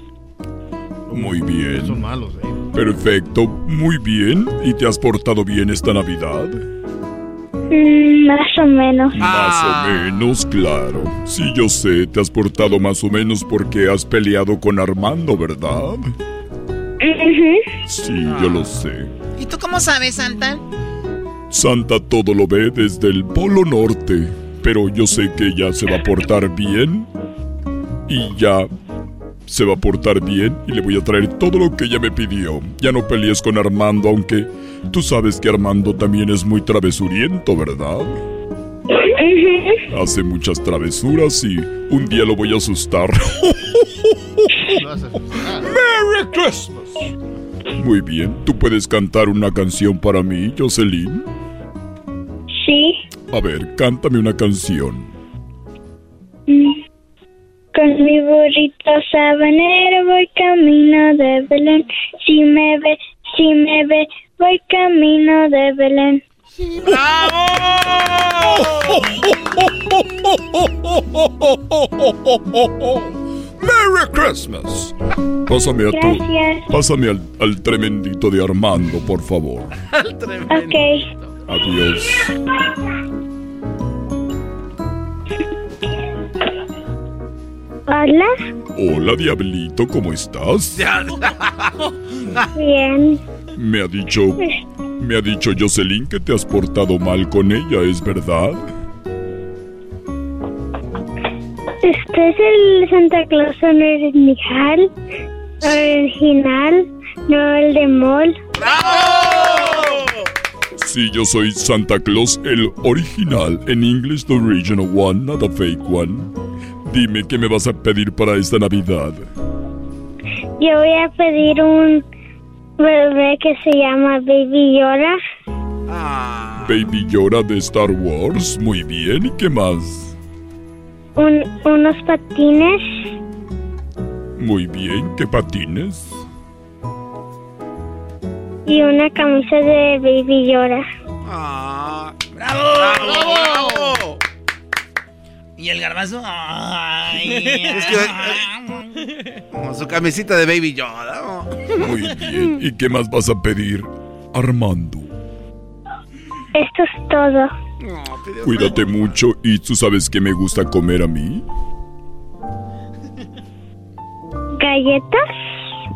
Muy bien.
Son malos, eh.
Perfecto, muy bien. ¿Y te has portado bien esta Navidad?
Mm, más o menos.
Más o menos, claro. Sí, yo sé, te has portado más o menos porque has peleado con Armando, ¿verdad? Sí, yo lo sé.
¿Y tú cómo sabes, Santa?
Santa todo lo ve desde el Polo Norte, pero yo sé que ella se va a portar bien y ya se va a portar bien y le voy a traer todo lo que ella me pidió. Ya no pelees con Armando, aunque tú sabes que Armando también es muy travesuriento, ¿verdad? Hace muchas travesuras y un día lo voy a asustar. ¡Merry Christmas! Muy bien, ¿tú puedes cantar una canción para mí, Jocelyn?
Sí.
A ver, cántame una canción.
Mm. Con mi burrito sabanero voy camino de Belén. Si me ve, si me ve, voy camino de Belén.
¡Bravo!
¡Merry Christmas! Pásame a tu.
Gracias.
Pásame al, al tremendito de Armando, por favor.
Ok.
Adiós.
Hola.
Hola, Diablito, ¿cómo estás?
Bien.
Me ha dicho. Me ha dicho Jocelyn que te has portado mal con ella, ¿es verdad?
Este es el Santa Claus original. Original, no el de Mall.
Sí, yo soy Santa Claus, el original, en inglés the original one, not the fake one. Dime qué me vas a pedir para esta Navidad.
Yo voy a pedir un bebé que se llama Baby Yoda.
Baby Yoda de Star Wars, muy bien, ¿y qué más?
Un, unos patines
Muy bien, ¿qué patines?
y una camisa de Baby Yoda.
¡Bravo! ¿Y el garbanzo? Ay.
Es que- Como su camisita de Baby Yoda.
Muy bien, ¿y qué más vas a pedir, Armando?
Esto es todo.
Cuídate mucho y tú sabes que me gusta comer a mí.
¿Galletas?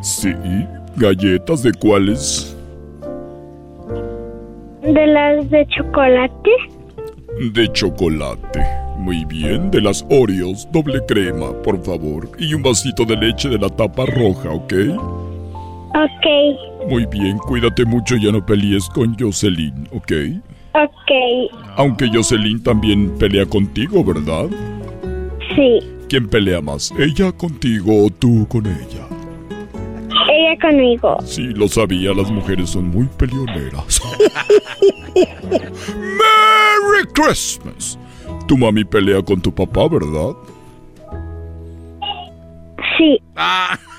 Sí, galletas de cuáles?
De las de chocolate.
De chocolate. Muy bien, de las Oreos, doble crema, por favor. Y un vasito de leche de la tapa roja, ¿ok?
Ok,
Muy bien, cuídate mucho y ya no pelees con Jocelyn, ¿ok?
ok.
Aunque Jocelyn también pelea contigo, ¿verdad?
Sí,
¿Quién pelea más? ¿Ella contigo o tú con ella?
ella conmigo.
Sí, lo sabía, las mujeres son muy peleoneras. ¡Merry Christmas! Tu mami pelea con tu papá, ¿verdad?
Sí.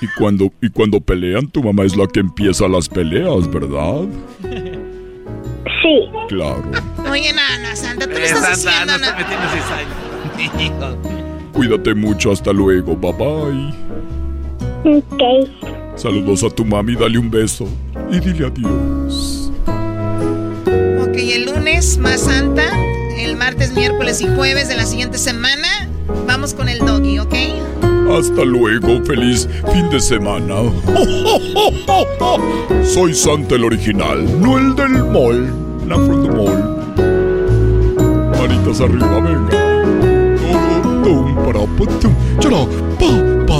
Y cuando, y cuando pelean, tu mamá es la que empieza las peleas, ¿verdad?
Sí.
Claro.
Oye, Nana, Santa, tú estás
Santa,
haciendo...
no te cizaña.
Cuídate mucho, hasta luego, bye bye.
Ok.
Saludos a tu mami, dale un beso y dile adiós.
Ok, el lunes más Santa, el martes, miércoles y jueves de la siguiente semana, vamos con el doggy, ¿ok?
Hasta luego, feliz fin de semana. Soy Santa el original, no el del mall. Not from mall. Manitas arriba, venga. Para, pa, pa, pa,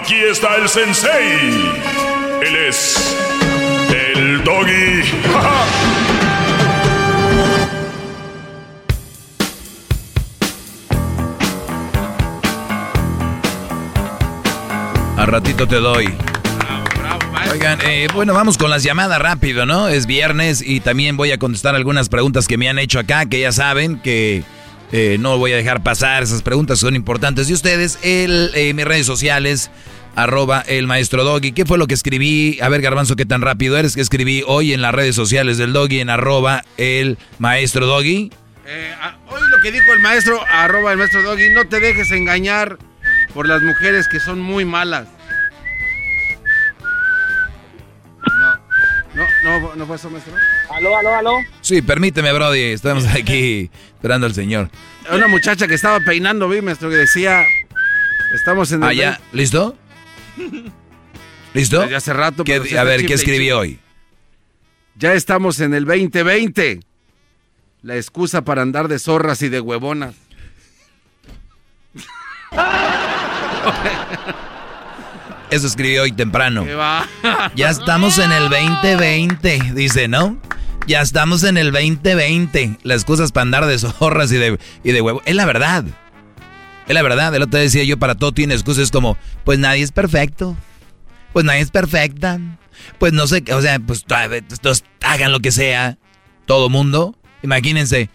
Aquí está el sensei. Él es el doggy.
A ratito te doy. Oigan, eh, bueno, vamos con las llamadas rápido, ¿no? Es viernes y también voy a contestar algunas preguntas que me han hecho acá, que ya saben que eh, no voy a dejar pasar, esas preguntas son importantes de ustedes. El, eh, mis redes sociales, arroba el maestro Doggy. ¿Qué fue lo que escribí? A ver, Garbanzo, ¿qué tan rápido eres? que escribí hoy en las redes sociales del Doggy en arroba el maestro Doggy?
Eh, a- hoy lo que dijo el maestro, arroba el maestro Doggy, no te dejes engañar por las mujeres que son muy malas. No, no, no, no fue eso, maestro.
Aló, aló, aló.
Sí, permíteme, Brody, estamos aquí esperando al señor.
Una muchacha que estaba peinando, vi, maestro, que decía, estamos en el...
Ah, ya, ¿listo? ¿Listo?
Desde hace rato.
¿Qué-
pero
a ver, ¿qué escribí hoy?
Ya estamos en el 2020. La excusa para andar de zorras y de huevonas.
Eso escribí hoy temprano. Ya estamos en el 2020, dice, ¿no? Ya estamos en el 2020. Las excusas para andar de zorras y de, y de huevo. Es la verdad. Es la verdad. El otro día decía yo, para todo tiene excusas como, pues nadie es perfecto. Pues nadie es perfecta. Pues no sé, qué, o sea, pues estos hagan lo que sea. Todo mundo. Imagínense.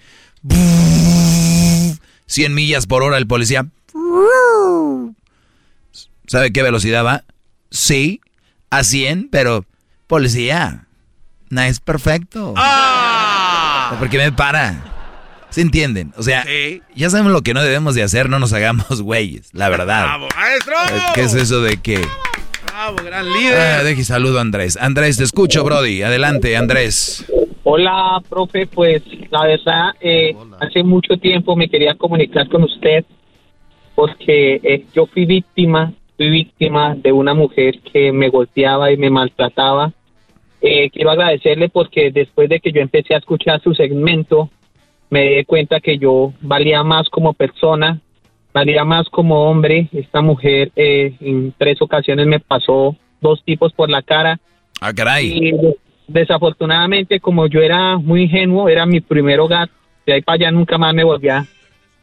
100 millas por hora el policía. ¿Sabe qué velocidad va? Sí, a 100, pero policía, no es perfecto. ¿Por qué me para? ¿Se entienden? O sea, ya sabemos lo que no debemos de hacer, no nos hagamos güeyes, la verdad.
¡Bravo, maestro!
¿Qué es eso de que...
¡Bravo, gran líder!
Ah, deje saludo a Andrés. Andrés, te escucho, Brody. Adelante, Andrés.
Hola, profe, pues la verdad, eh, hace mucho tiempo me quería comunicar con usted porque eh, yo fui víctima, fui víctima de una mujer que me golpeaba y me maltrataba. Eh, quiero agradecerle porque después de que yo empecé a escuchar su segmento, me di cuenta que yo valía más como persona, valía más como hombre. Esta mujer eh, en tres ocasiones me pasó dos tipos por la cara.
Ah, caray.
Y de- desafortunadamente, como yo era muy ingenuo, era mi primer hogar. De ahí para allá nunca más me volví a,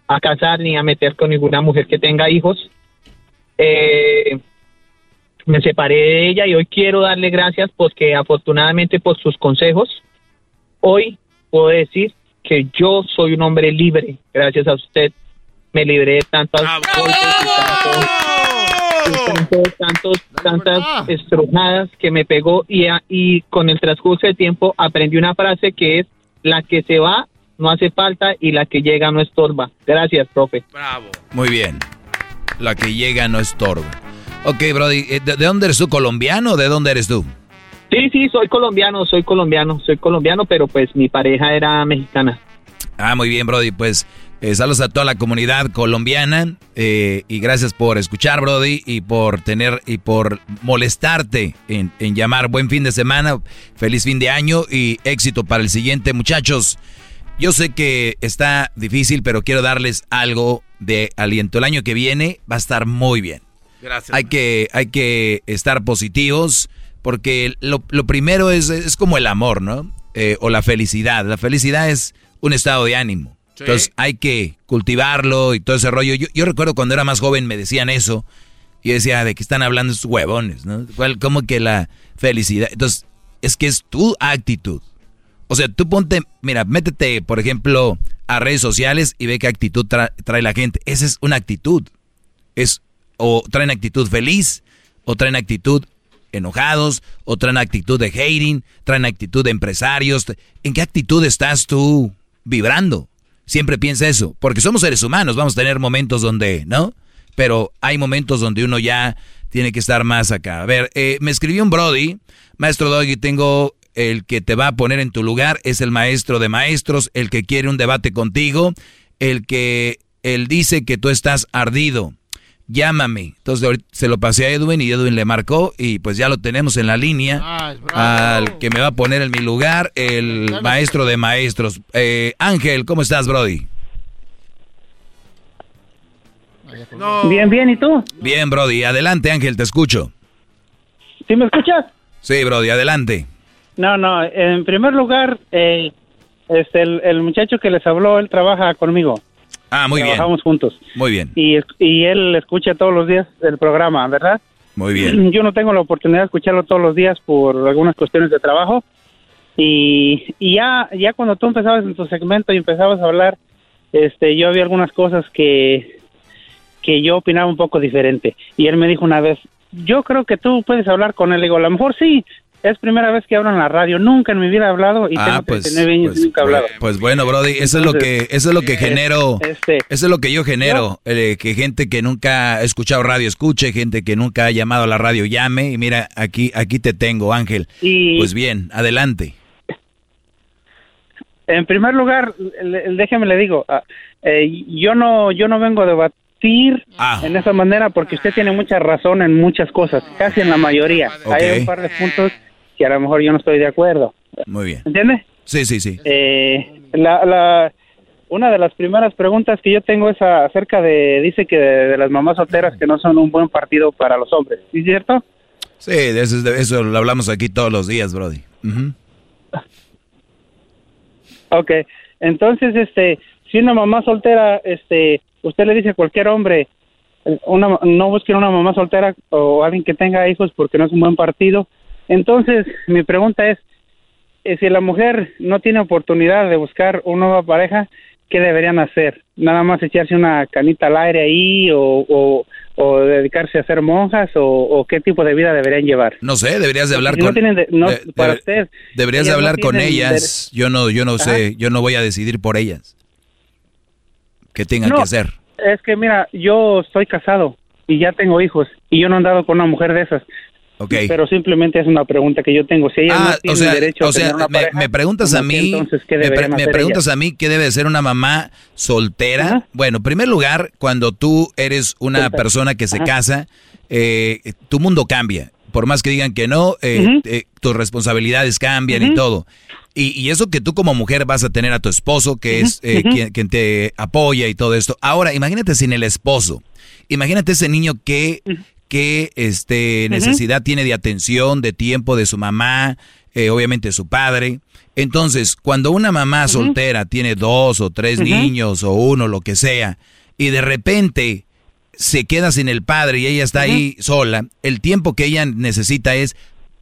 a casar ni a meter con ninguna mujer que tenga hijos. Eh, me separé de ella y hoy quiero darle gracias porque afortunadamente por sus consejos, hoy puedo decir que yo soy un hombre libre. Gracias a usted me libré de tantos golpes y tantos, tantos- tantas estrujadas que me pegó y, a- y con el transcurso del tiempo aprendí una frase que es la que se va no hace falta y la que llega no estorba. Gracias, profe.
Muy bien. La que llega no estorba. Ok, Brody, eh, ¿de, de dónde eres tú? ¿Colombiano o de dónde eres tú?
Sí, sí, soy colombiano, soy colombiano, soy colombiano, pero pues mi pareja era mexicana.
Ah, muy bien, Brody. Pues Eh, saludos a toda la comunidad colombiana eh, y gracias por escuchar, Brody, y por tener y por molestarte en, en, llamar. Buen fin de semana, feliz fin de año y éxito para el siguiente, muchachos. Yo sé que está difícil, pero quiero darles algo de aliento. El año que viene va a estar muy bien.
Gracias.
Hay que, hay que estar positivos porque lo, lo primero es, es, como el amor, ¿no? Eh, o la felicidad. La felicidad es un estado de ánimo entonces hay que cultivarlo y todo ese rollo. Yo, yo, recuerdo cuando era más joven me decían eso. Y decía, ¿de qué están hablando estos huevones? ¿no? Como que la felicidad. Entonces, es que es tu actitud. O sea, tú ponte, mira, métete, por ejemplo, a redes sociales y ve qué actitud trae la gente. Esa es una actitud. Es, o traen actitud feliz, o traen actitud enojados, o traen actitud de hating, traen actitud de empresarios. ¿En qué actitud estás tú vibrando? Siempre piensa eso, porque somos seres humanos, vamos a tener momentos donde, ¿no? Pero hay momentos donde uno ya tiene que estar más acá. A ver, eh, me escribió un Brody, maestro Doggy, tengo el que te va a poner en tu lugar, es el maestro de maestros, el que quiere un debate contigo, el que él dice que tú estás ardido llámame. Entonces se lo pasé a Edwin y Edwin le marcó y pues ya lo tenemos en la línea. al que me va a poner en mi lugar, el maestro de maestros. Eh, Ángel, ¿cómo estás, Brody?
Bien, bien, ¿y tú?
Bien, Brody. Adelante, Ángel, te escucho.
¿Sí me escuchas?
Sí, Brody, adelante.
No, no, en primer lugar, eh, este, el, el muchacho que les habló, él trabaja conmigo.
Ah, muy
Trabajamos juntos.
Muy bien.
Y, y él escucha todos los días el programa, ¿verdad?
Muy bien.
Yo no tengo la oportunidad de escucharlo todos los días por algunas cuestiones de trabajo. Y, y ya, ya cuando tú empezabas en tu segmento y empezabas a hablar, este, yo había algunas cosas que, que yo opinaba un poco diferente. Y él me dijo una vez, yo creo que tú puedes hablar con él. digo, a lo mejor sí, es primera vez que hablo en la radio. Nunca en mi vida he hablado y ah, tengo pues, 39 años pues, y nunca he hablado.
Pues bueno, Brody, eso es lo que eso es lo que genero. Este, eso es lo que yo genero, eh, que gente que nunca ha escuchado radio escuche, gente que nunca ha llamado a la radio llame y mira, aquí aquí te tengo, Ángel. pues bien, adelante.
En primer lugar, déjeme le digo, ah, eh, yo no yo no vengo a debatir ah. en esa manera porque usted tiene mucha razón en muchas cosas, casi en la mayoría. Hay un par de puntos que a lo mejor yo no estoy de acuerdo.
Muy bien.
¿Entiendes?
Sí, sí, sí.
Eh, la, la, una de las primeras preguntas que yo tengo es acerca de, dice que de, las mamás solteras que no son un buen partido para los hombres, ¿sí es cierto?
Sí, de eso, eso lo hablamos aquí todos los días, Brody.
Ok, entonces, este, si una mamá soltera, este, usted le dice a cualquier hombre, una, no busquen una mamá soltera o alguien que tenga hijos porque no es un buen partido, entonces, mi pregunta es, eh, si la mujer no tiene oportunidad de buscar una nueva pareja, ¿qué deberían hacer? ¿Nada más echarse una canita al aire ahí o, o, dedicarse a ser monjas o, qué tipo de vida deberían llevar?
No sé, deberías de hablar con...
No para usted,
deberías de hablar con ellas. Yo no, yo no sé, yo no voy a decidir por ellas. ¿Qué tengan que hacer?
Es que mira, yo estoy casado y ya tengo hijos y yo no he andado con una mujer de esas. Pero simplemente es una pregunta que yo tengo. Si ella no ah, tiene derecho
a tener una me, me, preguntas a mí, me, preguntas a mí qué debe ser una mamá soltera. Bueno, en primer lugar, cuando tú eres una persona que se casa, eh, tu mundo cambia. Por más que digan que no, eh, eh, tus responsabilidades cambian y todo. Y, eso que tú como mujer vas a tener a tu esposo, que es quien, quien, te apoya y todo esto. Ahora, imagínate sin el esposo. Imagínate ese niño que, qué este, necesidad tiene de atención, de tiempo de su mamá, eh, obviamente su padre. Entonces, cuando una mamá soltera tiene dos o tres niños o uno, lo que sea, y de repente se queda sin el padre y ella está ahí sola, el tiempo que ella necesita es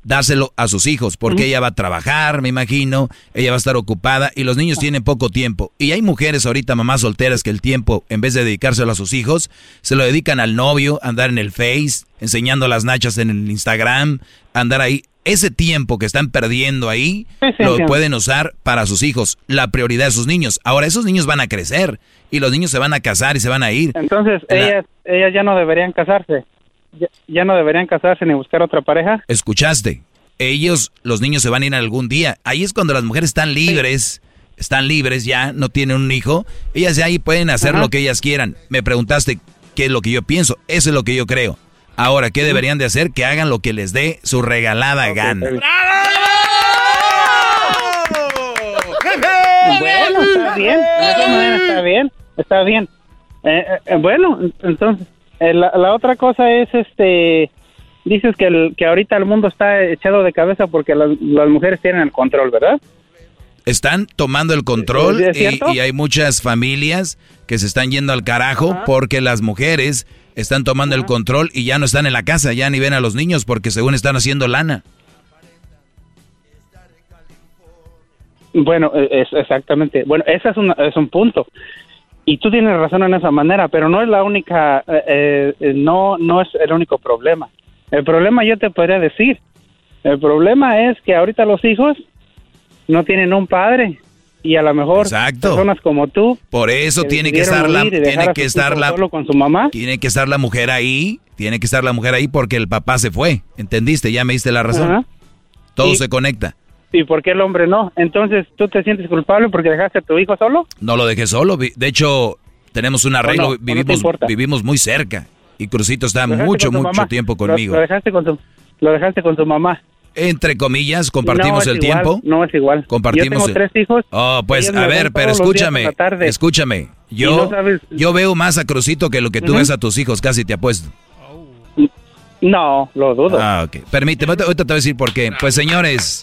dárselo a sus hijos, porque ella va a trabajar, me imagino, ella va a estar ocupada y los niños tienen poco tiempo. Y hay mujeres ahorita, mamás solteras, que el tiempo, en vez de dedicárselo a sus hijos, se lo dedican al novio, andar en el Face, enseñando las nachas en el Instagram, andar ahí. Ese tiempo que están perdiendo ahí, lo pueden usar para sus hijos, la prioridad de sus niños. Ahora, esos niños van a crecer y los niños se van a casar y se van a ir.
Entonces, ellas, ellas ya no deberían casarse ya, no deberían casarse ni buscar otra pareja.
Escuchaste, ellos, los niños se van a ir algún día. Ahí es cuando las mujeres están libres están libres ya, no tienen un hijo, ellas de ahí pueden hacer lo que ellas quieran. Me preguntaste qué es lo que yo pienso, eso es lo que yo creo. Ahora, ¿qué deberían de hacer? Que hagan lo que les dé su regalada gana.
Bueno, está bien, está bien, está bien. Eh, eh, eh, bueno, entonces, eh, la, la otra cosa es, este, dices que, el, que ahorita el mundo está echado de cabeza porque las, las mujeres tienen el control, ¿verdad?
Están tomando el control
¿Es
y, hay muchas familias que se están yendo al carajo porque las mujeres están tomando el control y ya no están en la casa, ya ni ven a los niños porque según están haciendo lana.
Bueno, eh, es exactamente. Bueno, ese es un, es un punto. Y tú tienes razón en esa manera, pero no es la única, eh, eh, no, no es el único problema. El problema yo te podría decir, el problema es que ahorita los hijos no tienen un padre y a lo mejor personas como tú.
Por eso
que
tiene que estar la tiene que estar
hijos
la
solo con su mamá.
tiene que estar la mujer ahí, tiene que estar la mujer ahí porque el papá se fue. ¿Entendiste? Ya me diste la razón.
Ajá.
Todo
Y-
se conecta.
¿Y por qué el hombre no? Entonces, ¿tú te sientes culpable porque dejaste a tu hijo solo?
No lo dejé solo. De hecho, tenemos un arreglo,
no,
vivimos
importa.
vivimos muy cerca y Crucito está mucho mucho
mamá.
tiempo conmigo.
Lo, dejaste con tu, lo dejaste con tu mamá.
Entre comillas, compartimos el
igual,
tiempo.
No es igual.
Compartimos
Yo tengo
el-
tres hijos.
Oh, pues a ver, pero escúchame, escúchame. Yo,
sabes-
yo veo más a Crucito que lo que tú ves a tus hijos, casi te apuesto.
No, lo dudo.
Ah, ok. Permíteme, ahorita te voy a decir por qué. Pues señores,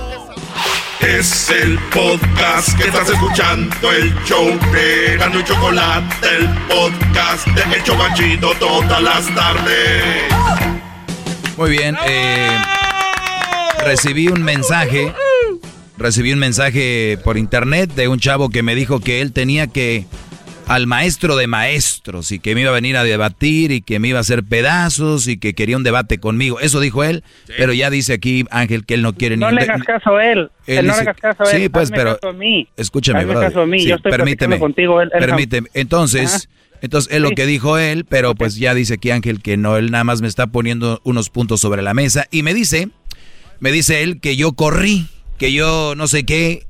Es el podcast que estás escuchando, el show de Gano y Chocolate, el podcast de El Chobachito todas las tardes.
Muy bien, eh, recibí un mensaje, recibí un mensaje por internet de un chavo que me dijo que él tenía que al maestro de maestros y que me iba a venir a debatir y que me iba a hacer pedazos y que quería un debate conmigo. Eso dijo él, pero ya dice aquí Ángel que él no quiere
No
ni
le hagas caso a él.
Él
no le hagas caso a él.
Sí, pues,
Hazme
pero
caso a mí.
escúchame,
Hazme
brother.
caso a mí.
Sí,
Yo estoy
permíteme,
contigo. Él, él-
permíteme. Entonces, entonces es lo que dijo él, pero pues ya dice aquí Ángel que no, él nada más me está poniendo unos puntos sobre la mesa y me dice, me dice él que yo corrí, que yo no sé qué.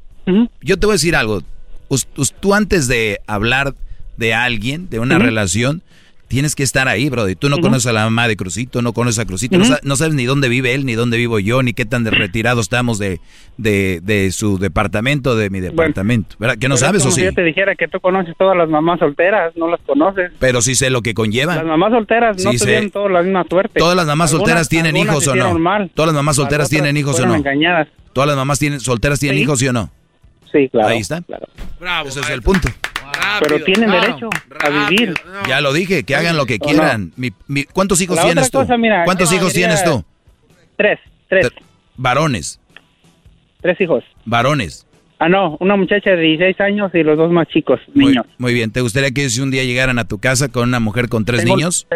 Yo te voy a decir algo. Us- us- tú antes de hablar de alguien, de una relación, tienes que estar ahí, brother. Tú no conoces a la mamá de Crucito, no conoces a Crucito, no sabes ni dónde vive él, ni dónde vivo yo, ni qué tan de retirados estamos de, de, de su departamento, de mi departamento. ¿Verdad? Que no sabes o sí.
Si yo te dijera que tú conoces todas las mamás solteras, no las conoces.
Pero sí sé lo que conlleva.
Las mamás solteras no
Sí,
tuvieron todas la misma suerte.
Todas las mamás
Algunas-
solteras tienen
algunas
hijos o no.
mal.
Todas las mamás solteras
Las
tienen hijos o no.
engañadas.
Todas las mamás tienen, solteras tienen
Sí.
hijos, ¿sí o no?
Sí, claro.
Ahí está.
Bravo,
Ese es el punto.
Pero tienen derecho a vivir.
Ya lo dije, que hagan lo que
¿O
quieran. Mi- mi- ¿Cuántos hijos
La
tienes tú?
cosa, mira,
¿Cuántos hijos tienes tú?
Tres, tres,
Varones,
tres hijos.
varones.
Ah, no, una muchacha de 16 años y los dos más chicos, niños.
muy bien. ¿Te gustaría que si un día llegaran a tu casa con una mujer con tres
Tengo-
niños?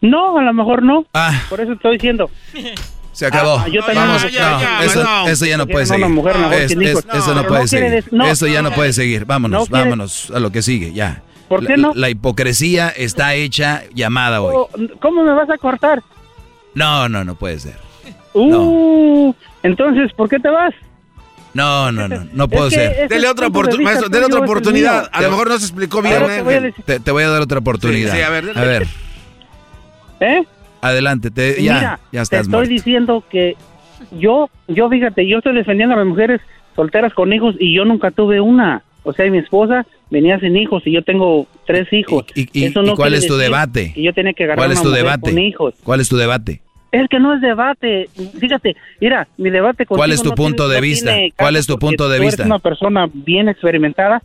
No, a lo mejor no.
Ah.
Por eso estoy diciendo.
Se acabó.
Ah, yo también
Vamos, no,
que-
eso,
no.
eso ya no puede seguir. eso no puede seguir. eso ya no puede seguir. Vámonos,
No
vámonos a lo que sigue, ya.
¿Por qué
La-
no?
La, hipocresía está hecha llamada hoy.
Oh, ¿Cómo me vas a cortar?
No, no, no puede ser.
Uh, entonces, ¿por qué te vas?
No, no, no, no puedo
que
ser.
Dele otra, maestro, dele otra oportunidad. A lo mejor no se explicó bien.
Te,
te voy a dar otra oportunidad.
Sí, sí, a ver,
a ver,
¿Eh?
Adelante. Te, ya,
Mira,
ya
te
estás
estoy
muerto.
diciendo que yo, yo fíjate, yo estoy defendiendo a las mujeres solteras con hijos y yo nunca tuve una. O sea, mi esposa venía sin hijos y yo tengo tres hijos.
¿Y, y-
Eso
y
no
cuál es tu debate?
Que yo tenía que agarrar
¿Cuál es
una
tu
mujer
debate?
con hijos.
¿Cuál es tu debate?
Es que no es debate. Fíjate, mira, mi debate contigo
¿Cuál es tu
no
punto
tiene-
de vista? ¿Cuál es tu punto de
tú eres
vista?
una persona bien experimentada.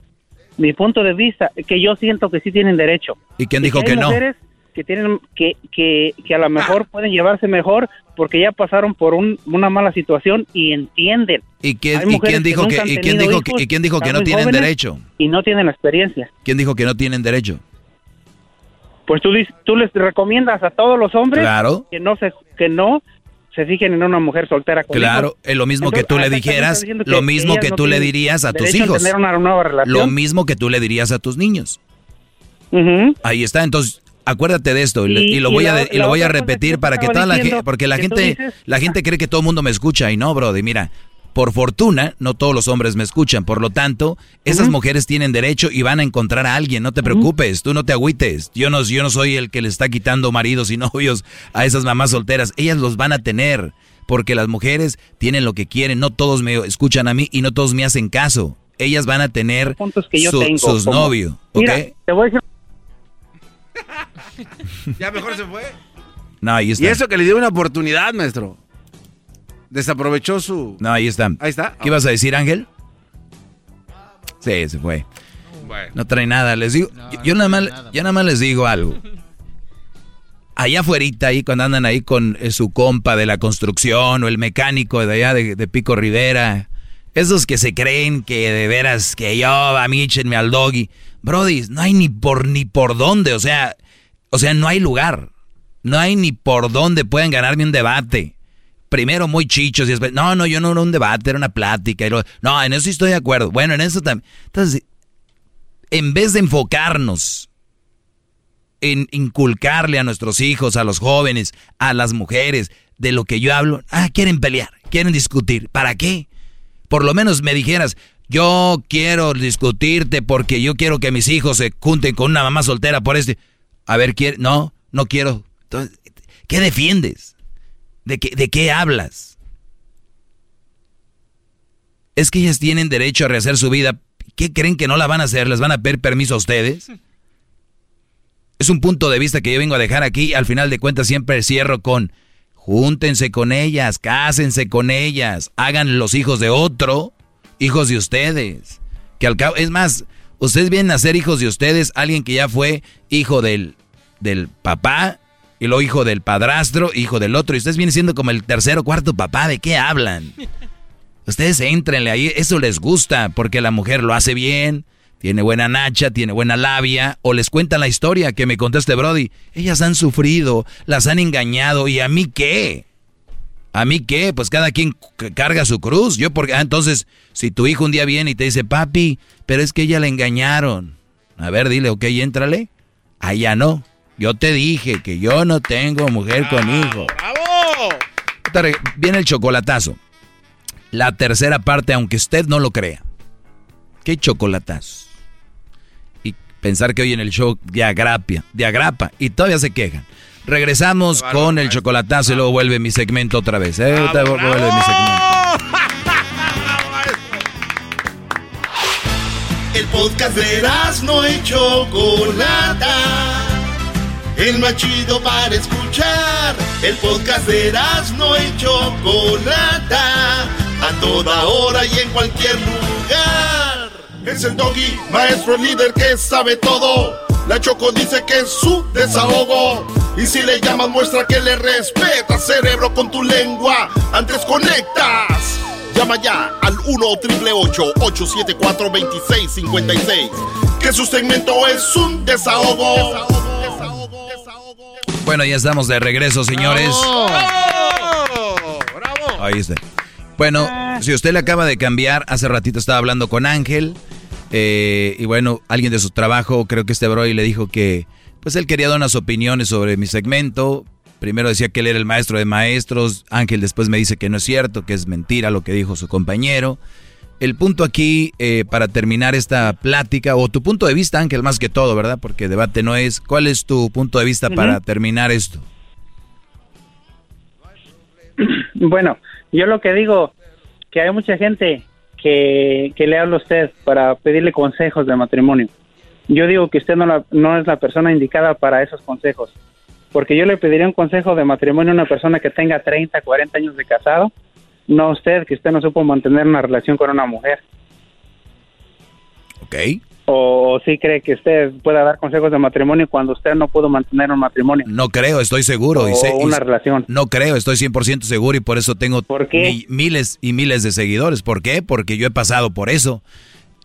Mi punto de vista, que yo siento que sí tienen derecho.
¿Y quién
Y
dijo que no?
mujeres que tienen que, que, que a lo mejor pueden llevarse mejor porque ya pasaron por un- una mala situación y entienden.
¿Y quién, y dijo que, y quién dijo
hijos,
y quién dijo que no tienen derecho?
Y no tienen la experiencia.
¿Quién dijo que no tienen derecho?
pues tú, tú les recomiendas a todos los hombres
Claro.
que no se que no se fijen en una mujer soltera con
Claro,
hijos.
es lo mismo que tú le
ah,
dijeras, lo mismo que
no
tú le dirías a tus hijos.
tener una nueva relación.
Lo mismo que tú le dirías a tus niños. Ahí está, entonces acuérdate de esto y, lo voy a
la-
y lo voy a repetir para que toda la gente porque la gente
dices-
la gente cree que todo el mundo me escucha y no, brother, mira, por fortuna no todos los hombres me escuchan, por lo tanto, esas mujeres tienen derecho y van a encontrar a alguien, no te preocupes, tú no te agüites. Yo no yo no soy el que le está quitando maridos y novios a esas mamás solteras, ellas los van a tener. Porque las mujeres tienen lo que quieren, no todos me escuchan a mí y no todos me hacen caso. Ellas van a tener
que yo
su-
tengo,
sus novios, ¿ok?
Mira, te voy a decir
Ya mejor se fue.
No, ahí está.
Y eso que le dio una oportunidad, maestro. Desaprovechó su...
No, ahí está.
Ahí está.
¿Qué ibas a decir, Ángel? Sí, se fue.
Bueno.
No trae nada. Les digo, yo, yo nada más, yo nada más les digo algo. Allá afuera, ahí cuando andan ahí con eh, su compa de la construcción o el mecánico de allá de, de Pico Rivera, esos que se creen que de veras que yo, a mí échenme al doggy. Brody, no hay ni por ni por dónde, o sea, o sea, no hay lugar. No hay ni por dónde pueden ganarme un debate. Primero muy chichos y después, no, no, yo no era un debate, era una plática. no, en eso sí estoy de acuerdo. Bueno, en eso también. Entonces, en vez de enfocarnos en inculcarle a nuestros hijos, a los jóvenes, a las mujeres, de lo que yo hablo, ah, quieren pelear, quieren discutir. ¿Para qué? Por lo menos me dijeras, yo quiero discutirte porque yo quiero que mis hijos se junten con una mamá soltera por este. A ver. No, no quiero. Entonces, ¿qué defiendes? ¿De qué, ¿De qué hablas? Es que ellas tienen derecho a rehacer su vida. ¿Qué creen que no la van a hacer? ¿Les van a pedir permiso a ustedes? Es un punto de vista que yo vengo a dejar aquí. Al final de cuentas siempre cierro con, júntense con ellas, cásense con ellas, hagan los hijos de otro, hijos de ustedes. Que al cabo, es más, ustedes vienen a ser hijos de ustedes, alguien que ya fue hijo del, del papá, y luego hijo del padrastro, hijo del otro, y ustedes vienen siendo como el tercero o cuarto papá, ¿de qué hablan? Ustedes entrenle ahí, eso les gusta, porque la mujer lo hace bien, tiene buena nacha, tiene buena labia, o les cuentan la historia que me contaste, Brody. Ellas han sufrido, las han engañado, ¿y a mí qué? ¿A mí qué? Pues cada quien carga su cruz. Yo porque ah, entonces, si tu hijo un día viene y te dice, papi, pero es que ella la engañaron. A ver, dile, ok, éntrale. Allá no. Yo te dije que yo no tengo mujer con hijo. ¡Bravo! Viene el chocolatazo. La tercera parte, aunque usted no lo crea. ¿Qué chocolatazo? Y pensar que hoy en el show diagrapia, diagrapa, y todavía se quejan. Regresamos con el chocolatazo y luego vuelve mi segmento otra vez. ¿eh? Ahorita vuelve mi segmento.
El podcast de no y Chocolata. El más chido para escuchar. El podcast de no y Chocolata. A toda hora y en cualquier lugar. Es el doggy, maestro líder que sabe todo. La Choco dice que es su desahogo. Y si le llamas, muestra que le respeta, cerebro, con tu lengua. Antes conectas. Llama ya al 1-888-874-2656. Que su segmento es un desahogo.
Bueno, ya estamos de regreso, señores. Ahí está. Bueno, si usted le acaba de cambiar, hace ratito estaba hablando con Ángel. Eh, y bueno, alguien de su trabajo, creo que este Broy le dijo que, pues él quería dar unas opiniones sobre mi segmento. Primero decía que él era el maestro de maestros. Ángel después me dice que no es cierto, que es mentira lo que dijo su compañero. El punto aquí, eh, para terminar esta plática, o tu punto de vista, Ángel, más que todo, ¿verdad? Porque debate no es. ¿Cuál es tu punto de vista para terminar esto?
Bueno, yo lo que digo, que hay mucha gente que, que le habla a usted para pedirle consejos de matrimonio. Yo digo que usted no, no es la persona indicada para esos consejos, porque yo le pediría un consejo de matrimonio a una persona que tenga 30, 40 años de casado, no usted, que usted no supo mantener una relación con una mujer.
Ok.
¿O sí cree que usted pueda dar consejos de matrimonio cuando usted no pudo mantener un matrimonio?
No creo, estoy seguro. y
O
sé- y
una
sé-
relación.
No creo, estoy 100% seguro y por eso tengo
qué?
mi- miles y miles de seguidores. ¿Por qué? Porque yo he pasado por eso.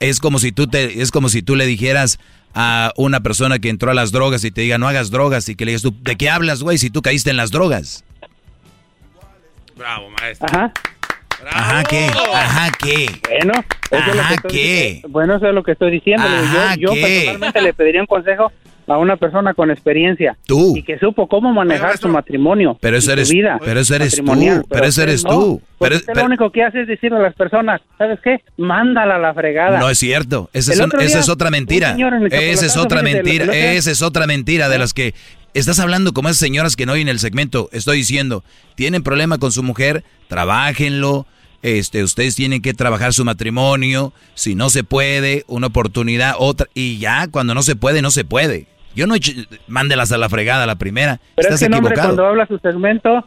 Es como si tú te, es como si tú le dijeras a una persona que entró a las drogas y te diga no hagas drogas y que le digas tú, ¿de qué hablas, güey? Si tú caíste en las drogas.
Bravo, maestro.
Ajá.
Ajá, ¿qué? Ajá, ¿qué?
Bueno, eso es lo
Ajá,
que estoy
¿qué?
diciendo. Bueno, eso es lo que estoy diciendo.
Ajá,
yo yo
¿qué?
personalmente le pediría un consejo a una persona con experiencia.
Tú.
Y que supo cómo manejar su matrimonio.
Pero eso
y su
eres,
vida
pero eso eres tú, pero eso
usted
eres
no,
tú.
porque
Pero,
usted
pero-
lo único que hace es decirle a las personas, ¿sabes qué? Mándala a la fregada.
no es cierto. Esa es, esa otra mentira.
en
Esa es otra mentira. Esa es otra mentira de las que estás hablando como esas señoras que no oyen el segmento. Estoy diciendo, tienen problema con su mujer, trabajenlo. Este, ustedes tienen que trabajar su matrimonio. Si no se puede, una oportunidad, otra. Y ya, cuando no se puede, no se puede. Yo no he hecho- mándelas a la fregada la primera.
Pero
Estás
es que el hombre
equivocado.
cuando habla su segmento,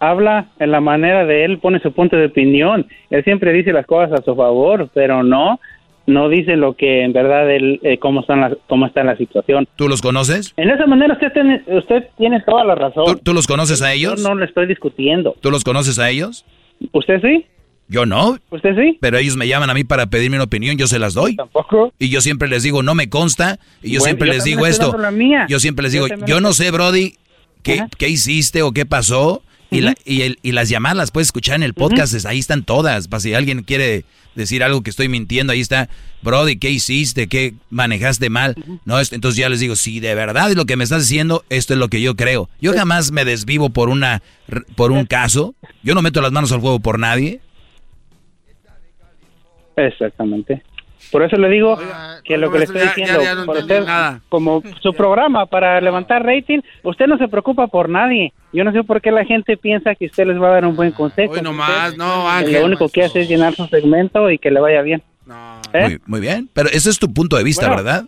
habla en la manera de él, pone su punto de opinión. Él siempre dice las cosas a su favor, pero no, no dice lo que en verdad él, eh, cómo, están las, cómo está la situación.
¿Tú los conoces?
En esa manera usted tiene, usted tiene toda la razón.
¿Tú, tú los conoces a ellos?
Yo no le estoy discutiendo.
¿Tú los conoces a ellos?
¿Usted sí?
Yo no.
¿Usted sí?
Pero ellos me llaman a mí para pedirme una opinión, yo se las doy.
Tampoco.
Y yo siempre les digo, no me consta. Y yo
Bueno,
siempre
yo
les digo esto.
la mía.
Yo siempre les digo, yo no sé, Brody, qué, qué hiciste o qué pasó. Y, la- y, el- y las llamadas las puedes escuchar en el podcast, ahí están todas. Para si alguien quiere decir algo que estoy mintiendo, ahí está, Brody, ¿qué hiciste? ¿Qué manejaste mal? No, es- entonces ya les digo, si de verdad es lo que me estás diciendo, esto es lo que yo creo. Yo jamás me desvivo por una por un caso. Yo no meto las manos al fuego por nadie.
Exactamente. Por eso le digo que lo que le estoy
ya-
diciendo,
ya- ya no
usted,
nada.
como su programa para levantar rating, usted no se preocupa por nadie. Yo no sé por qué la gente piensa que usted les va a dar un buen consejo.
Hoy nomás,
Usted,
no, Ángel.
Lo único que hace es llenar su segmento y que le vaya bien. ¿Eh?
Muy, muy bien. Pero ese es tu punto de vista,
Bueno.
¿verdad?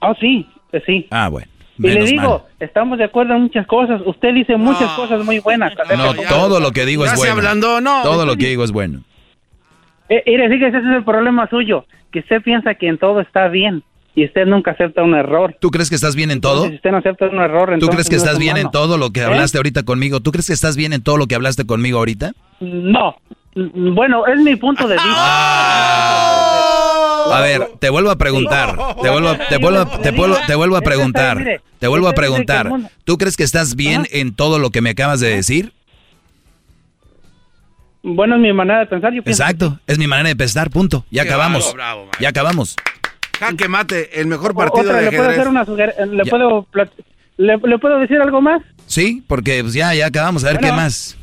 Oh, sí, eh, sí.
Ah, bueno.
Y le
Menos
digo,
mal.
estamos de acuerdo en muchas cosas. Usted dice muchas cosas muy buenas.
No, todo lo que digo es bueno.
ablandó, no.
Todo lo que digo es bueno.
Eh, mire, fíjese, ese es el problema suyo, que usted piensa que en todo está bien y usted nunca acepta un error.
¿Tú crees que estás bien en todo?
Si usted no acepta un error,
¿Tú
entonces
crees que
no es
estás bien en todo lo que
¿Eh?
hablaste ahorita conmigo? ¿Tú crees que estás bien en todo lo que hablaste conmigo ahorita?
No. Bueno, es mi punto de vista.
A ver, te vuelvo a preguntar. Te vuelvo, te vuelvo, te vuelvo, te vuelvo a preguntar. Te vuelvo a preguntar. ¿Tú crees que estás bien en todo lo que me acabas de decir?
Bueno, es mi manera de pensar. Yo
Exacto. Es mi manera de pensar, punto. Ya
Qué
acabamos.
bravo, bravo,
Ya acabamos.
Jaque mate, el mejor partido
Otra,
de
¿le puedo hacer una eh, ¿Le puedo, le, le puedo decir algo más?
Sí, porque pues, ya, ya acabamos. A ver qué
Bueno.
más.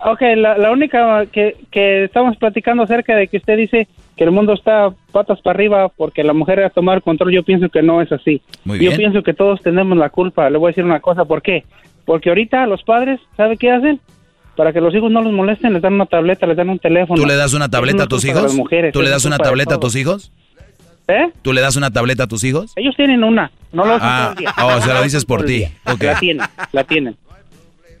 Ok, la, la única que, que estamos platicando acerca de que usted dice que el mundo está patas para arriba porque la mujer ha tomado el control, yo pienso que no es así.
Muy
Yo
bien.
pienso que todos tenemos la culpa. Le voy a decir una cosa, ¿por qué? Porque ahorita los padres, ¿sabe qué hacen? Para que los hijos no los molesten, les dan una tableta, les dan un teléfono.
¿Tú le das una tableta a tus hijos?
las mujeres,
¿Tú le das una tableta a tus hijos?
¿Eh?
¿Tú le das una tableta a tus hijos?
Ellos tienen una, no lo hacen
Ah,
todo el día.
oh, se la dices por ti.
día.
Ok.
La tienen, la tienen.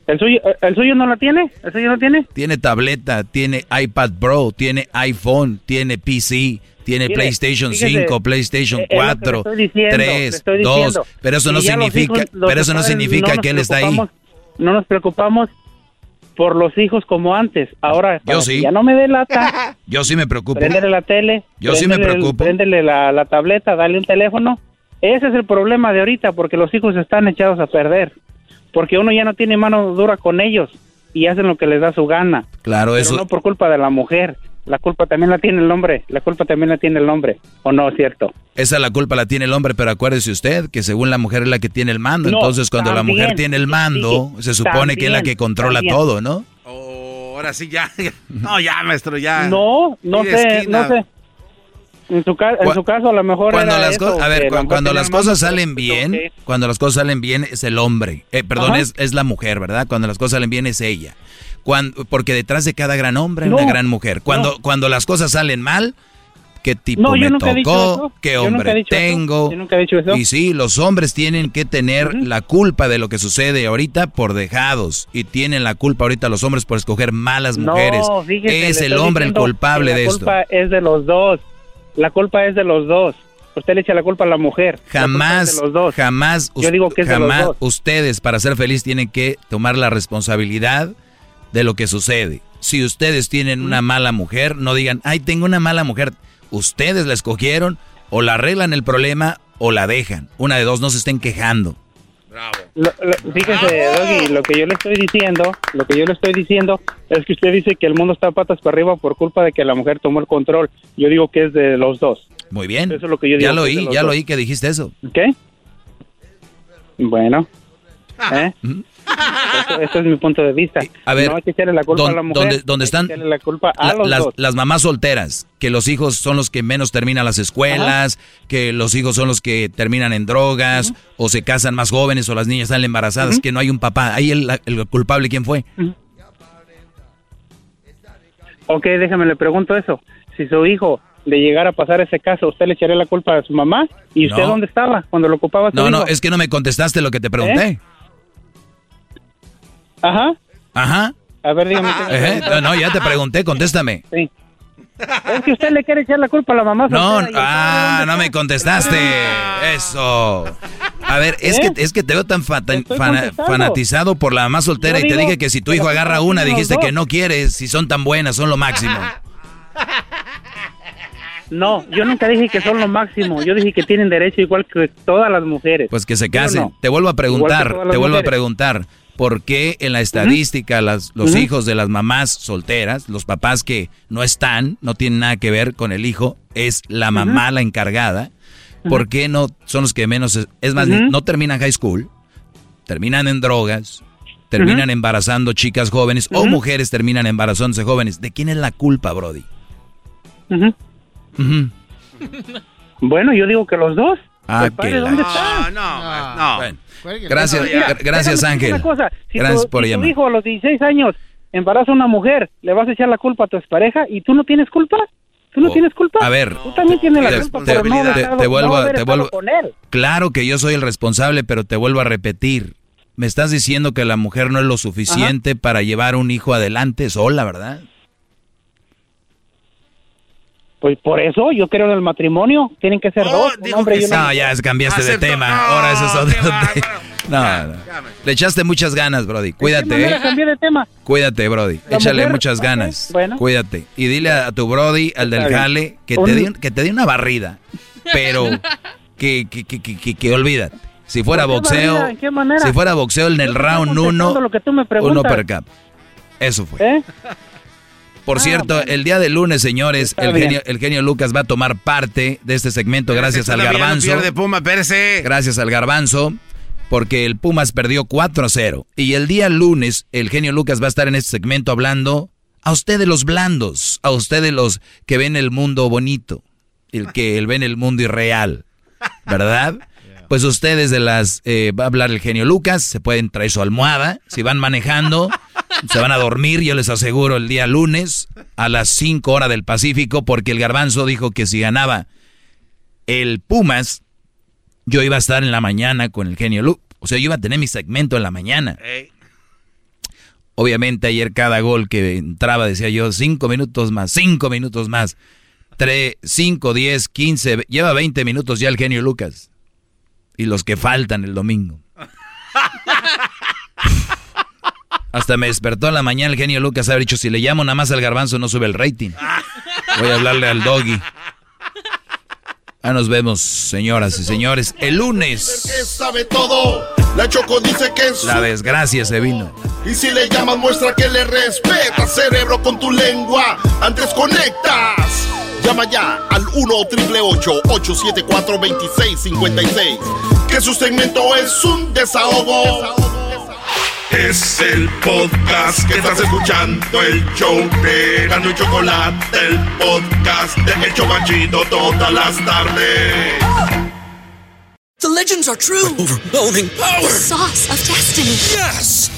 ¿El suyo, ¿El suyo no la tiene? ¿El suyo no tiene?
Tiene tableta, tiene iPad Pro, tiene iPhone, tiene PC, tiene
Mire,
PlayStation
fíjese,
5, PlayStation
eh, es lo que le
4,
estoy diciendo, le
3,
estoy
2.
diciendo.
Pero eso no significa,
hijos,
pero eso no significa que él está ahí.
No nos preocupamos por los hijos como antes. Ahora, para
sí.
ya no me dé lata,
Yo sí me preocupo.
préndele la tele.
Yo sí me preocupo.
Préndele la, la tableta, dale un teléfono. Ese es el problema de ahorita, porque los hijos están echados a perder. Porque uno ya no tiene mano dura con ellos y hacen lo que les da su gana.
Claro,
Pero
eso.
no por culpa de la mujer. La culpa también la tiene el hombre. La culpa también la tiene el hombre. ¿O no es cierto?
Esa la culpa la tiene el hombre, pero acuérdese usted que según la mujer es la que tiene el mando.
No,
Entonces, cuando la mujer tiene el mando,
sí,
se supone que es la que controla
también.
todo, ¿no?
Oh, ahora sí, ya. ya. No, ya, maestro, ya.
No, no sé,
esquina.
no sé. En su, ca- en su caso, a lo mejor
Cuando
era
las
eso,
a ver,
la
cu-
mujer
cuando las cosas salen bien, cuando las cosas salen bien es el hombre. Eh, perdón,
Ajá.
es, es la mujer, ¿verdad? Cuando las cosas salen bien es ella. Cuando, porque detrás de cada gran hombre hay
No,
una gran mujer. Cuando,
no.
cuando las cosas salen mal, ¿qué tipo
No,
me tocó? ¿Qué hombre tengo? Y sí, los hombres tienen que tener la culpa de lo que sucede ahorita por dejados. Y tienen la culpa ahorita los hombres por escoger malas mujeres.
No, fíjese,
es el hombre el culpable de
la
esto.
culpa es de los dos. La culpa es de los dos. Usted le echa la culpa a la mujer. La
Jamás,
de los dos.
jamás,
Yo digo que es de los
jamás
dos.
ustedes para ser feliz tienen que tomar la responsabilidad de lo que sucede. si ustedes tienen una mala mujer, no digan, ay, tengo una mala mujer. Ustedes la escogieron, o la arreglan el problema, o la dejan. Una de dos, no se estén quejando.
Lo, lo- fíjese, Doggy, lo que yo le estoy diciendo, lo que yo le estoy diciendo es que usted dice que el mundo está patas para arriba por culpa de que la mujer tomó el control. Yo digo que es de los dos.
Muy bien.
Eso es lo que yo digo
ya lo oí, ya lo
dos.
oí que dijiste eso.
¿Qué? Bueno. ¿Eh? Eso, es mi punto de vista.
A ver,
no hay que echarle la culpa
don-
a la mujer.
donde- donde
hay que
están
echarle la culpa a
La-
los
las,
dos.
las mamás solteras, que los hijos son los que menos terminan las escuelas, que los hijos son los que terminan en drogas, o se casan más jóvenes, o las niñas salen embarazadas, que no hay un papá. Ahí el, el culpable, ¿quién fue?
Ok, déjame le pregunto eso. Si su hijo le llegara a pasar ese caso, ¿usted le echaría la culpa a su mamá? ¿Y usted
No.
dónde estaba cuando lo ocupaba su
No, no, es que no me contestaste lo que te pregunté.
Ajá.
Ajá.
A ver, dígame.
Ejé, No, no, ya te pregunté, contéstame.
Sí. Es que usted le quiere echar la culpa a la mamá.
No,
soltera y el
ah, no me contestaste. Eso. A ver, es
¿Eh?
que es que te veo tan fata- fanatizado por la mamá soltera
Yo
y te
digo
dije que si tu hijo agarra una, dijiste que no quieres, si son tan buenas, son lo máximo.
No, yo nunca dije que son lo máximo. Yo dije que tienen derecho igual que todas las mujeres.
Pues que se
¿Sí o
casen.
no?
Te vuelvo a preguntar, te vuelvo a preguntar, ¿por qué en la estadística las, los hijos de las mamás solteras, los papás que no están, no tienen nada que ver con el hijo, es la mamá la encargada? ¿Por qué no son los que menos, es- más, no terminan high school, terminan en drogas, terminan embarazando chicas jóvenes o mujeres terminan embarazándose jóvenes? ¿De quién es la culpa, Brody?
Bueno, yo digo que los dos.
Ah,
padre,
que la-
¿dónde está?
No, no.
Bueno, gracias,
Mira,
gra- gracias
decirte
Ángel.
una cosa. Si
Gracias
tu,
por
si tu hijo a los 16 años embaraza a una mujer, ¿le vas a echar la culpa a tu expareja y tú no tienes culpa? ¿Tú no
Oh,
tienes culpa?
a ver,
Tú también tienes la
te-
culpa
te-
por no haber
te-
estado-
te vuelvo
no
te vuelvo-
con él.
Claro que yo soy el responsable, pero te vuelvo a repetir. Me estás diciendo que la mujer no es lo suficiente para llevar un hijo adelante sola, ¿verdad?
Pues por eso yo creo en el matrimonio. Tienen que ser dos, un hombre y una
No, ya cambiaste de tema.
No,
Ahora eso es otro tema. No, no. Le echaste muchas ganas, Brody.
¿De qué
Cuídate, ¿eh?
cambié de tema?
Cuídate, Brody.
La
Échale
mujer,
muchas
ok,
ganas.
bueno.
Cuídate. Y dile a tu Brody, al del jale, que te,
Un-
dé, que te dé una barrida. Pero que, que, que, que, que, que olvídate. Si fuera
¿Por qué
boxeo,
qué manera?
si fuera boxeo en el round
contestando
1,
lo que tú me
un
preguntas.
uppercut. Eso fue.
¿Eh?
Por
Ah,
cierto,
bueno.
el día de lunes, señores, el genio, el genio Lucas va a tomar parte de este segmento gracias al
no
garbanzo.
pierde Puma.
Gracias al garbanzo, porque el Pumas perdió 4 a 0. Y el día lunes, el genio Lucas va a estar en este segmento hablando a ustedes los blandos, a ustedes los que ven el mundo bonito, el que ven el mundo irreal, ¿verdad? Pues ustedes de las, eh, va a hablar el genio Lucas, se pueden traer su almohada, si van manejando, se van a dormir, yo les aseguro, el día lunes a las 5 horas del Pacífico, porque el garbanzo dijo que si ganaba el Pumas, yo iba a estar en la mañana con el genio Lu. O sea, yo iba a tener mi segmento en la mañana. Obviamente ayer cada gol que entraba decía yo, cinco minutos más, cinco minutos más. Tres, cinco, diez, quince, lleva 20 minutos ya el genio Lucas. Y los que faltan el domingo. Hasta me despertó en la mañana el genio Lucas haber dicho, si le llamo nada más al garbanzo no sube el rating. Voy a hablarle al doggy. Ah, nos vemos, señoras y señores, el lunes.
Que sabe todo. La Choco dice que es
La desgracia se vino.
Y si le llamas, muestra que le respeta, cerebro, con tu lengua. Antes conectas. Llama ya al 1-888-874-2656. Que su segmento es un desahogo. Es el podcast que estás escuchando, el show de Gano y Chocolate, el podcast de El Chobachito todas las tardes.
The legends are true. overwhelming power! The sauce of destiny.
Yes!